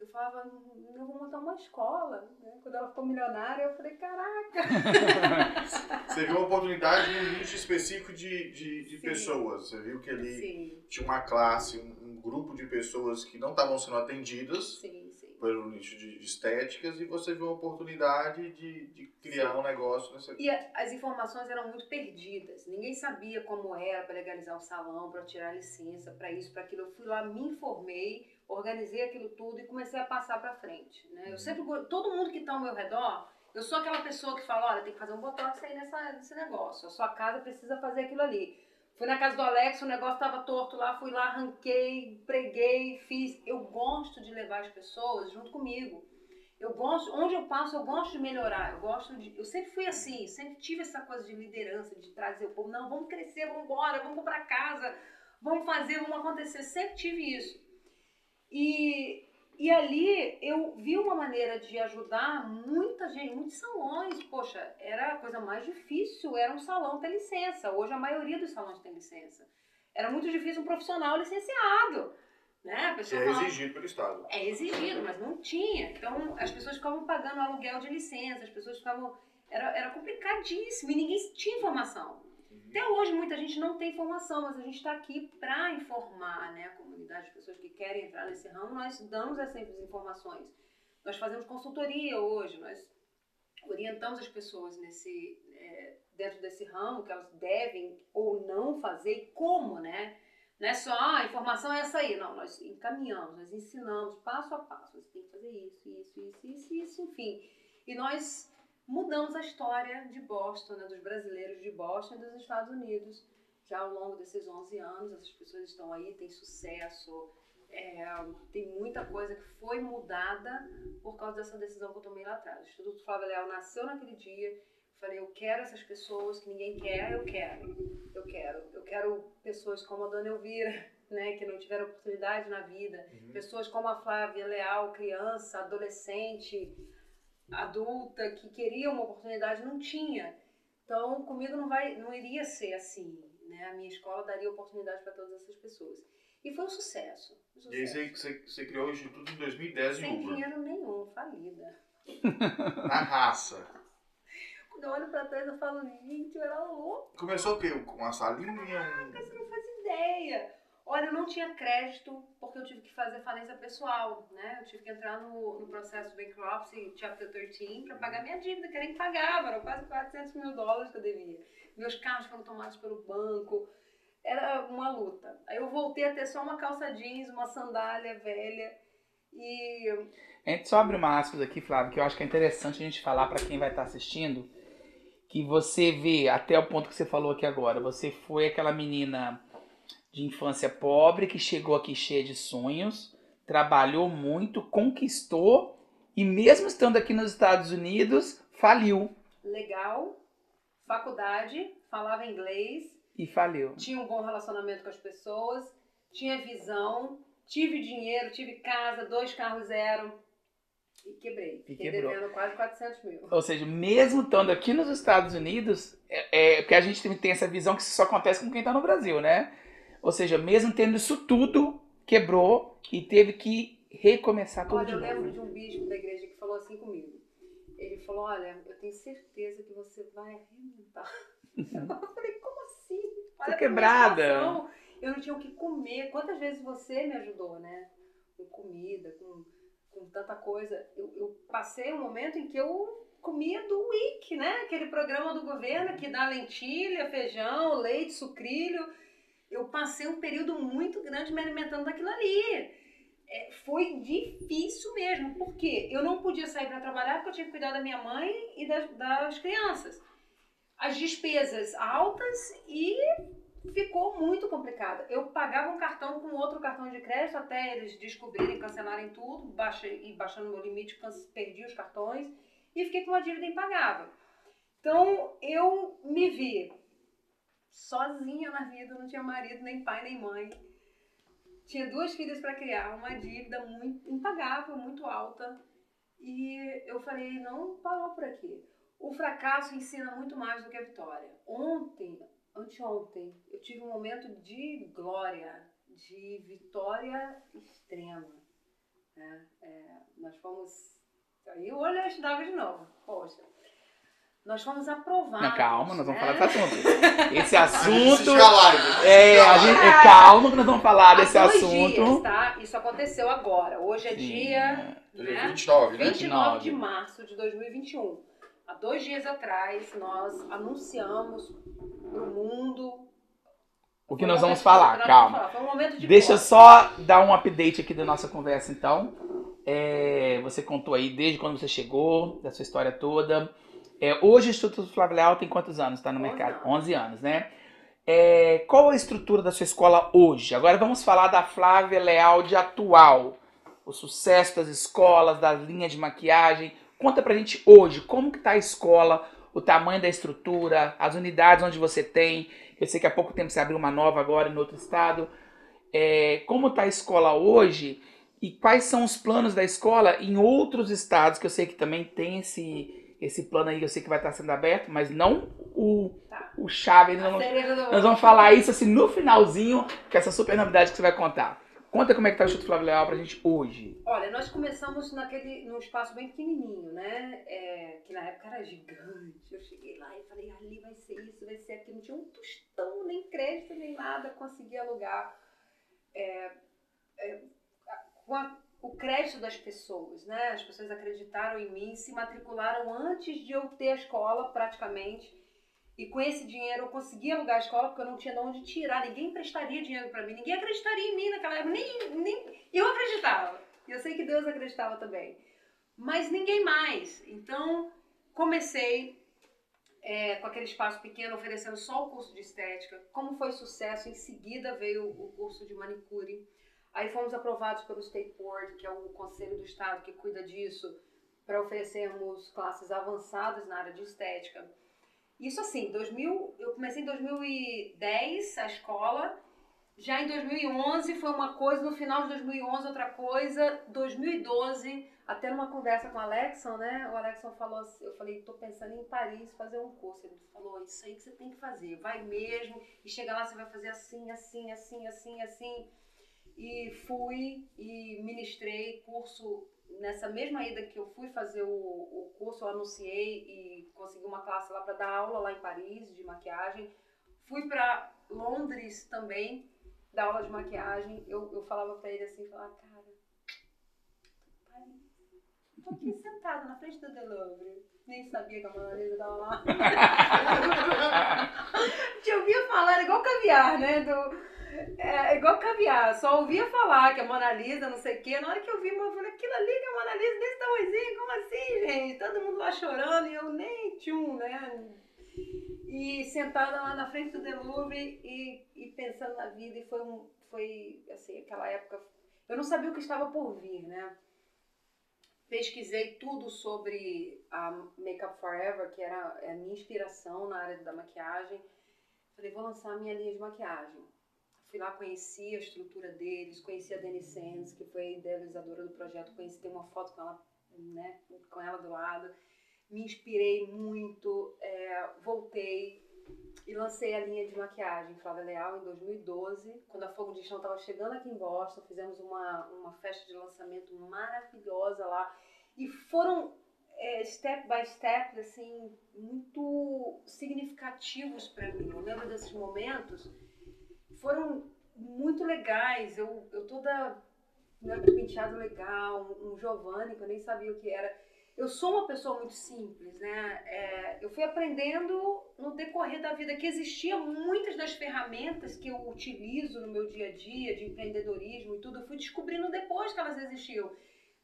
Eu falava, eu vou montar uma escola. Né? Quando ela ficou milionária, eu falei, caraca. Você viu uma oportunidade num nicho específico de, de, de pessoas. Você viu que ali Sim, tinha uma classe, um, um grupo de pessoas que não estavam sendo atendidas sim, sim. pelo nicho de estéticas e você viu a oportunidade de, de criar um negócio nessa E a, as informações eram muito perdidas. Ninguém sabia como era para legalizar o salão, para tirar licença, para isso, para aquilo. Eu fui lá, me informei, organizei aquilo tudo e comecei a passar para frente. Né? Eu uhum. sempre, todo mundo que está ao meu redor, eu sou aquela pessoa que fala, olha, tem que fazer um botox aí nessa, nesse negócio. A sua casa precisa fazer aquilo ali. Fui na casa do Alex, o negócio estava torto lá, fui lá, arranquei, preguei, fiz. Eu gosto de levar as pessoas junto comigo. Eu gosto, onde eu passo, eu gosto de melhorar. Eu gosto de, eu sempre fui assim, sempre tive essa coisa de liderança, de trazer o povo, não, vamos crescer, vamos embora, vamos comprar casa, vamos fazer, vamos acontecer. Sempre tive isso. E e ali eu vi uma maneira de ajudar muita gente, muitos salões. Poxa, era a coisa mais difícil, era um salão ter licença. Hoje a maioria dos salões tem licença. Era muito difícil um profissional licenciado. Né? é falava, exigido pelo Estado. É exigido, mas não tinha. Então as pessoas ficavam pagando aluguel de licença, as pessoas ficavam. Era, era complicadíssimo e ninguém tinha informação. Até hoje muita gente não tem informação, mas a gente está aqui para informar né, a comunidade, as pessoas que querem entrar nesse ramo, nós damos essas informações. Nós fazemos consultoria hoje, nós orientamos as pessoas nesse, é, dentro desse ramo, que elas devem ou não fazer e como, né? Não é só ah, a informação é essa aí, não, nós encaminhamos, nós ensinamos passo a passo, você tem que fazer isso, isso, isso, isso, isso enfim. E nós mudamos a história de Boston, né, dos brasileiros de Boston e dos Estados Unidos. Já ao longo desses 11 anos, essas pessoas estão aí, têm sucesso, é, tem muita coisa que foi mudada por causa dessa decisão que eu tomei lá atrás. O Instituto Flávio Leal nasceu naquele dia. Falei, eu quero essas pessoas que ninguém quer, eu quero. Eu quero. Eu quero pessoas como a Dona Elvira, né, que não tiveram oportunidade na vida. Uhum. Pessoas como a Flávia Leal, criança, adolescente, adulta que queria uma oportunidade não tinha. Então, comigo não vai, não iria ser assim, né? A minha escola daria oportunidade para todas essas pessoas. E foi um sucesso. Um sucesso. E aí você, você, você, criou o Instituto em 2010 Sem em Sem dinheiro nenhum, falida. Na raça. Quando eu olho pra trás, eu falo, gente, eu era louco. Começou o quê? Com uma salinha? Caraca, você não faz ideia. Olha, eu não tinha crédito porque eu tive que fazer falência pessoal, né? Eu tive que entrar no, no processo bankruptcy, Chapter 13, para pagar minha dívida, que eu nem eram quase 400 mil dólares que eu devia. Meus carros foram tomados pelo banco, era uma luta. Aí eu voltei a ter só uma calça jeans, uma sandália velha e... A gente só abre uma aspas aqui, Flávio, que eu acho que é interessante a gente falar para quem vai estar tá assistindo, que você vê, até o ponto que você falou aqui agora, você foi aquela menina de infância pobre que chegou aqui cheia de sonhos, trabalhou muito, conquistou e mesmo estando aqui nos Estados Unidos, faliu. Legal, faculdade, falava inglês. E faliu. Tinha um bom relacionamento com as pessoas, tinha visão, tive dinheiro, tive casa, dois carros zero. E quebrei. E Fiquei quebrou. devendo quase 400 mil. Ou seja, mesmo estando aqui nos Estados Unidos, é, é, porque a gente tem essa visão que isso só acontece com quem está no Brasil, né? Ou seja, mesmo tendo isso tudo, quebrou e teve que recomeçar tudo olha, de novo. Olha, eu lembro de um bispo da igreja que falou assim comigo. Ele falou, olha, eu tenho certeza que você vai arrebentar. eu falei, como assim? Olha Tô quebrada. Eu não tinha o que comer. Quantas vezes você me ajudou, né? Com comida, com, com tanta coisa. Eu, eu passei um momento em que eu comia do WIC, né? Aquele programa do governo que dá lentilha, feijão, leite, sucrilho eu passei um período muito grande me alimentando daquilo ali. É, foi difícil mesmo, porque eu não podia sair para trabalhar porque eu tinha que cuidar da minha mãe e das, das crianças. As despesas altas e ficou muito complicada. Eu pagava um cartão com outro cartão de crédito até eles descobrirem, cancelarem tudo, e baixando meu limite, perdi os cartões e fiquei com uma dívida impagável. Então eu me vi sozinha na vida, não tinha marido, nem pai, nem mãe. Tinha duas filhas para criar, uma dívida muito impagável, muito alta. E eu falei, não parou por aqui. O fracasso ensina muito mais do que a vitória. Ontem, anteontem, eu tive um momento de glória, de vitória extrema. É, é, nós fomos. Aí o olho estava de novo. Poxa, nós fomos aprovados. Não, calma, nós vamos né? falar desse assunto. Esse assunto. é, a gente, é, calma que nós vamos falar desse assunto. Dias, tá? isso aconteceu agora. Hoje é Sim, dia é. É né? 29, né? 29 de 29. março de 2021. Há dois dias atrás, nós anunciamos para o mundo. O que nós vamos falar, o que nós calma. vamos falar. Foi um momento de Deixa eu só dar um update aqui da nossa conversa, então. É, você contou aí desde quando você chegou, da sua história toda. É, hoje o Instituto Flávio Leal tem quantos anos? Está no 11 mercado? anos. 11 anos, né? É, qual a estrutura da sua escola hoje? Agora vamos falar da Flávia Leal de atual. O sucesso das escolas, das linhas de maquiagem. Conta pra gente hoje, como que tá a escola, o tamanho da estrutura, as unidades onde você tem. Eu sei que há pouco tempo você abriu uma nova agora em outro estado. É, como está a escola hoje e quais são os planos da escola em outros estados, que eu sei que também tem esse, esse plano aí, eu sei que vai estar sendo aberto, mas não o, Tá. o chave. Nós vamos, nós falar isso assim no finalzinho, com essa super novidade que você vai contar. Conta como é que tá o Instituto Flávio Leal pra gente hoje. Olha, nós começamos naquele, num espaço bem pequenininho, né? É, que na época era gigante. Eu cheguei lá e falei, ali vai ser isso, vai ser aquilo. Não tinha um tostão, nem crédito, nem nada. Consegui alugar é, é, com a- o crédito das pessoas, né? As pessoas acreditaram em mim, se matricularam antes de eu ter a escola, praticamente. E com esse dinheiro eu consegui alugar a escola porque eu não tinha de onde tirar. Ninguém emprestaria dinheiro para mim, ninguém acreditaria em mim naquela época. Nem, nem eu acreditava. E eu sei que Deus acreditava também. Mas ninguém mais. Então, comecei é, com aquele espaço pequeno, oferecendo só o curso de estética. Como foi sucesso, em seguida veio o curso de manicure. Aí fomos aprovados pelo State Board, que é o conselho do estado que cuida disso, para oferecermos classes avançadas na área de estética. Isso assim, 2000, eu comecei em 2010 a escola, já em 2011 foi uma coisa, no final de 2011 outra coisa, 2012, até numa conversa com o Alexson, né? O Alexson falou assim, eu falei, tô pensando em Paris fazer um curso. Ele falou, isso aí que você tem que fazer, vai mesmo, e chega lá você vai fazer assim, assim, assim, assim, assim. E fui e ministrei curso nessa mesma ida que eu fui fazer o, o curso, eu anunciei e consegui uma classe lá para dar aula lá em Paris de maquiagem. Fui para Londres também dar aula de maquiagem. Eu, eu falava para ele assim, falava, cara, Paris, tô aqui sentada na frente do Delouvre. Nem sabia que a Mona Lisa tava lá. Te ouvia falar, igual caviar, né? Do, é igual caviar, só ouvia falar que a Mona Lisa, não sei o quê. Na hora que eu vi, eu falei, aquilo ali que é a Mona Lisa desse tamanhozinho, como assim, gente? Todo mundo lá chorando e eu nem tchum, né? E sentada lá na frente do Delouvre e, e pensando na vida, e foi, um, foi assim, aquela época. Eu não sabia o que estava por vir, né? Pesquisei tudo sobre a Makeup Forever, que era a minha inspiração na área da maquiagem. Falei, vou lançar a minha linha de maquiagem. Fui lá, conheci a estrutura deles, conheci a Dani Sands, que foi a idealizadora do projeto, conheci, tem uma foto com ela, né, com ela do lado. Me inspirei muito, é, voltei e lancei a linha de maquiagem Flávia Leal em 2012, quando a Fogo de Chão estava chegando aqui em Boston, fizemos uma, uma festa de lançamento maravilhosa lá e foram é, step by step assim muito significativos para mim. Eu lembro desses momentos foram muito legais. Eu, eu toda com penteado legal, um, Giovanni que eu nem sabia o que era. Eu sou uma pessoa muito simples, né? É, eu fui aprendendo no decorrer da vida que existiam muitas das ferramentas que eu utilizo no meu dia a dia, de empreendedorismo e tudo, eu fui descobrindo depois que elas existiam.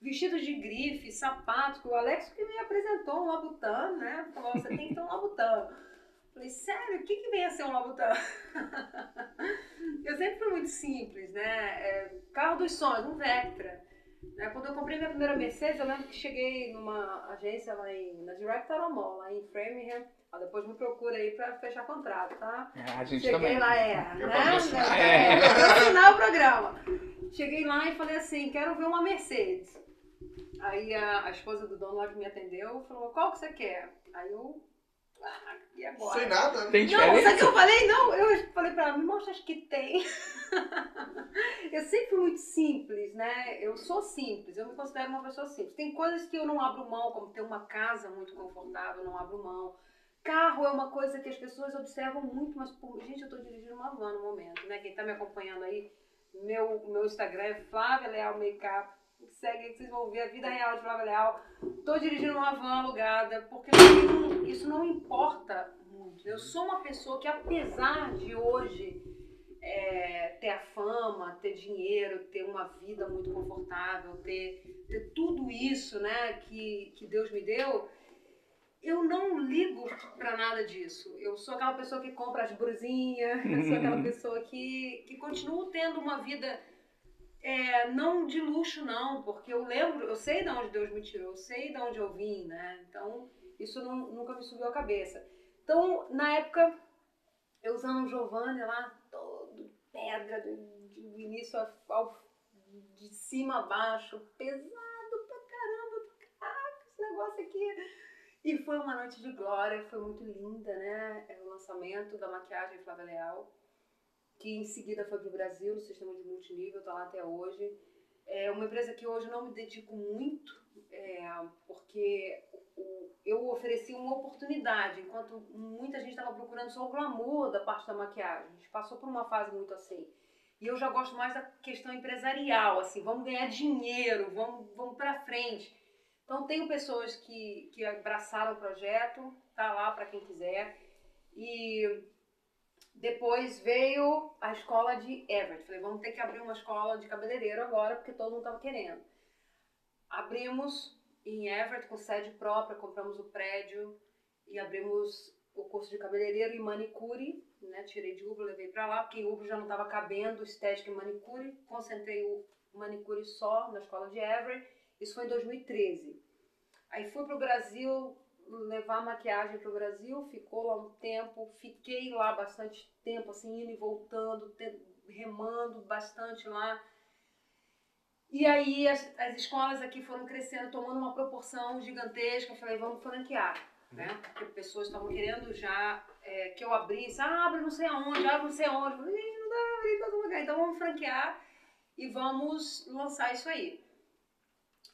Vestidos de grife, sapatos, que o Alex que me apresentou um Labutan, né? Falou, você tem que ter um Labutan. Falei, sério, o que, que vem a ser um Labutan? eu sempre fui muito simples, né? É, carro dos sonhos, um Vectra. Né? Quando eu comprei minha primeira Mercedes, eu lembro que cheguei numa agência lá em, na Director Mall, lá em Framingham. Ó, depois me procura aí pra fechar contrato, tá? É, a gente Cheguei também. lá, é, Eu né? patrocinar. É, é, patrocinar o programa. Cheguei lá e falei assim, quero ver uma Mercedes. Aí a, a esposa do dono lá que me atendeu falou, qual que você quer? Aí eu, ah, e agora? Sem nada. Tem Não, sabe o que diferença? eu falei? Não, eu falei pra ela, me mostra as que tem. eu sempre fui muito simples, né? Eu sou simples, eu me considero uma pessoa simples. Tem coisas que eu não abro mão, como ter uma casa muito confortável, eu não abro mão. Carro é uma coisa que as pessoas observam muito, mas, por... gente, eu tô dirigindo uma van no momento, né? Quem tá me acompanhando aí Meu, meu Instagram é Flávia Leal Makeup. Segue que vocês vão ver a vida real de Flávia Leal. Tô dirigindo uma van alugada, porque não, isso não importa muito. Eu sou uma pessoa que, apesar de hoje é, ter a fama, ter dinheiro, ter uma vida muito confortável, ter, ter tudo isso né, que, que Deus me deu, eu não ligo para nada disso. Eu sou aquela pessoa que compra as brusinhas, eu sou aquela pessoa que, que continua tendo uma vida é, não de luxo, não, porque eu lembro, eu sei de onde Deus me tirou, eu sei de onde eu vim, né? Então, isso não, nunca me subiu a cabeça. Então, na época, eu usando o Giovanni lá, todo pedra, do, início ao, de cima a baixo, pesado pra caramba, caraca, esse negócio aqui e foi uma noite de glória, foi muito linda, né? É o lançamento da maquiagem Flávia Leal, que em seguida foi para o Brasil, no sistema de multinível, está lá até hoje. É uma empresa que hoje não me dedico muito, é, porque eu ofereci uma oportunidade, enquanto muita gente estava procurando só o glamour da parte da maquiagem. A gente passou por uma fase muito assim. E eu já gosto mais da questão empresarial, assim, vamos ganhar dinheiro, vamos, vamos para frente. Então, tenho pessoas que, que abraçaram o projeto, tá lá para quem quiser. E depois veio a escola de Everett. Falei, vamos ter que abrir uma escola de cabeleireiro agora, porque todo mundo estava querendo. Abrimos em Everett com sede própria, compramos o prédio e abrimos o curso de cabeleireiro e manicure, né? Tirei de Uber, levei para lá, porque Uber já não estava cabendo estética e manicure. Concentrei o manicure só na escola de Everett isso foi em 2013. Aí fui para o Brasil levar maquiagem para o Brasil, ficou lá um tempo, fiquei lá bastante tempo, assim, indo e voltando, remando bastante lá. E aí as, as escolas aqui foram crescendo, tomando uma proporção gigantesca. Eu falei, vamos franquear, né? Porque pessoas estavam querendo já é, que eu abrisse, ah, abre não sei aonde, abre não sei aonde. Eu falei, não dá pra abrir todo lugar. Então vamos franquear e vamos lançar isso aí.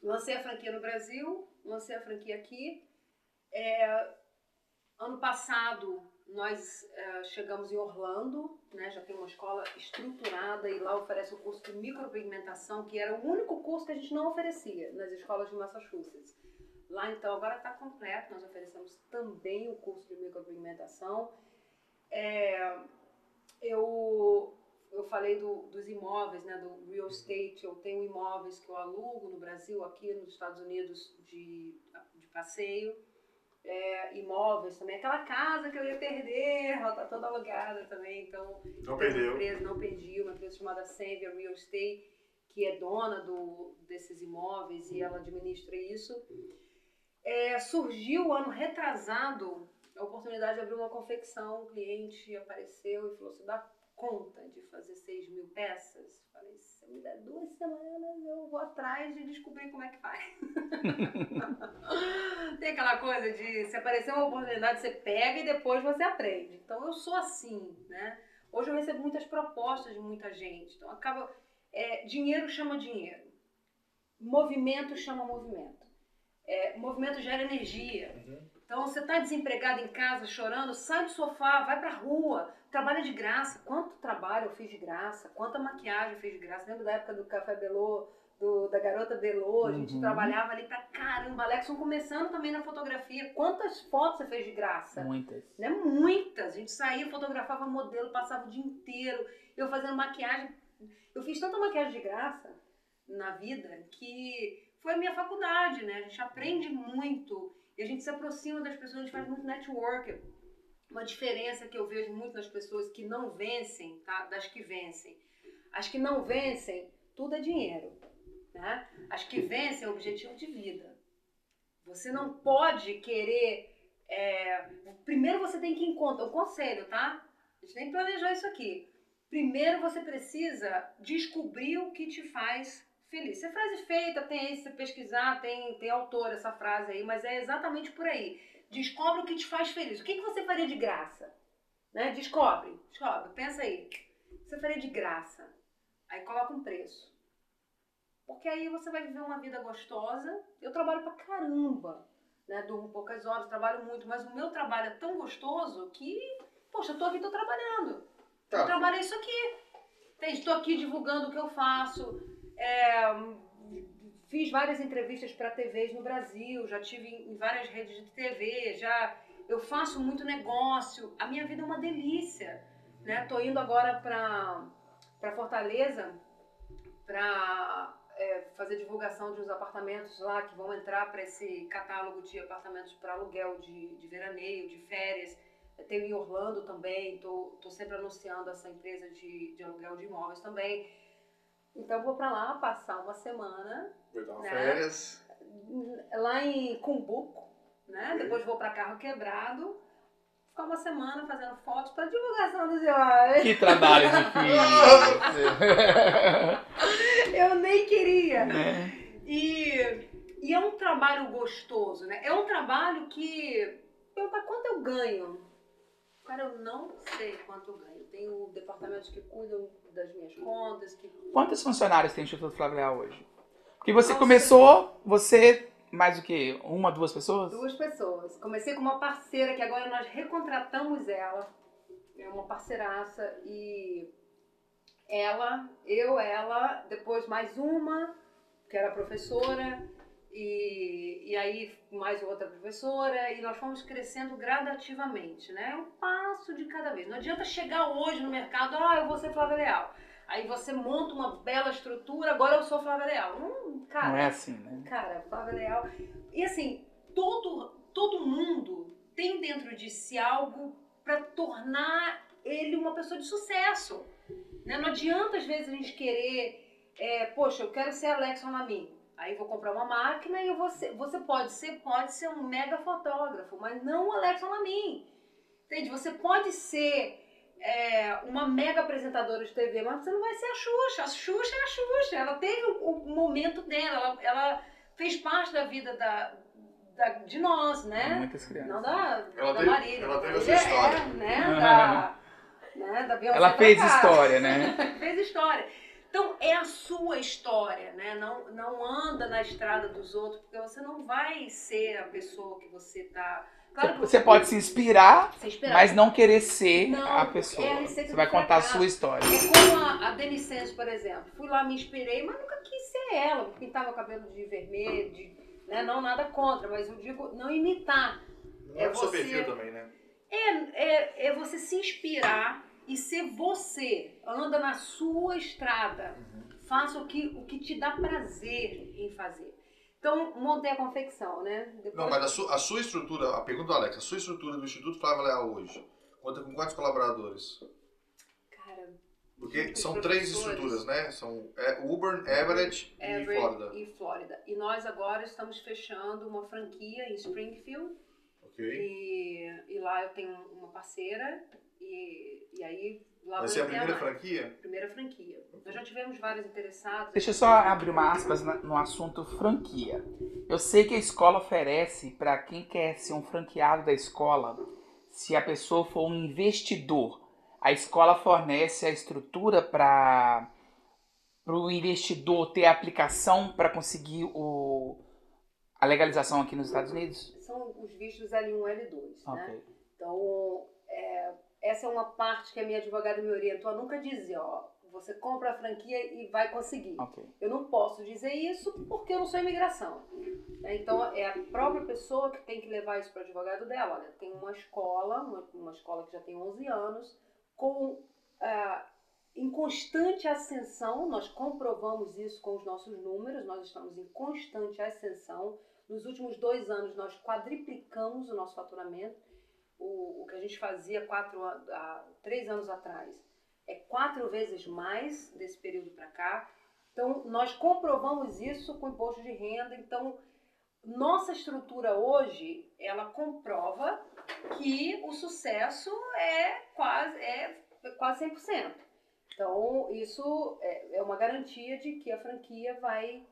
Lancei a franquia no Brasil, lancei a franquia aqui. É, ano passado nós é, chegamos em Orlando, né, já tem uma escola estruturada e lá oferece o curso de micropigmentação, que era o único curso que a gente não oferecia nas escolas de Massachusetts. Lá então agora está completo, nós oferecemos também o curso de micropigmentação. É, eu eu falei do, dos imóveis, né, do real estate. Eu tenho imóveis que eu alugo no Brasil, aqui nos Estados Unidos, de, de passeio. É, imóveis também. Aquela casa que eu ia perder, ela tá toda alugada também. Então, não perdeu. Empresa, não perdi. Uma empresa chamada Senvia Real Estate, que é dona do, desses imóveis e ela administra isso. É, surgiu ano retrasado a oportunidade de abrir uma confecção. Um cliente apareceu e falou: Você dá conta de fazer 6 mil peças? Falei, se me der duas semanas, eu vou atrás de descobrir como é que faz. Tem aquela coisa de se aparecer uma oportunidade, você pega e depois você aprende. Então eu sou assim, né? Hoje eu recebo muitas propostas de muita gente. Então acaba. É, dinheiro chama dinheiro. Movimento chama movimento. É, movimento gera energia. Uhum. Então você está desempregado em casa, chorando, sai do sofá, vai pra rua, trabalha de graça. Quanto trabalho eu fiz de graça, quanta maquiagem eu fiz de graça. Lembra da época do Café Belô, do, da garota Belô, a gente uhum. trabalhava ali pra caramba. Alexson começando também na fotografia. Quantas fotos você fez de graça? Muitas. Né? Muitas. A gente saía, fotografava modelo, passava o dia inteiro. Eu fazendo maquiagem. Eu fiz tanta maquiagem de graça na vida que foi a minha faculdade, né? A gente aprende muito e a gente se aproxima das pessoas, a gente faz muito network. Uma diferença que eu vejo muito nas pessoas que não vencem, tá? Das que vencem. As que não vencem, tudo é dinheiro, né? As que vencem é objetivo de vida. Você não pode querer. É... Primeiro você tem que encontrar. O conselho, tá? A gente tem que planejar isso aqui. Primeiro você precisa descobrir o que te faz feliz. Isso é frase feita, tem aí, se pesquisar, tem, tem autor essa frase aí, mas é exatamente por aí. Descobre o que te faz feliz. O que, que você faria de graça? Né? Descobre, descobre, pensa aí. Você faria de graça. Aí coloca um preço. Porque aí você vai viver uma vida gostosa. Eu trabalho pra caramba. Né? Durmo poucas horas, trabalho muito, mas o meu trabalho é tão gostoso que, poxa, eu tô aqui, tô trabalhando. Tá. Eu trabalho isso aqui. Estou aqui divulgando o que eu faço. É, fiz várias entrevistas para TVs no Brasil, já tive em várias redes de TV, já eu faço muito negócio. A minha vida é uma delícia, né? Tô indo agora para para Fortaleza para é, fazer divulgação de uns apartamentos lá que vão entrar para esse catálogo de apartamentos para aluguel de, de veraneio, de férias. Tenho em Orlando também, tô, tô sempre anunciando essa empresa de, de aluguel de imóveis também. Então vou para lá passar uma semana. Vai dar né? férias. Lá em Cumbuco, né? Depois vou para Carro Quebrado. Ficar uma semana fazendo fotos para divulgação dos imóveis. Que trabalho difícil. Eu nem queria. né? E, e é um trabalho gostoso, né? É um trabalho que. Perguntar quanto eu ganho. Cara, eu não sei quanto eu ganho. Tenho departamentos que cuidam das minhas contas, que Quantos funcionários tem o Instituto Flávio Leal hoje? Porque você Nossa. começou, você, mais do que uma, duas pessoas? Duas pessoas. Comecei com uma parceira que agora nós recontratamos ela. É uma parceiraça e ela, eu, ela, depois mais uma, que era professora, e, e aí mais outra professora, e nós fomos crescendo gradativamente, né? Um passo de cada vez. Não adianta chegar hoje no mercado, ah, eu vou ser Flávia Leal. Aí você monta uma bela estrutura, agora eu sou Flávia Leal. Não, cara, Não é assim, né? Cara, Flávia Leal. E assim, todo, todo mundo tem dentro de si algo para tornar ele uma pessoa de sucesso. Né? Não adianta, às vezes, a gente querer, é, poxa, eu quero ser Alex Lamin. Aí vou comprar uma máquina e eu vou ser, você pode ser, pode ser um mega fotógrafo, mas não o Alex Lamin. Entende? Você pode ser é, uma mega apresentadora de TV, mas você não vai ser a Xuxa. A Xuxa é a Xuxa. Ela teve o, o momento dela, ela, ela fez parte da vida da, da- de nós, né? Muitas crianças. Não da, Ela da teve- Marília. ela teve a Marília sua história. É, né? Da, né? da Beyoncé Ela pra fez história, né? fez história. É a sua história, né? Não, não anda na estrada dos outros, porque você não vai ser a pessoa que você tá. Claro que Você pode se inspirar, se inspirar. mas não querer ser Não, a é pessoa. a receita Você vai contar a sua história. É como a, a Denicence, por exemplo. Fui lá, me inspirei, mas nunca quis ser ela. Pintar meu cabelo de vermelho, de, né? não nada contra, mas eu digo não imitar. Não é, É o seu você- perfil também, né? É, é, é você se inspirar e ser você. Anda na sua estrada. Faça o que, o que te dá prazer em fazer. Então, montei a confecção, né? Depois- Não, mas a sua, a sua estrutura, a pergunta do Alex, a sua estrutura do Instituto Flávio Leal hoje, conta com quantos colaboradores? Cara, Porque são três estruturas, né? São é, Auburn, Everett e Everett Florida. e Flórida. E nós agora estamos fechando uma franquia em Springfield. Ok? E, e lá eu tenho uma parceira. E, e aí lá Vai ser a primeira franquia? Primeira franquia. Nós já tivemos vários interessados. Deixa eu só abrir uma aspas no assunto franquia. Eu sei que a escola oferece para quem quer ser um franqueado da escola, se a pessoa for um investidor, a escola fornece a estrutura para o investidor ter a aplicação para conseguir o, a legalização aqui nos Estados Unidos? São os vistos L1 L2, né? Ok. Então, é, essa é uma parte que a minha advogada me orientou a nunca dizer, ó, você compra a franquia e vai conseguir. Ok. Eu não posso dizer isso porque eu não sou imigração. né? Então, é a própria pessoa que tem que levar isso para o advogado dela. Olha, tem uma escola, uma, uma escola que já tem 11 anos, com ah, em constante ascensão, nós comprovamos isso com os nossos números, nós estamos em constante ascensão. Nos últimos dois anos, nós quadriplicamos o nosso faturamento. O, o que a gente fazia quatro, há três anos atrás é quatro vezes mais desse período para cá. Então, nós comprovamos isso com imposto de renda. Então, nossa estrutura hoje, ela comprova que o sucesso é quase, é quase 100%. Então, isso é, é uma garantia de que a franquia vai...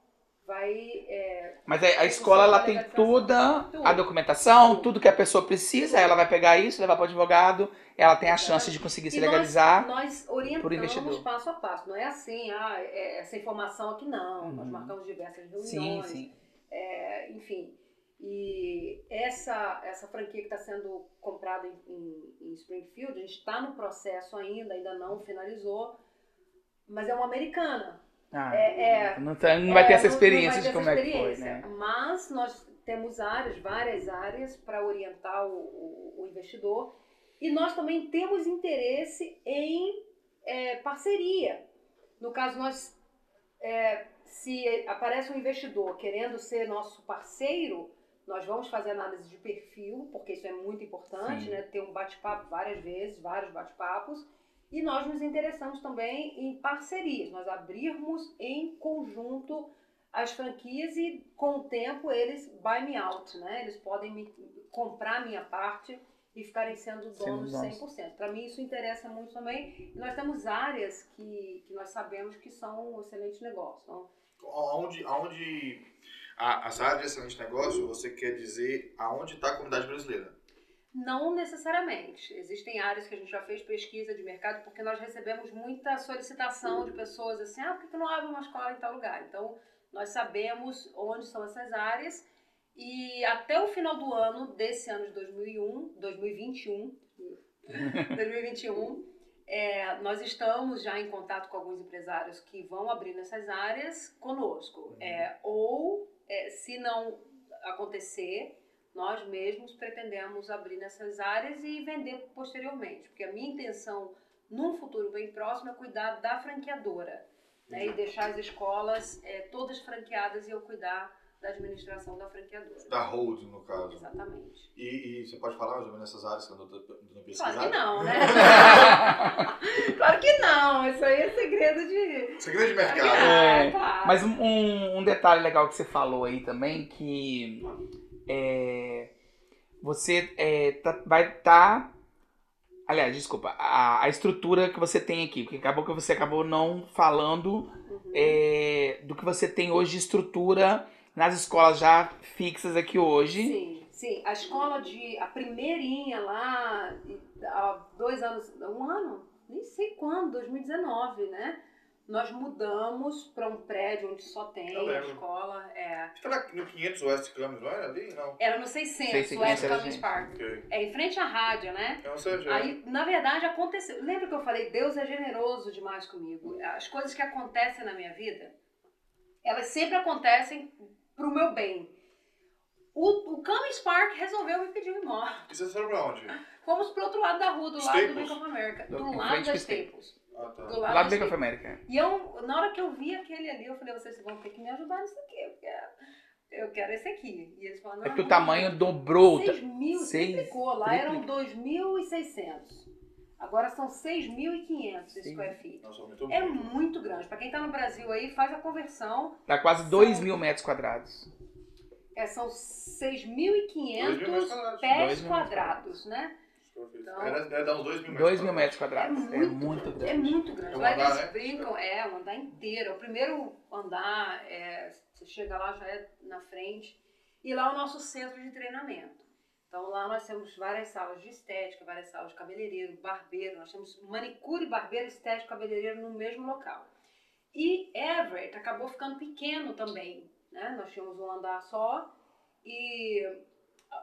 vai é, Mas a, a escola ela tem toda a documentação, tudo que a pessoa precisa, ela vai pegar isso, levar para o advogado, ela tem a chance de conseguir se E nós- legalizar. Nós, por orientamos passo a passo. Não é assim, ah, é- essa informação aqui não. Nós Uhum. marcamos diversas Sim, reuniões. sim. É, enfim. E essa, essa franquia que está sendo comprada em, em- em Springfield, a gente está no processo ainda, ainda não finalizou. mas é uma americana. Ah, É, é, não, tá- não vai ter É, essa não- não experiência ter de como essa é que foi, experiência. né? Mas nós temos áreas, várias áreas, para orientar o, o- o investidor. E nós também temos interesse em é, parceria. No caso, nós, se aparece um investidor querendo ser nosso parceiro, nós vamos fazer análise de perfil, porque isso é muito importante, Sim. né? Ter um bate-papo várias vezes, vários bate-papos. E nós nos interessamos também em parcerias, nós abrirmos em conjunto as franquias e com o tempo eles buy me out, né? Eles podem me comprar minha parte e ficarem sendo donos donos. 100%. Para mim isso interessa muito também. E nós temos áreas que, que nós sabemos que são um excelente negócio. Então, Aonde, aonde a, essa área de excelente negócio, você quer dizer aonde está a comunidade brasileira? Não necessariamente. Existem áreas que a gente já fez pesquisa de mercado, porque nós recebemos muita solicitação de pessoas assim, ah, por que que não abre uma escola em tal lugar? Então, nós sabemos onde são essas áreas e até o final do ano, desse ano de 2001, 2021, 2021, é, nós estamos já em contato com alguns empresários que vão abrir nessas áreas conosco. É, ou, é, se não acontecer, nós mesmos pretendemos abrir nessas áreas e vender posteriormente. Porque a minha intenção, num futuro bem próximo, é cuidar da franqueadora. Né, e deixar as escolas é, todas franqueadas e eu cuidar da administração da franqueadora. Da hold, no caso. Exatamente. E, e você pode falar mais ou menos nessas áreas que eu não estou pesquisando? Claro que não, né? claro que não. Isso aí é segredo de. Segredo de mercado. É, claro. Mas um- um, um detalhe legal que você falou aí também, que é, você é, tá- vai estar. aliás, desculpa, a, a estrutura que você tem aqui, porque acabou que você acabou não falando Uhum. é, do que você tem hoje de estrutura nas escolas já fixas aqui hoje. Sim, sim. A escola de. A primeirinha lá, há dois anos. Um ano? Nem sei quando, 2019, né? Nós mudamos para um prédio onde só tem Eu a escola. É. Lá no 500 West Campus, não era ali? Não. Era no 600, 600, West era gente. Park. Ok. É em frente à rádio, né? Eu não sei onde é. Aí, na verdade, aconteceu. Lembra que eu falei, Deus é generoso demais comigo? As coisas que acontecem na minha vida, elas sempre acontecem pro meu bem. O, o Cummings Park resolveu me pedir um imóvel. E vocês foram pra onde? Fomos pro outro lado da rua, do lado do Staples? Bank of America. Do- Do lado da Staples. Staples. Ah, tá. Do Lá lado do da Bank of. America. E eu, na hora que eu vi aquele ali, eu falei, vocês vão ter que me ajudar nisso aqui. Eu quero, eu quero esse aqui. E eles falaram, É que o não, tamanho dobrou. 6 mil, Seis- triplicou. Lá triplica. eram 2.600. Agora são 6.500 Sim. square feet. Nossa, muito É bom. muito grande. Para quem está no Brasil aí, faz a conversão. Dá quase 2 mil metros quadrados. É, são Dois mil metros 6.500 quadrados. pés mil quadrados, né? Então, dar uns 2 mil metros. 2 mil metros É quadrados. muito, É muito É grande. muito grande. É um Lá andar, eles né? brincam, é, um andar inteiro. O primeiro andar, é, você chega lá, já é na frente. E lá é o nosso centro de treinamento. Então lá nós temos várias salas de estética, várias salas de cabeleireiro, barbeiro. Nós temos manicure, barbeiro, estético, cabeleireiro no mesmo local. E Everett acabou ficando pequeno também. Né? Nós tínhamos um andar só e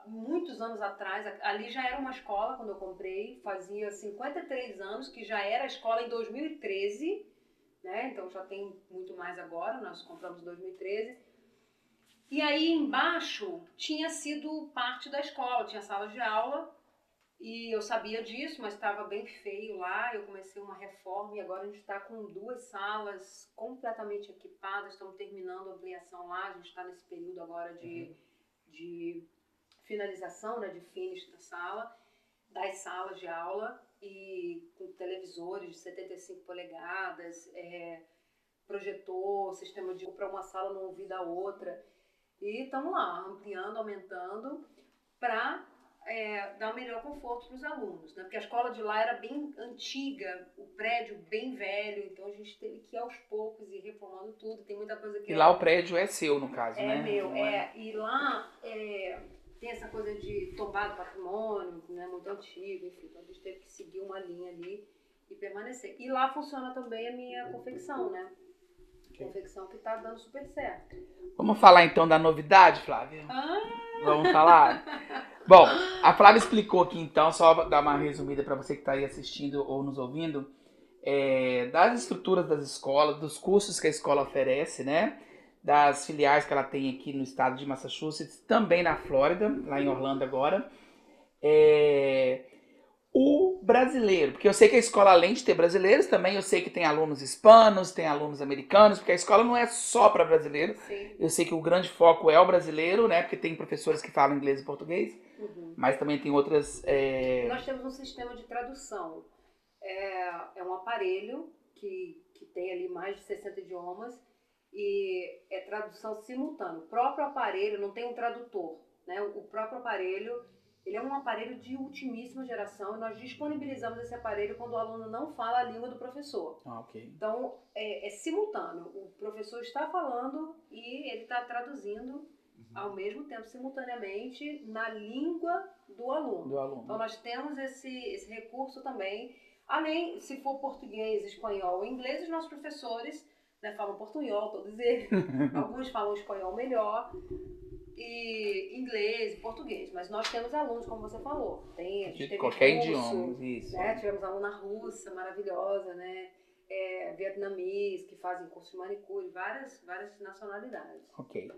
muitos anos atrás, ali já era uma escola quando eu comprei, fazia 53 anos que já era a escola em 2013, né? Então já tem muito mais agora, nós compramos em 2013. E aí embaixo tinha sido parte da escola, tinha sala de aula e eu sabia disso, mas estava bem feio lá. Eu comecei uma reforma e agora a gente está com duas salas completamente equipadas, estamos terminando a ampliação lá, a gente está nesse período agora de, de finalização, né, de finish da sala, das salas de aula e com televisores de 75 polegadas, é, projetor, sistema de para uma sala não ouvir da outra. E estamos lá, ampliando, aumentando, para dar o melhor conforto para os alunos. Né? Porque a escola de lá era bem antiga, o prédio bem velho, então a gente teve que ir aos poucos ir reformando tudo. Tem muita coisa que E lá o prédio é seu, no caso, é né? meu, Não é. E lá é, tem essa coisa de tombar do patrimônio, né, muito antigo, enfim. Então a gente teve que seguir uma linha ali e permanecer. E lá funciona também a minha confecção, né? Confecção que tá dando super certo. Vamos falar então da novidade, Flávia? Ah, Vamos falar? Bom, a Flávia explicou aqui então, só dar uma resumida para você que está aí assistindo ou nos ouvindo. é, das estruturas das escolas, dos cursos que a escola oferece, né? Das filiais que ela tem aqui no estado de Massachusetts, também na Flórida, lá em Orlando agora. É, o brasileiro, porque eu sei que a escola, além de ter brasileiros, também eu sei que tem alunos hispanos, tem alunos americanos, porque a escola não é só para brasileiro. Sim. Eu sei que o grande foco é o brasileiro, né? Porque tem professores que falam inglês e português, Uhum. mas também tem outras. é, Nós temos um sistema de tradução. É, é um aparelho que, que tem ali mais de 60 idiomas e é tradução simultânea. O próprio aparelho não tem um tradutor, né? O próprio aparelho, ele é um aparelho de ultimíssima geração e nós disponibilizamos esse aparelho quando o aluno não fala a língua do professor. Ah, ok. Então, é, é simultâneo. O professor está falando e ele está traduzindo ao mesmo tempo, simultaneamente, na língua do aluno. Do aluno. Então nós temos esse, esse recurso também. Além, se for português, espanhol ou inglês, os nossos professores né, falam portunhol, todos eles. Alguns falam espanhol melhor. E inglês português. Mas nós temos alunos, como você falou. Tem, De qualquer russo, idioma, isso. né? Tivemos aluna russa, maravilhosa, né? É, vietnamês, que fazem curso de manicure, várias, várias nacionalidades. Ok.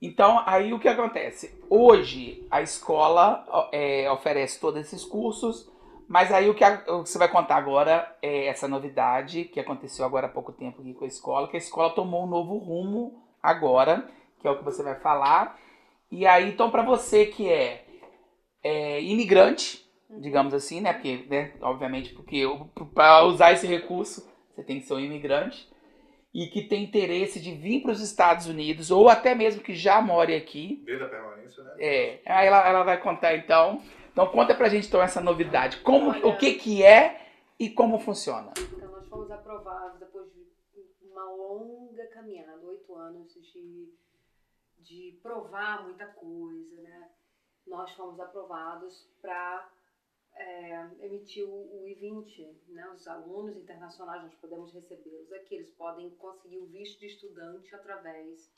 Então, aí o que acontece? Hoje, a escola é, oferece todos esses cursos, mas aí o que, a- o que você vai contar agora é essa novidade que aconteceu agora há pouco tempo aqui com a escola, que a escola tomou um novo rumo agora, que é o que você vai falar. E aí, então, para você que é, é imigrante, digamos assim, né? Porque, né, obviamente, porque para usar esse recurso, você tem que ser um imigrante e que tem interesse de vir para os Estados Unidos, ou até mesmo que já more aqui. Desde a permanência, né? É, aí ela, ela vai contar então. Então conta pra gente então essa novidade. Como, Olha. o que que é e como funciona. Então, nós fomos aprovados depois de uma longa caminhada, oito anos de, de provar muita coisa, né? Nós fomos aprovados para emitir o, o I-20, né? Os alunos internacionais, nós podemos recebê-los aqui, eles podem conseguir o visto de estudante através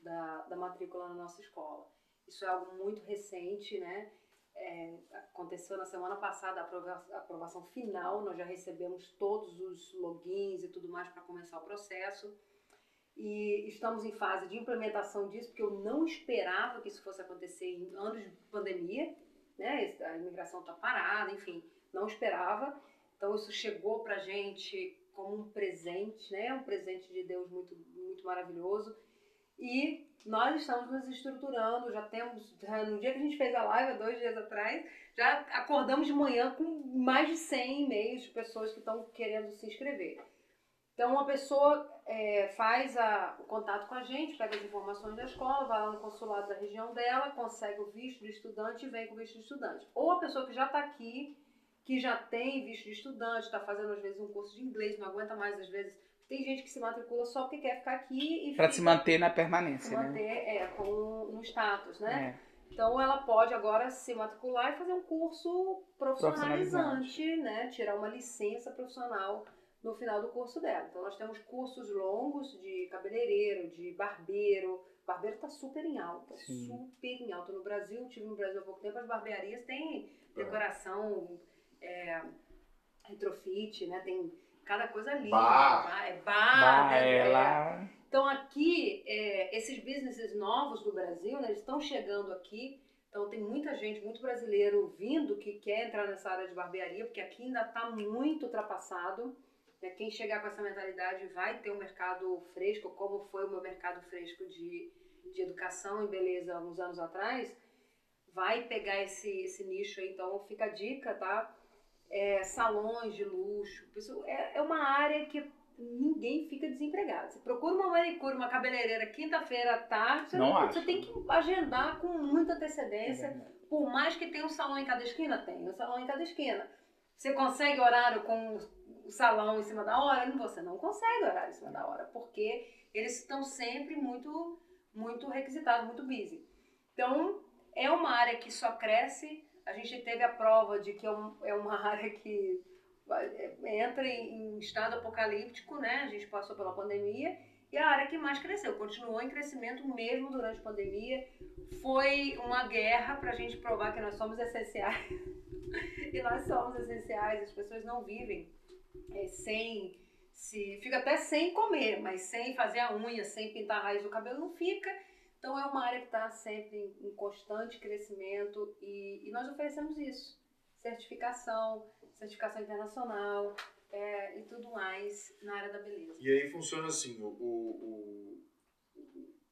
da, da matrícula na nossa escola. Isso é algo muito recente, né? É, aconteceu na semana passada a aprova- a aprovação final, nós já recebemos todos os logins e tudo mais para começar o processo. E estamos em fase de implementação disso, porque eu não esperava que isso fosse acontecer em anos de pandemia, né? A imigração está parada, enfim, não esperava. Então isso chegou para gente como um presente, né? Um presente de Deus muito, muito maravilhoso. E nós estamos nos estruturando, já temos, no dia que a gente fez a live, há dois dias atrás, já acordamos de manhã com mais de 100 e-mails de pessoas que estão querendo se inscrever. Então, uma pessoa é, faz a- o contato com a gente, pega as informações da escola, vai lá no consulado da região dela, consegue o visto de estudante e vem com o visto de estudante. Ou a pessoa que já está aqui, que já tem visto de estudante, está fazendo às vezes um curso de inglês, não aguenta mais às vezes. Tem gente que se matricula só porque quer ficar aqui e fica, se manter na se permanência, né? manter é, com, no status, né? É. Então ela pode agora se matricular e fazer um curso profissionalizante, né? Tirar uma licença profissional no final do curso dela. Então nós temos cursos longos de cabeleireiro, de barbeiro. Barbeiro está super em alta, Sim. super em alta. No Brasil, tive no Brasil há pouco tempo, as barbearias têm decoração, é, retrofit, né? Tem cada coisa linda. Bar. É bar, Bah, né? é É. lá. Então aqui, é, esses businesses novos do Brasil, né, eles estão chegando aqui. Então tem muita gente, muito brasileiro vindo que quer entrar nessa área de barbearia, porque aqui ainda está muito ultrapassado. né? Quem chegar com essa mentalidade vai ter um mercado fresco, como foi o meu mercado fresco de, de educação e beleza uns anos atrás, vai pegar esse, esse nicho aí. Então fica a dica, tá? É, salões de luxo. Isso é, é uma área que ninguém fica desempregado. Você procura uma manicure, uma cabeleireira quinta-feira à tarde, você, Não não- você tem que agendar com muita É antecedência. verdade. Por mais que tenha um salão em cada esquina, tem um salão em cada esquina. Você consegue horário com o salão em cima da hora? Você não consegue horário em cima da hora, porque eles estão sempre muito, muito requisitados, muito busy. Então, é uma área que só cresce. A gente teve a prova de que é, um- é uma área que é- entra em, em estado apocalíptico, né? A gente passou pela pandemia e é a área que mais cresceu. Continuou em crescimento mesmo durante a pandemia. Foi uma guerra para a gente provar que nós somos essenciais. e nós somos essenciais. As pessoas não vivem é, sem se fica até sem comer, mas sem fazer a unha, sem pintar a raiz do cabelo, não fica. Então é uma área que está sempre em, constante crescimento e, e, nós oferecemos isso. Certificação, certificação internacional é, e tudo mais na área da beleza. E aí funciona assim, o, o,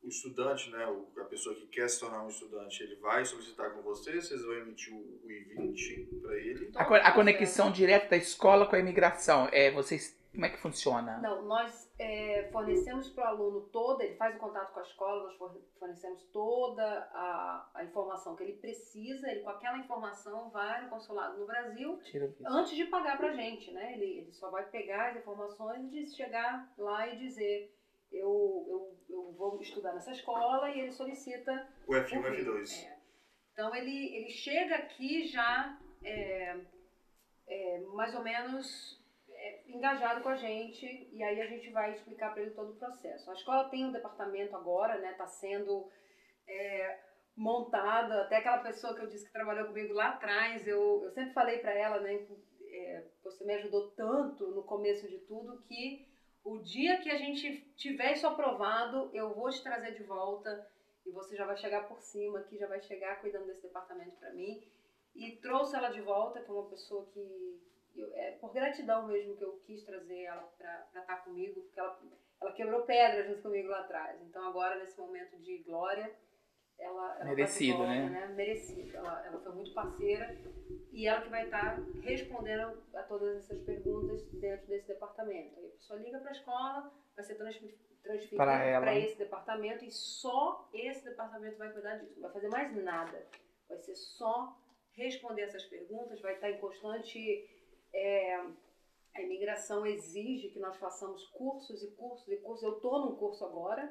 o estudante, né, a pessoa que quer se tornar um estudante, ele vai solicitar com você, vocês vão emitir o, I-20 para ele. A, a conexão direta da escola com a imigração, é, vocês como é que funciona? Não, nós é, fornecemos para o aluno toda, ele faz o contato com a escola, nós fornecemos toda a, a, informação que ele precisa, ele com aquela informação vai no consulado no Brasil antes de pagar para a gente, né? Ele, ele só vai pegar as informações e chegar lá e dizer eu, eu, eu vou estudar nessa escola e ele solicita o F1 e o F2. É. Então ele, ele chega aqui já é, é, mais ou menos é, engajado com a gente e aí a gente vai explicar para ele todo o processo. A escola tem um departamento agora, né? Está sendo é, montada. Até aquela pessoa que eu disse que trabalhou comigo lá atrás, eu, eu sempre falei para ela, né? É, você me ajudou tanto no começo de tudo que o dia que a gente tiver isso aprovado, eu vou te trazer de volta e você já vai chegar por cima aqui, já vai chegar cuidando desse departamento para mim. E trouxe ela de volta, que é uma pessoa que eu, é por gratidão mesmo que eu quis trazer ela para estar tá comigo, porque ela, ela quebrou pedras junto comigo lá atrás. Então agora, nesse momento de glória, ela, ela tá Merecido, volta, né? né? Merecido. Ela, ela foi muito parceira e ela que vai estar tá respondendo a todas essas perguntas dentro desse departamento. Aí a pessoa liga para a escola, vai ser transferida para esse departamento e só esse departamento vai cuidar disso. Não vai fazer mais nada. Vai ser só responder essas perguntas, vai estar tá em constante é, a imigração exige que nós façamos cursos e cursos e cursos. Eu estou num curso agora,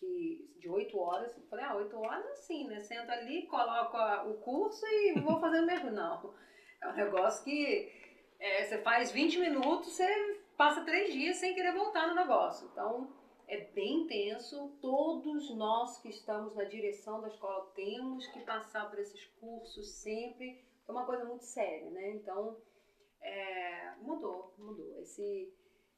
que de oito horas. Eu falei, ah, oito horas assim, né? Senta ali, coloca o curso e vou fazer o mesmo. Não. É um negócio que é, você faz 20 minutos, você passa três dias sem querer voltar no negócio. Então, é bem intenso. Todos nós que estamos na direção da escola temos que passar por esses cursos sempre. É uma coisa muito séria, né? Então, é, mudou, mudou. Esse,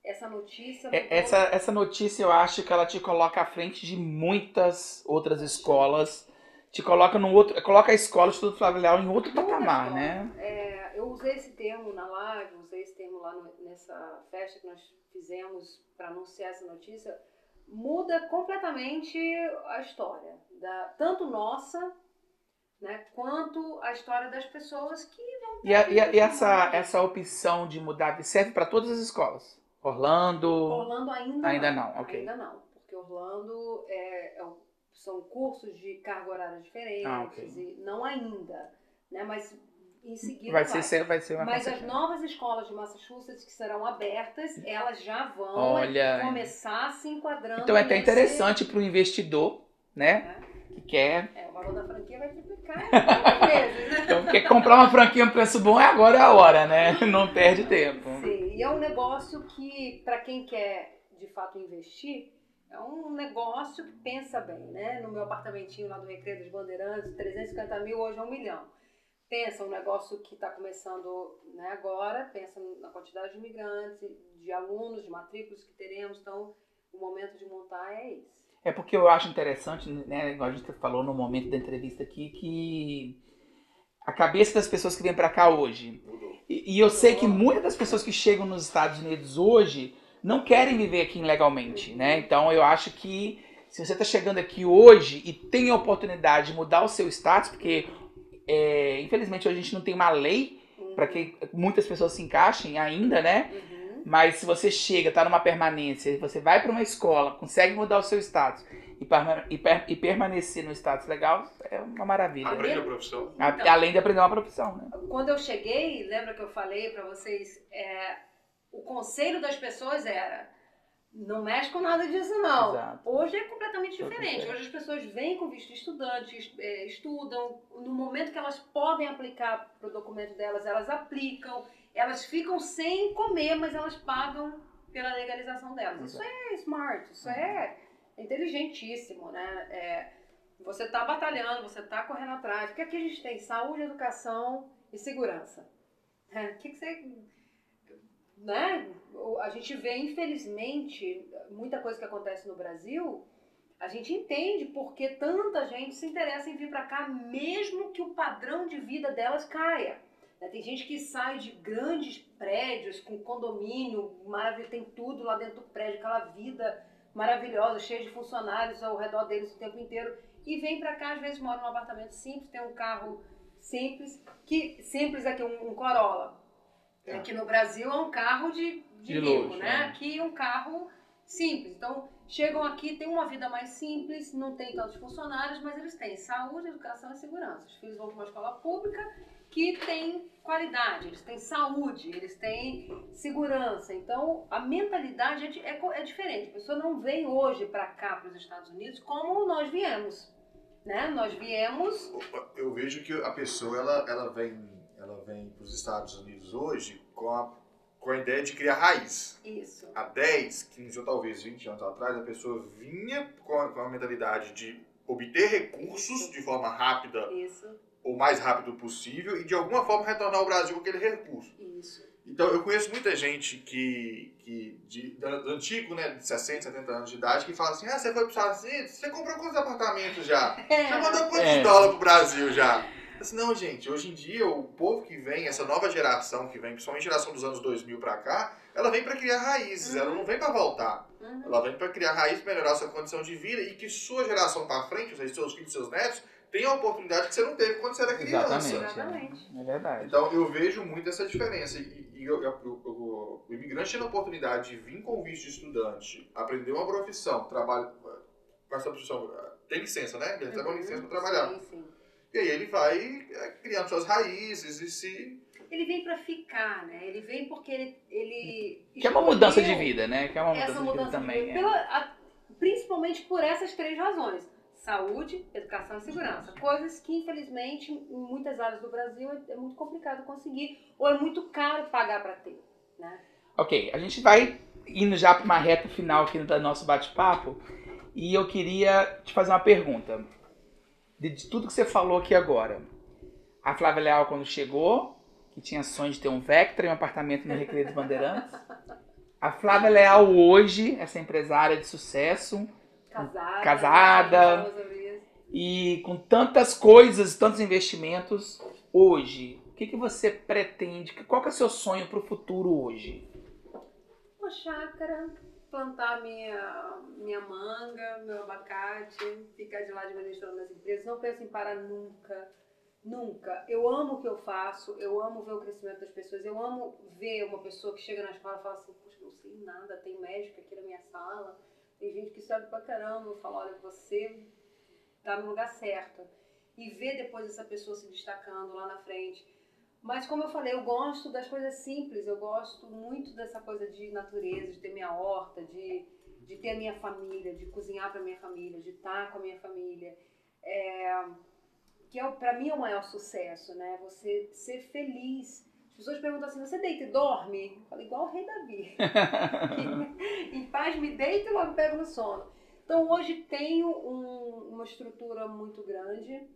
essa notícia. É, mudou. Essa, essa notícia eu acho que ela te coloca à frente de muitas outras escolas. Te coloca num outro. Coloca a escola de Estudo Flavial em outro patamar, né? É, eu usei esse termo na live, usei esse termo lá no, nessa festa que nós fizemos para anunciar essa notícia. Muda completamente a história, da, tanto nossa né? quanto a história das pessoas que vão E, a, e, a, e essa, essa opção de mudar serve para todas as escolas? Orlando? Orlando ainda, ainda não. não okay. Ainda não, porque Orlando é, é, são cursos de carga horária diferentes, ah, okay. e não ainda, né? mas em seguida vai. Ser, vai. vai ser uma Mas as novas escolas de Massachusetts que serão abertas, elas já vão Olha, começar se enquadrando. Então é até interessante para o investidor, né? É que quer. É, o valor da franquia vai triplicar vezes, né? Então, quer comprar uma franquia a um preço bom, é agora a hora, né? Não perde tempo. Sim, e é um negócio que, para quem quer de fato investir, é um negócio que pensa bem, né? No meu apartamentinho lá do Recreio dos Bandeirantes, 350 mil, hoje é um milhão. Pensa um negócio que está começando né, agora, pensa na quantidade de imigrantes, de alunos, de matrículas que teremos. Então, o momento de montar é esse. É porque eu acho interessante, né, igual a gente falou no momento da entrevista aqui, que a cabeça das pessoas que vêm para cá hoje. E, e, eu sei que muitas das pessoas que chegam nos Estados Unidos hoje não querem viver aqui ilegalmente, né? Então eu acho que se você está chegando aqui hoje e tem a oportunidade de mudar o seu status, porque é, infelizmente hoje a gente não tem uma lei para que muitas pessoas se encaixem ainda, né? Uhum. Mas se você chega, tá numa permanência, você vai para uma escola, consegue mudar o seu status e, e, per e, permanecer no status legal, é uma maravilha. Aprende a profissão. Então, Além de aprender uma profissão, né? Quando eu cheguei, lembra que eu falei para vocês, é, o conselho das pessoas era não mexe com nada disso, não. Exato. Hoje é completamente diferente. Hoje as pessoas vêm com visto de estudante, é, estudam. No momento que elas podem aplicar para o documento delas, elas aplicam elas ficam sem comer, mas elas pagam pela legalização delas. Isso é smart, isso é inteligentíssimo, né? É, você está batalhando, você está correndo atrás. Porque aqui a gente tem saúde, educação e segurança. É, que, que você né? A gente vê, infelizmente, muita coisa que acontece no Brasil, a gente entende porque tanta gente se interessa em vir para cá, mesmo que o padrão de vida delas caia. Né? Tem gente que sai de grandes prédios com condomínio, maravilha, tem tudo lá dentro do prédio, aquela vida maravilhosa, cheia de funcionários ao redor deles o tempo inteiro, e vem para cá, às vezes mora num apartamento simples, tem um carro simples, que simples aqui, um, um Corolla. É. Aqui no Brasil é um carro de, de, de rico, luxo, né? É. Aqui é um carro simples. Então, chegam aqui, têm uma vida mais simples, não tem tantos funcionários, mas eles têm saúde, educação e segurança. Os filhos vão para uma escola pública que tem qualidade, eles têm saúde, eles têm segurança. Então, a mentalidade é, é, é diferente. A pessoa não vem hoje para cá, para os Estados Unidos, como nós viemos. Né? Nós viemos. Eu vejo que a pessoa ela, ela vem, ela vem para os Estados Unidos hoje com a, com a ideia de criar raiz. Isso. Há 10, 15 ou talvez 20 anos atrás, a pessoa vinha com a, com a mentalidade de obter recursos Isso. de forma rápida Isso o mais rápido possível e de alguma forma retornar ao Brasil com aquele recurso. Isso. Então eu conheço muita gente que, que de, do antigo, né, de 60, 70 anos de idade, que fala assim: ah, você foi para os Estados Unidos, você comprou quantos apartamentos já? É. Já mandou quantos é. dólares pro Brasil já? Assim, não, gente, hoje em dia o povo que vem, essa nova geração que vem, principalmente a geração dos anos 2000 para cá, ela vem para criar raízes, uhum. ela não vem para voltar. Uhum. Ela vem para criar raízes, melhorar a sua condição de vida e que sua geração para frente, ou seja, seus filhos, seus netos, tem a oportunidade que você não teve quando você era criança. Exatamente. É verdade. Então eu vejo muito essa diferença. E, e eu, eu, eu, o imigrante tendo a oportunidade de vir com visto de estudante, aprender uma profissão, trabalho com essa profissão, tem licença, né? Ele tem uma licença para trabalhar. Sim, sim. E aí ele vai é, criando suas raízes e se. Ele vem para ficar, né? Ele vem porque ele. ele que é uma mudança de vida, né? Que é uma mudança, mudança de vida também. De vida. É. Pela, a, principalmente por essas três razões saúde, educação e segurança. Coisas que, infelizmente, em muitas áreas do Brasil é, é muito complicado conseguir ou é muito caro pagar para ter. Né? Ok, a gente vai indo já para uma reta final aqui do nosso bate-papo e eu queria te fazer uma pergunta. De, de tudo que você falou aqui agora, a Flávia Leal, quando chegou, que tinha sonho de ter um Vectra e um apartamento no Recreio dos Bandeirantes. A Flávia Leal hoje, essa empresária de sucesso, Casada. Casada. E com tantas coisas, tantos investimentos, hoje, o que, que você pretende? Qual que é o seu sonho para o futuro hoje? Uma chácara, plantar minha, minha manga, meu abacate, ficar de lá administrando as empresas. Não penso em parar nunca. Nunca. Eu amo o que eu faço, eu amo ver o crescimento das pessoas, eu amo ver uma pessoa que chega na escola e fala assim, não sei nada, tem médico aqui na minha sala, tem gente que sabe pra caramba, fala, olha, você tá no lugar certo. E ver depois essa pessoa se destacando lá na frente. Mas como eu falei, eu gosto das coisas simples, eu gosto muito dessa coisa de natureza, de ter minha horta, de, de ter a minha família, de cozinhar para minha família, de estar com a minha família. É, que é, para mim é o maior sucesso, né? Você ser feliz as pessoas perguntam assim: você deita e dorme? Eu falo, igual o rei Davi. em paz me deito e logo pego no sono. Então hoje tenho um, uma estrutura muito grande,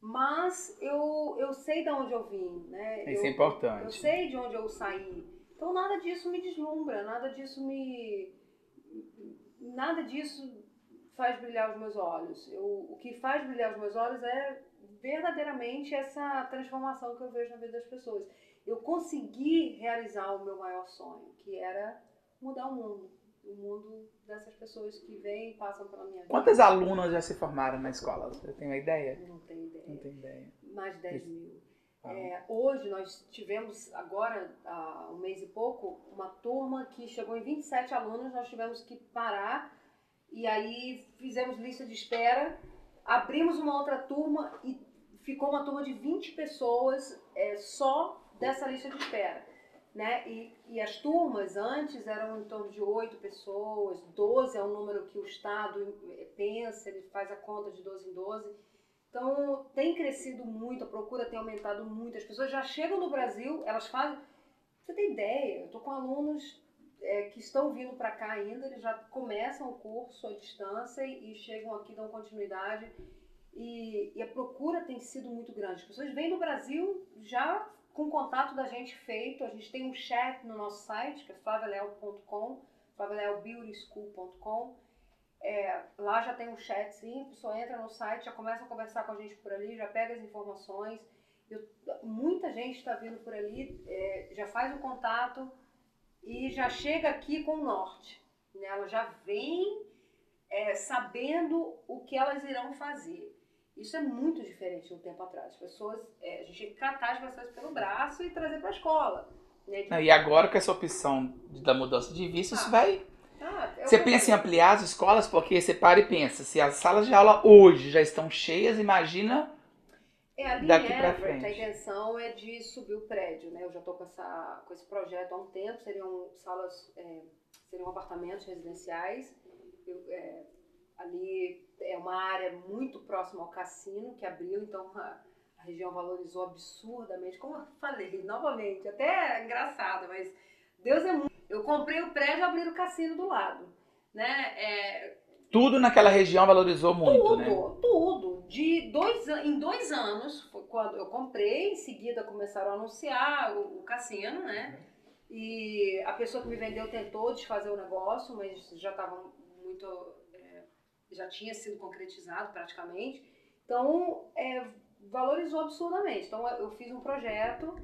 mas eu, eu sei de onde eu vim, né? Isso eu, é importante. Eu sei de onde eu saí. Então nada disso me deslumbra, nada disso me. Nada disso faz brilhar os meus olhos. Eu, o que faz brilhar os meus olhos é verdadeiramente essa transformação que eu vejo na vida das pessoas eu consegui realizar o meu maior sonho, que era mudar o mundo. O mundo dessas pessoas que vêm e passam pela minha vida. Quantas alunas já se formaram na escola? Você tem uma ideia? Não tenho ideia. Não tenho ideia. Mais de 10 mil. Ah. É, hoje nós tivemos, agora, há um mês e pouco, uma turma que chegou em 27 alunos, nós tivemos que parar e aí fizemos lista de espera, abrimos uma outra turma e ficou uma turma de 20 pessoas é, só dessa lista de espera. Né? E, e as turmas antes eram em torno de oito pessoas, 12 é o número que o Estado pensa, ele faz a conta de 12 em 12. Então tem crescido muito, a procura tem aumentado muito. As pessoas já chegam no Brasil, elas fazem. Você tem ideia? Eu estou com alunos é, que estão vindo para cá ainda, eles já começam o curso à distância e, e chegam aqui, dão continuidade. E, e, a procura tem sido muito grande. As pessoas vêm no Brasil já com contato da gente feito. A gente tem um chat no nosso site, que é flavialeal.com, flavialealbeautyschool.com. É, lá já tem um chatzinho, a pessoa entra no site, já começa a conversar com a gente por ali, já pega as informações. Eu, muita gente está vindo por ali, é, já faz o contato e já chega aqui com o norte. Né? Ela já vem é, sabendo o que elas irão fazer. Isso é muito diferente de um tempo atrás. As pessoas, é, a gente tinha que catar as pessoas pelo braço e trazer para a escola. Né? E agora com essa opção da mudança de visto, ah, isso vai. Ah, você pensa em ampliar as escolas, porque você para e pensa, se as salas de aula hoje já estão cheias, imagina é, ali daqui para frente. A intenção é de subir o prédio, né? Eu já estou com, essa, com esse projeto há um tempo, seriam salas, é, seriam apartamentos residenciais. Eu, é, ali é uma área muito próxima ao cassino que abriu, então a, a região valorizou absurdamente. Como eu falei, novamente, até é engraçado, mas Deus é muito. Eu comprei o prédio e abri o cassino do lado. Né? É, tudo naquela região valorizou muito, tudo, né? Tudo, tudo. De dois, em dois anos, foi quando eu comprei, em seguida começaram a anunciar o, o cassino, né? E a pessoa que me vendeu tentou desfazer o negócio, mas já estava muito já tinha sido concretizado praticamente. Então, é, valorizou absurdamente. Então, eu fiz um projeto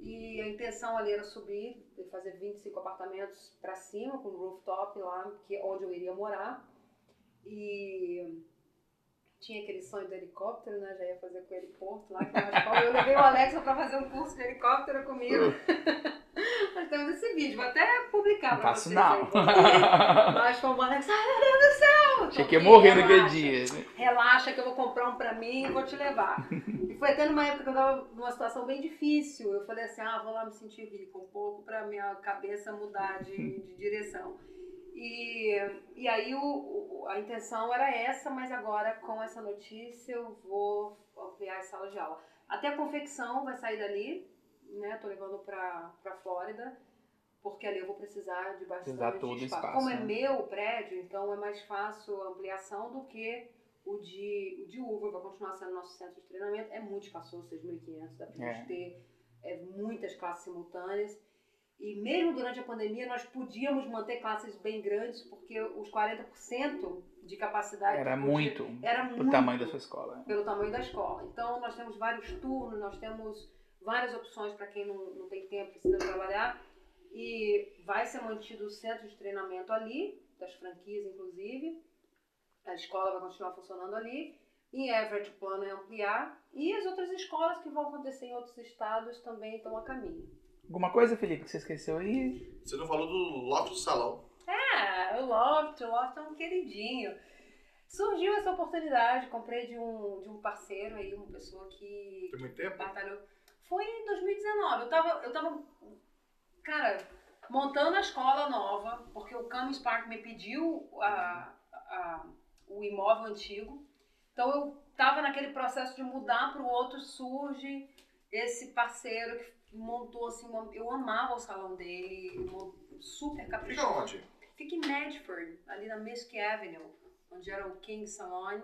e a intenção ali era subir, fazer 25 apartamentos para cima, com rooftop lá, que é onde eu iria morar. E tinha aquele sonho do helicóptero, né? Já ia fazer com o heliporto lá, que eu levei o Alexa para fazer um curso de helicóptero comigo. Nós temos esse vídeo, vou até publicar para vocês. Não. Nós fomos, Alexa, ai meu Deus do céu! Achei que ia morrer naquele dia. Né? Relaxa que eu vou comprar um para mim e vou te levar. e foi até numa época que eu estava numa situação bem difícil. Eu falei assim, ah, vou lá me sentir rico um pouco para minha cabeça mudar de, de direção. E, e aí o, a intenção era essa, mas agora com essa notícia eu vou ampliar as salas de aula. Até a confecção vai sair dali, né? Tô levando para para Flórida, porque ali eu vou precisar de bastante todo espaço. espaço. Como é né? meu prédio, então é mais fácil a ampliação do que o de, o de Uva, vai continuar sendo nosso centro de treinamento. É muito espaçoso, 6.500, dá pra É. gente ter é, muitas classes simultâneas. E mesmo durante a pandemia, nós podíamos manter classes bem grandes, porque os 40% de capacidade Era podia- muito era muito tamanho da sua escola. né? pelo tamanho da escola. Então, nós temos vários turnos, nós temos várias opções para quem não, não tem tempo, precisa trabalhar. E vai ser mantido o centro de treinamento ali, das franquias, inclusive. A escola vai continuar funcionando ali. Em Everett, o plano é ampliar. E as outras escolas que vão acontecer em outros estados também estão a caminho. Alguma coisa, Felipe, que você esqueceu aí? Você não falou do loft do salão. Ah, o Loft, o Loft é um queridinho. Surgiu essa oportunidade, comprei de um, de um parceiro aí, uma pessoa que Tem muito tempo? batalhou. Foi em 2019. Eu tava, eu tava, cara, montando a escola nova, porque o Camus Park me pediu a, a- o imóvel antigo. Então eu tava naquele processo de mudar para o outro, surge esse parceiro que montou assim, uma- eu amava o salão dele, super Fica caprichoso. onde? Fica em Medford, ali na Misk Avenue, onde era o King Salon,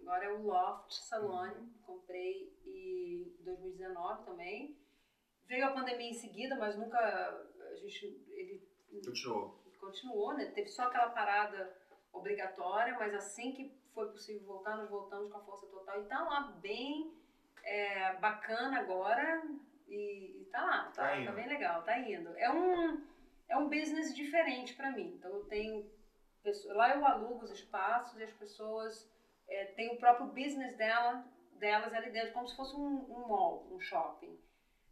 agora é o Loft Salon. Comprei em 2019 também. Veio a pandemia em seguida, mas nunca a gente ele Continuou. continuou, né? Teve só aquela parada obrigatória, mas assim que foi possível voltar, nós voltamos com a força total e tá lá bem é, bacana agora e, e tá lá, tá, Tá tá bem legal, tá indo. É um é um business diferente para mim. Então eu tenho lá eu alugo os espaços e as pessoas é, têm o próprio business dela, delas ali dentro, como se fosse um, um mall, um shopping.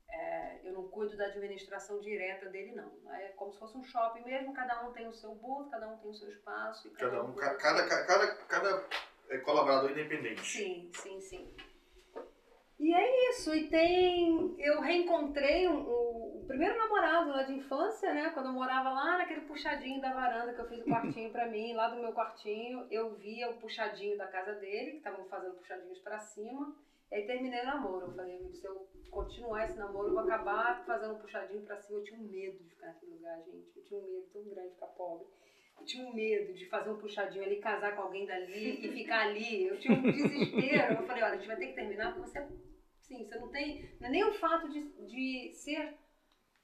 É, eu não cuido da administração direta dele, não. É como se fosse um shopping mesmo, cada um tem o seu booth, cada um tem o seu espaço. E Cada um, cada, cada, cada é, colaborador independente. Sim, sim, sim. E é isso, e tem. Eu reencontrei um- o, o primeiro namorado lá de infância, né? Quando eu morava lá naquele puxadinho da varanda que eu fiz o quartinho pra mim, lá do meu quartinho, eu via o puxadinho da casa dele, que estavam fazendo puxadinhos pra cima. E aí terminei o namoro. Eu falei, se eu continuar esse namoro, eu vou acabar fazendo um puxadinho pra cima. Eu tinha um medo de ficar naquele lugar, gente. Eu tinha um medo tão grande de ficar pobre. Eu tinha um medo de fazer um puxadinho ali, casar com alguém dali e ficar ali. Eu tinha um desespero. Eu falei, olha, a gente vai ter que terminar porque você sim. Você não tem. Não é nem o fato de, de ser.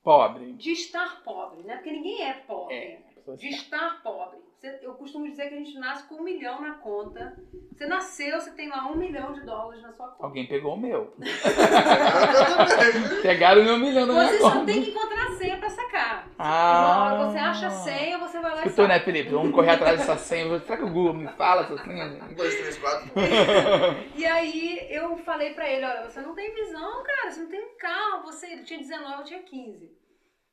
Pobre. De estar pobre, né? Porque ninguém é pobre. É. De estar pobre. Você- eu costumo dizer que a gente nasce com um milhão na conta. Você nasceu, você tem lá um milhão de dólares na sua conta. Alguém pegou o meu. Pegaram o meu milhão na minha Você só conta. tem que encontrar a senha pra sacar. Ah. Hora você acha a senha, você vai lá e Escutou, né, Felipe? Vamos correr atrás dessa senha. Será que o Google me fala essa senha? Um, dois, três, quatro. E aí eu falei pra ele, olha, você não tem visão, cara, você não tem um carro, você ele tinha 19, eu tinha 15.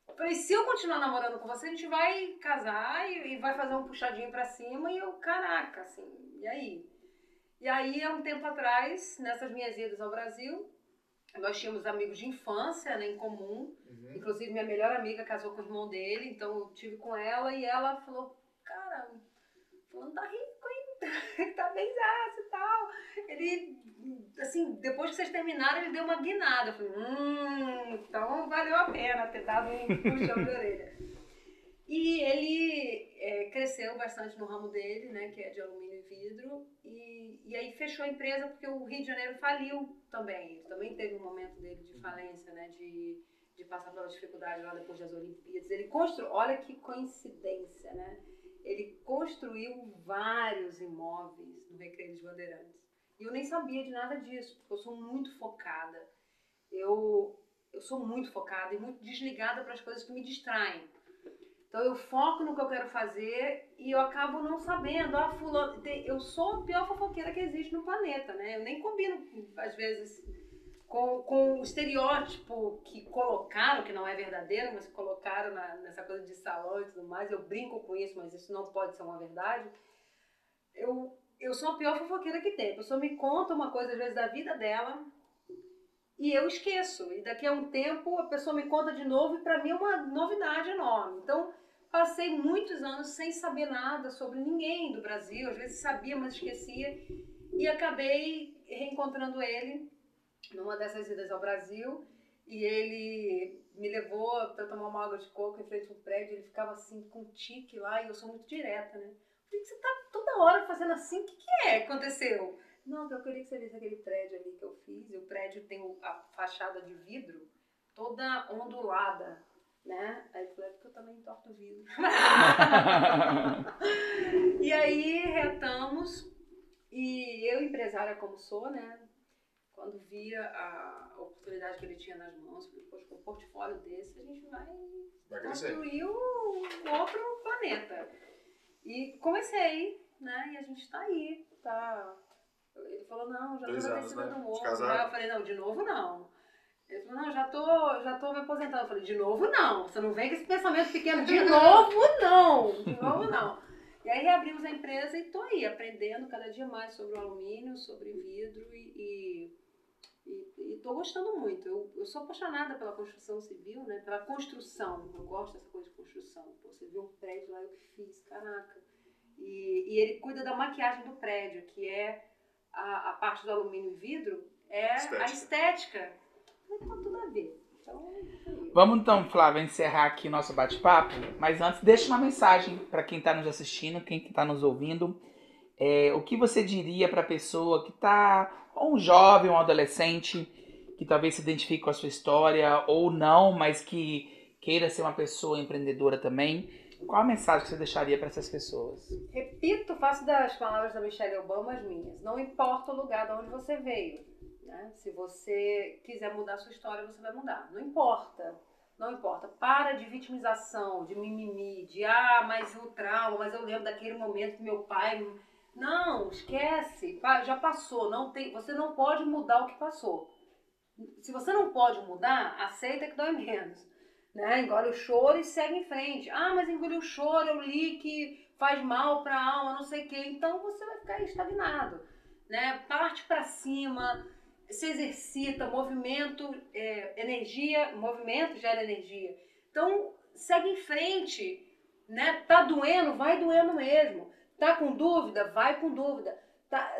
Eu falei, se eu continuar namorando com você, a gente vai casar e, e vai fazer um puxadinho pra cima e eu, caraca, assim, e aí? E aí, há um tempo atrás, nessas minhas idas ao Brasil, nós tínhamos amigos de infância, né, em comum, Uhum. Inclusive, minha melhor amiga casou com o irmão dele, então eu tive com ela e ela falou: Cara, fulano tá rico, hein? tá bem e tal. Ele, assim, depois que vocês terminaram, ele deu uma guinada. Eu falei: Hum, então valeu a pena ter dado um puxão de orelha. E ele é, cresceu bastante no ramo dele, né, que é de alumínio vidro, e, e aí fechou a empresa porque o Rio de Janeiro faliu também. Ele também teve um momento dele de falência, né, de, de passar pela dificuldade lá depois das Olimpíadas. Ele construiu, olha que coincidência, né? Ele construiu vários imóveis no Recreio dos Bandeirantes. E eu nem sabia de nada disso, porque eu sou muito focada. Eu, eu sou muito focada e muito desligada para as coisas que me distraem. Então eu foco no que eu quero fazer e eu acabo não sabendo. Ah, fulano, eu sou a pior fofoqueira que existe no planeta, né? Eu nem combino, às vezes, com, com o estereótipo que colocaram, que não é verdadeiro, mas colocaram na- nessa coisa de salão e tudo mais. Eu brinco com isso, mas isso não pode ser uma verdade. Eu, eu sou a pior fofoqueira que tem. A pessoa me conta uma coisa, às vezes, da vida dela, e eu esqueço. E daqui a um tempo a pessoa me conta de novo e para mim é uma novidade enorme. Então, passei muitos anos sem saber nada sobre ninguém do Brasil, às vezes sabia, mas esquecia, e acabei reencontrando ele numa dessas idas ao Brasil, e ele me levou para tomar uma água de coco em frente a um prédio, ele ficava assim com um tique lá, e eu sou muito direta, né? Falei, você tá toda hora fazendo assim, o que, que é que aconteceu? Não, eu queria que você visse aquele prédio ali que eu fiz. E o prédio tem a fachada de vidro toda ondulada, né? Aí falei, é porque eu também entorto o vidro. e aí retamos. E eu, empresária como sou, né? Quando via a oportunidade que ele tinha nas mãos, falei, poxa, com um portfólio desse, a gente vai Vai construir um outro planeta. E comecei, né? E a gente tá aí, tá. Ele falou, não, já Dois na anos, descida né? do morro. Eu falei, não, de novo não. Ele falou, não, já tô, já tô me aposentando. Eu falei, de novo não. Você não vem com esse pensamento pequeno, de novo não. De novo não. E aí reabrimos a empresa e tô aí, aprendendo cada dia mais sobre o alumínio, sobre vidro e, e, e, tô gostando muito. Eu, eu sou apaixonada pela construção civil, né? Pela construção. Eu gosto dessa coisa de construção. Pô, você viu um prédio lá, eu que fiz, caraca. E, e ele cuida da maquiagem do prédio, que é a, a parte do alumínio e vidro, é a Estética. Tá tudo a ver. Então. Vamos então, Flávia, encerrar aqui o nosso bate-papo. Mas antes, deixa uma mensagem para quem está nos assistindo, quem está nos ouvindo. É, o que você diria para a pessoa que está, ou um jovem, um adolescente, que talvez se identifique com a sua história, ou não, mas que queira ser uma pessoa empreendedora também? Qual a mensagem que você deixaria para essas pessoas? Repito, faço das palavras da Michelle Obama as minhas. Não importa o lugar de onde você veio. Né? Se você quiser mudar a sua história, você vai mudar. Não importa. Não importa. Para de vitimização, de mimimi, de ah, mas o trauma, mas eu lembro daquele momento que meu pai. Não, esquece. Já passou. Não tem, você não pode mudar o que passou. Se você não pode mudar, aceita que dói menos. Né? Engole o choro e segue em frente. Ah, mas engoliu o choro, eu li que faz mal para a alma, não sei o quê. Então você vai ficar estagnado. Né? Parte para cima, se exercita, movimento, é, energia, movimento gera energia. Então segue em frente. Né? Tá doendo, vai doendo mesmo. Tá com dúvida, vai com dúvida. Tá,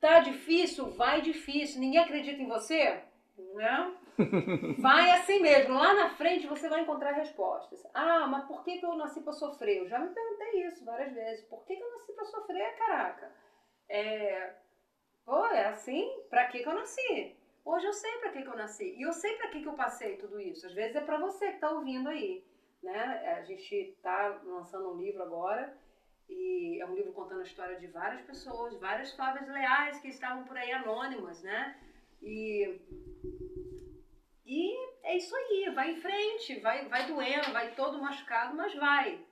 tá difícil, vai difícil. Ninguém acredita em você? Né? Vai assim mesmo. Lá na frente você vai encontrar respostas. Ah, mas por que, que eu nasci para sofrer? Eu já me perguntei isso várias vezes. Por que, que eu nasci para sofrer, caraca? É... Pô, é assim? Pra que, que eu nasci? Hoje eu sei para que, que eu nasci e eu sei para que, que eu passei tudo isso. Às vezes é para você que está ouvindo aí. Né? A gente está lançando um livro agora e é um livro contando a história de várias pessoas, várias Flávias Leais que estavam por aí anônimas, né? E, e é isso aí, vai em frente, vai, vai doendo, vai todo machucado, mas vai.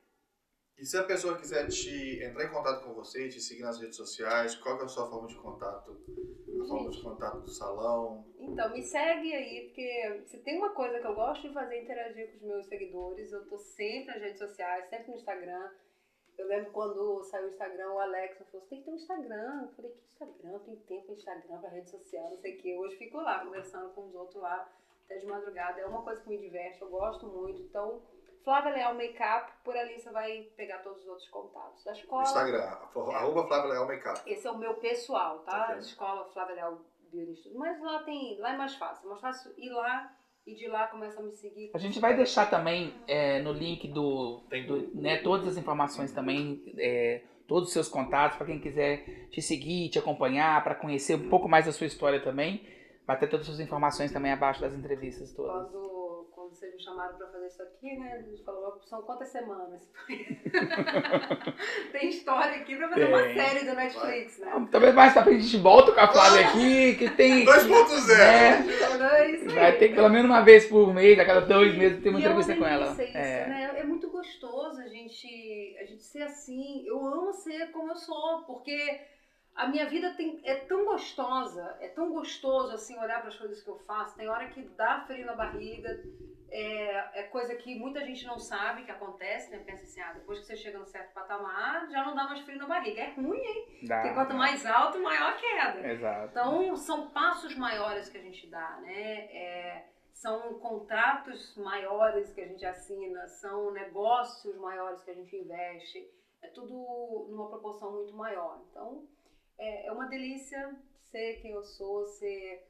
E se a pessoa quiser te entrar em contato com você, te seguir nas redes sociais, qual é a sua forma de contato? A forma de contato do salão? Então, me segue aí, porque se tem uma coisa que eu gosto de fazer interagir com os meus seguidores. Eu tô sempre nas redes sociais, sempre no Instagram. Eu lembro quando saiu o Instagram, o Alex falou, você tem que ter um Instagram. Eu falei, que Instagram? Tem tempo Instagram pra rede social, não sei o quê. Hoje fico lá, conversando com os outros lá, até de madrugada. É uma coisa que me diverte, eu gosto muito. Então, Flávia Leal Makeup, por ali você vai pegar todos os outros contatos da escola. Instagram, é. arroba Flávia Leal Makeup. Esse é o meu pessoal, tá? Okay. Escola Flávia Leal Beauty Mas lá tem, lá é mais fácil. É mais fácil ir lá e de lá começa a me seguir. A gente vai deixar também é, no link do, do, né, todas as informações também, é, todos os seus contatos para quem quiser te seguir, te acompanhar, para conhecer um pouco mais da sua história também. Vai ter todas as suas informações também abaixo das entrevistas todas. Quando vocês me chamaram para fazer isso aqui, né? A gente falou, são quantas semanas? Tem história aqui para fazer tem. uma série do Netflix, né? Talvez mais pra frente a gente volta com a Flávia aqui, que tem... 2.0! Né? Vai ter pelo menos uma vez por mês, a cada dois meses tem uma e entrevista é com ela. Isso, é. Né? é muito gostoso a gente, a gente ser assim. Eu amo ser como eu sou, porque a minha vida tem, é tão gostosa, é tão gostoso assim olhar para as coisas que eu faço. Tem hora que dá frio na barriga, é, é, coisa que muita gente não sabe que acontece, né? Pensa assim, ah, depois que você chega no certo patamar, já não dá mais frio na barriga. É ruim, hein? Dá, Porque quanto mais alto, maior a queda. Exato. Então, são passos maiores que a gente dá, né? É, são contratos maiores que a gente assina, são negócios maiores que a gente investe. É tudo numa proporção muito maior. Então, é, é uma delícia ser quem eu sou, ser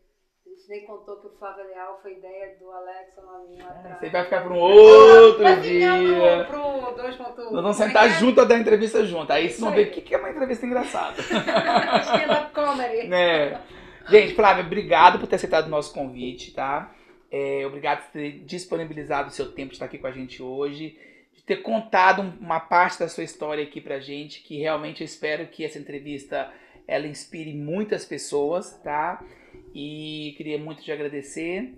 a gente nem contou que o Flávio Leal foi ideia do Alex Maminho é, atrás. Você vai ficar para um outro vai dia. Pro, pro 2.1. Nós vamos sentar é? junto a dar entrevista junto. Aí vocês vão ver o que é uma entrevista engraçada. Stand-up comedy. né? Gente, Flávia, obrigado por ter aceitado o nosso convite, tá? É, obrigado por ter disponibilizado o seu tempo de estar aqui com a gente hoje. De ter contado uma parte da sua história aqui pra gente, que realmente eu espero que essa entrevista ela inspire muitas pessoas, tá? E queria muito te agradecer,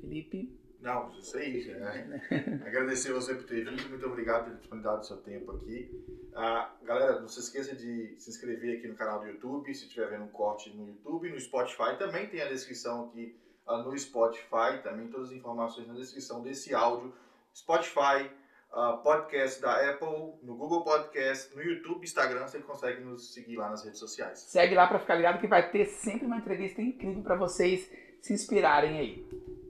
Felipe. Não, isso aí, né? Agradecer você por ter vindo, muito obrigado por ter disponibilizado o seu tempo aqui. Ah, galera, não se esqueça de se inscrever aqui no canal do YouTube, se estiver vendo um corte no YouTube, no Spotify também tem a descrição aqui ah, no Spotify, também todas as informações na descrição desse áudio. Spotify, uh, podcast da Apple, no Google Podcast, no YouTube, Instagram, você consegue nos seguir lá nas redes sociais. Segue lá para ficar ligado que vai ter sempre uma entrevista incrível para vocês se inspirarem aí.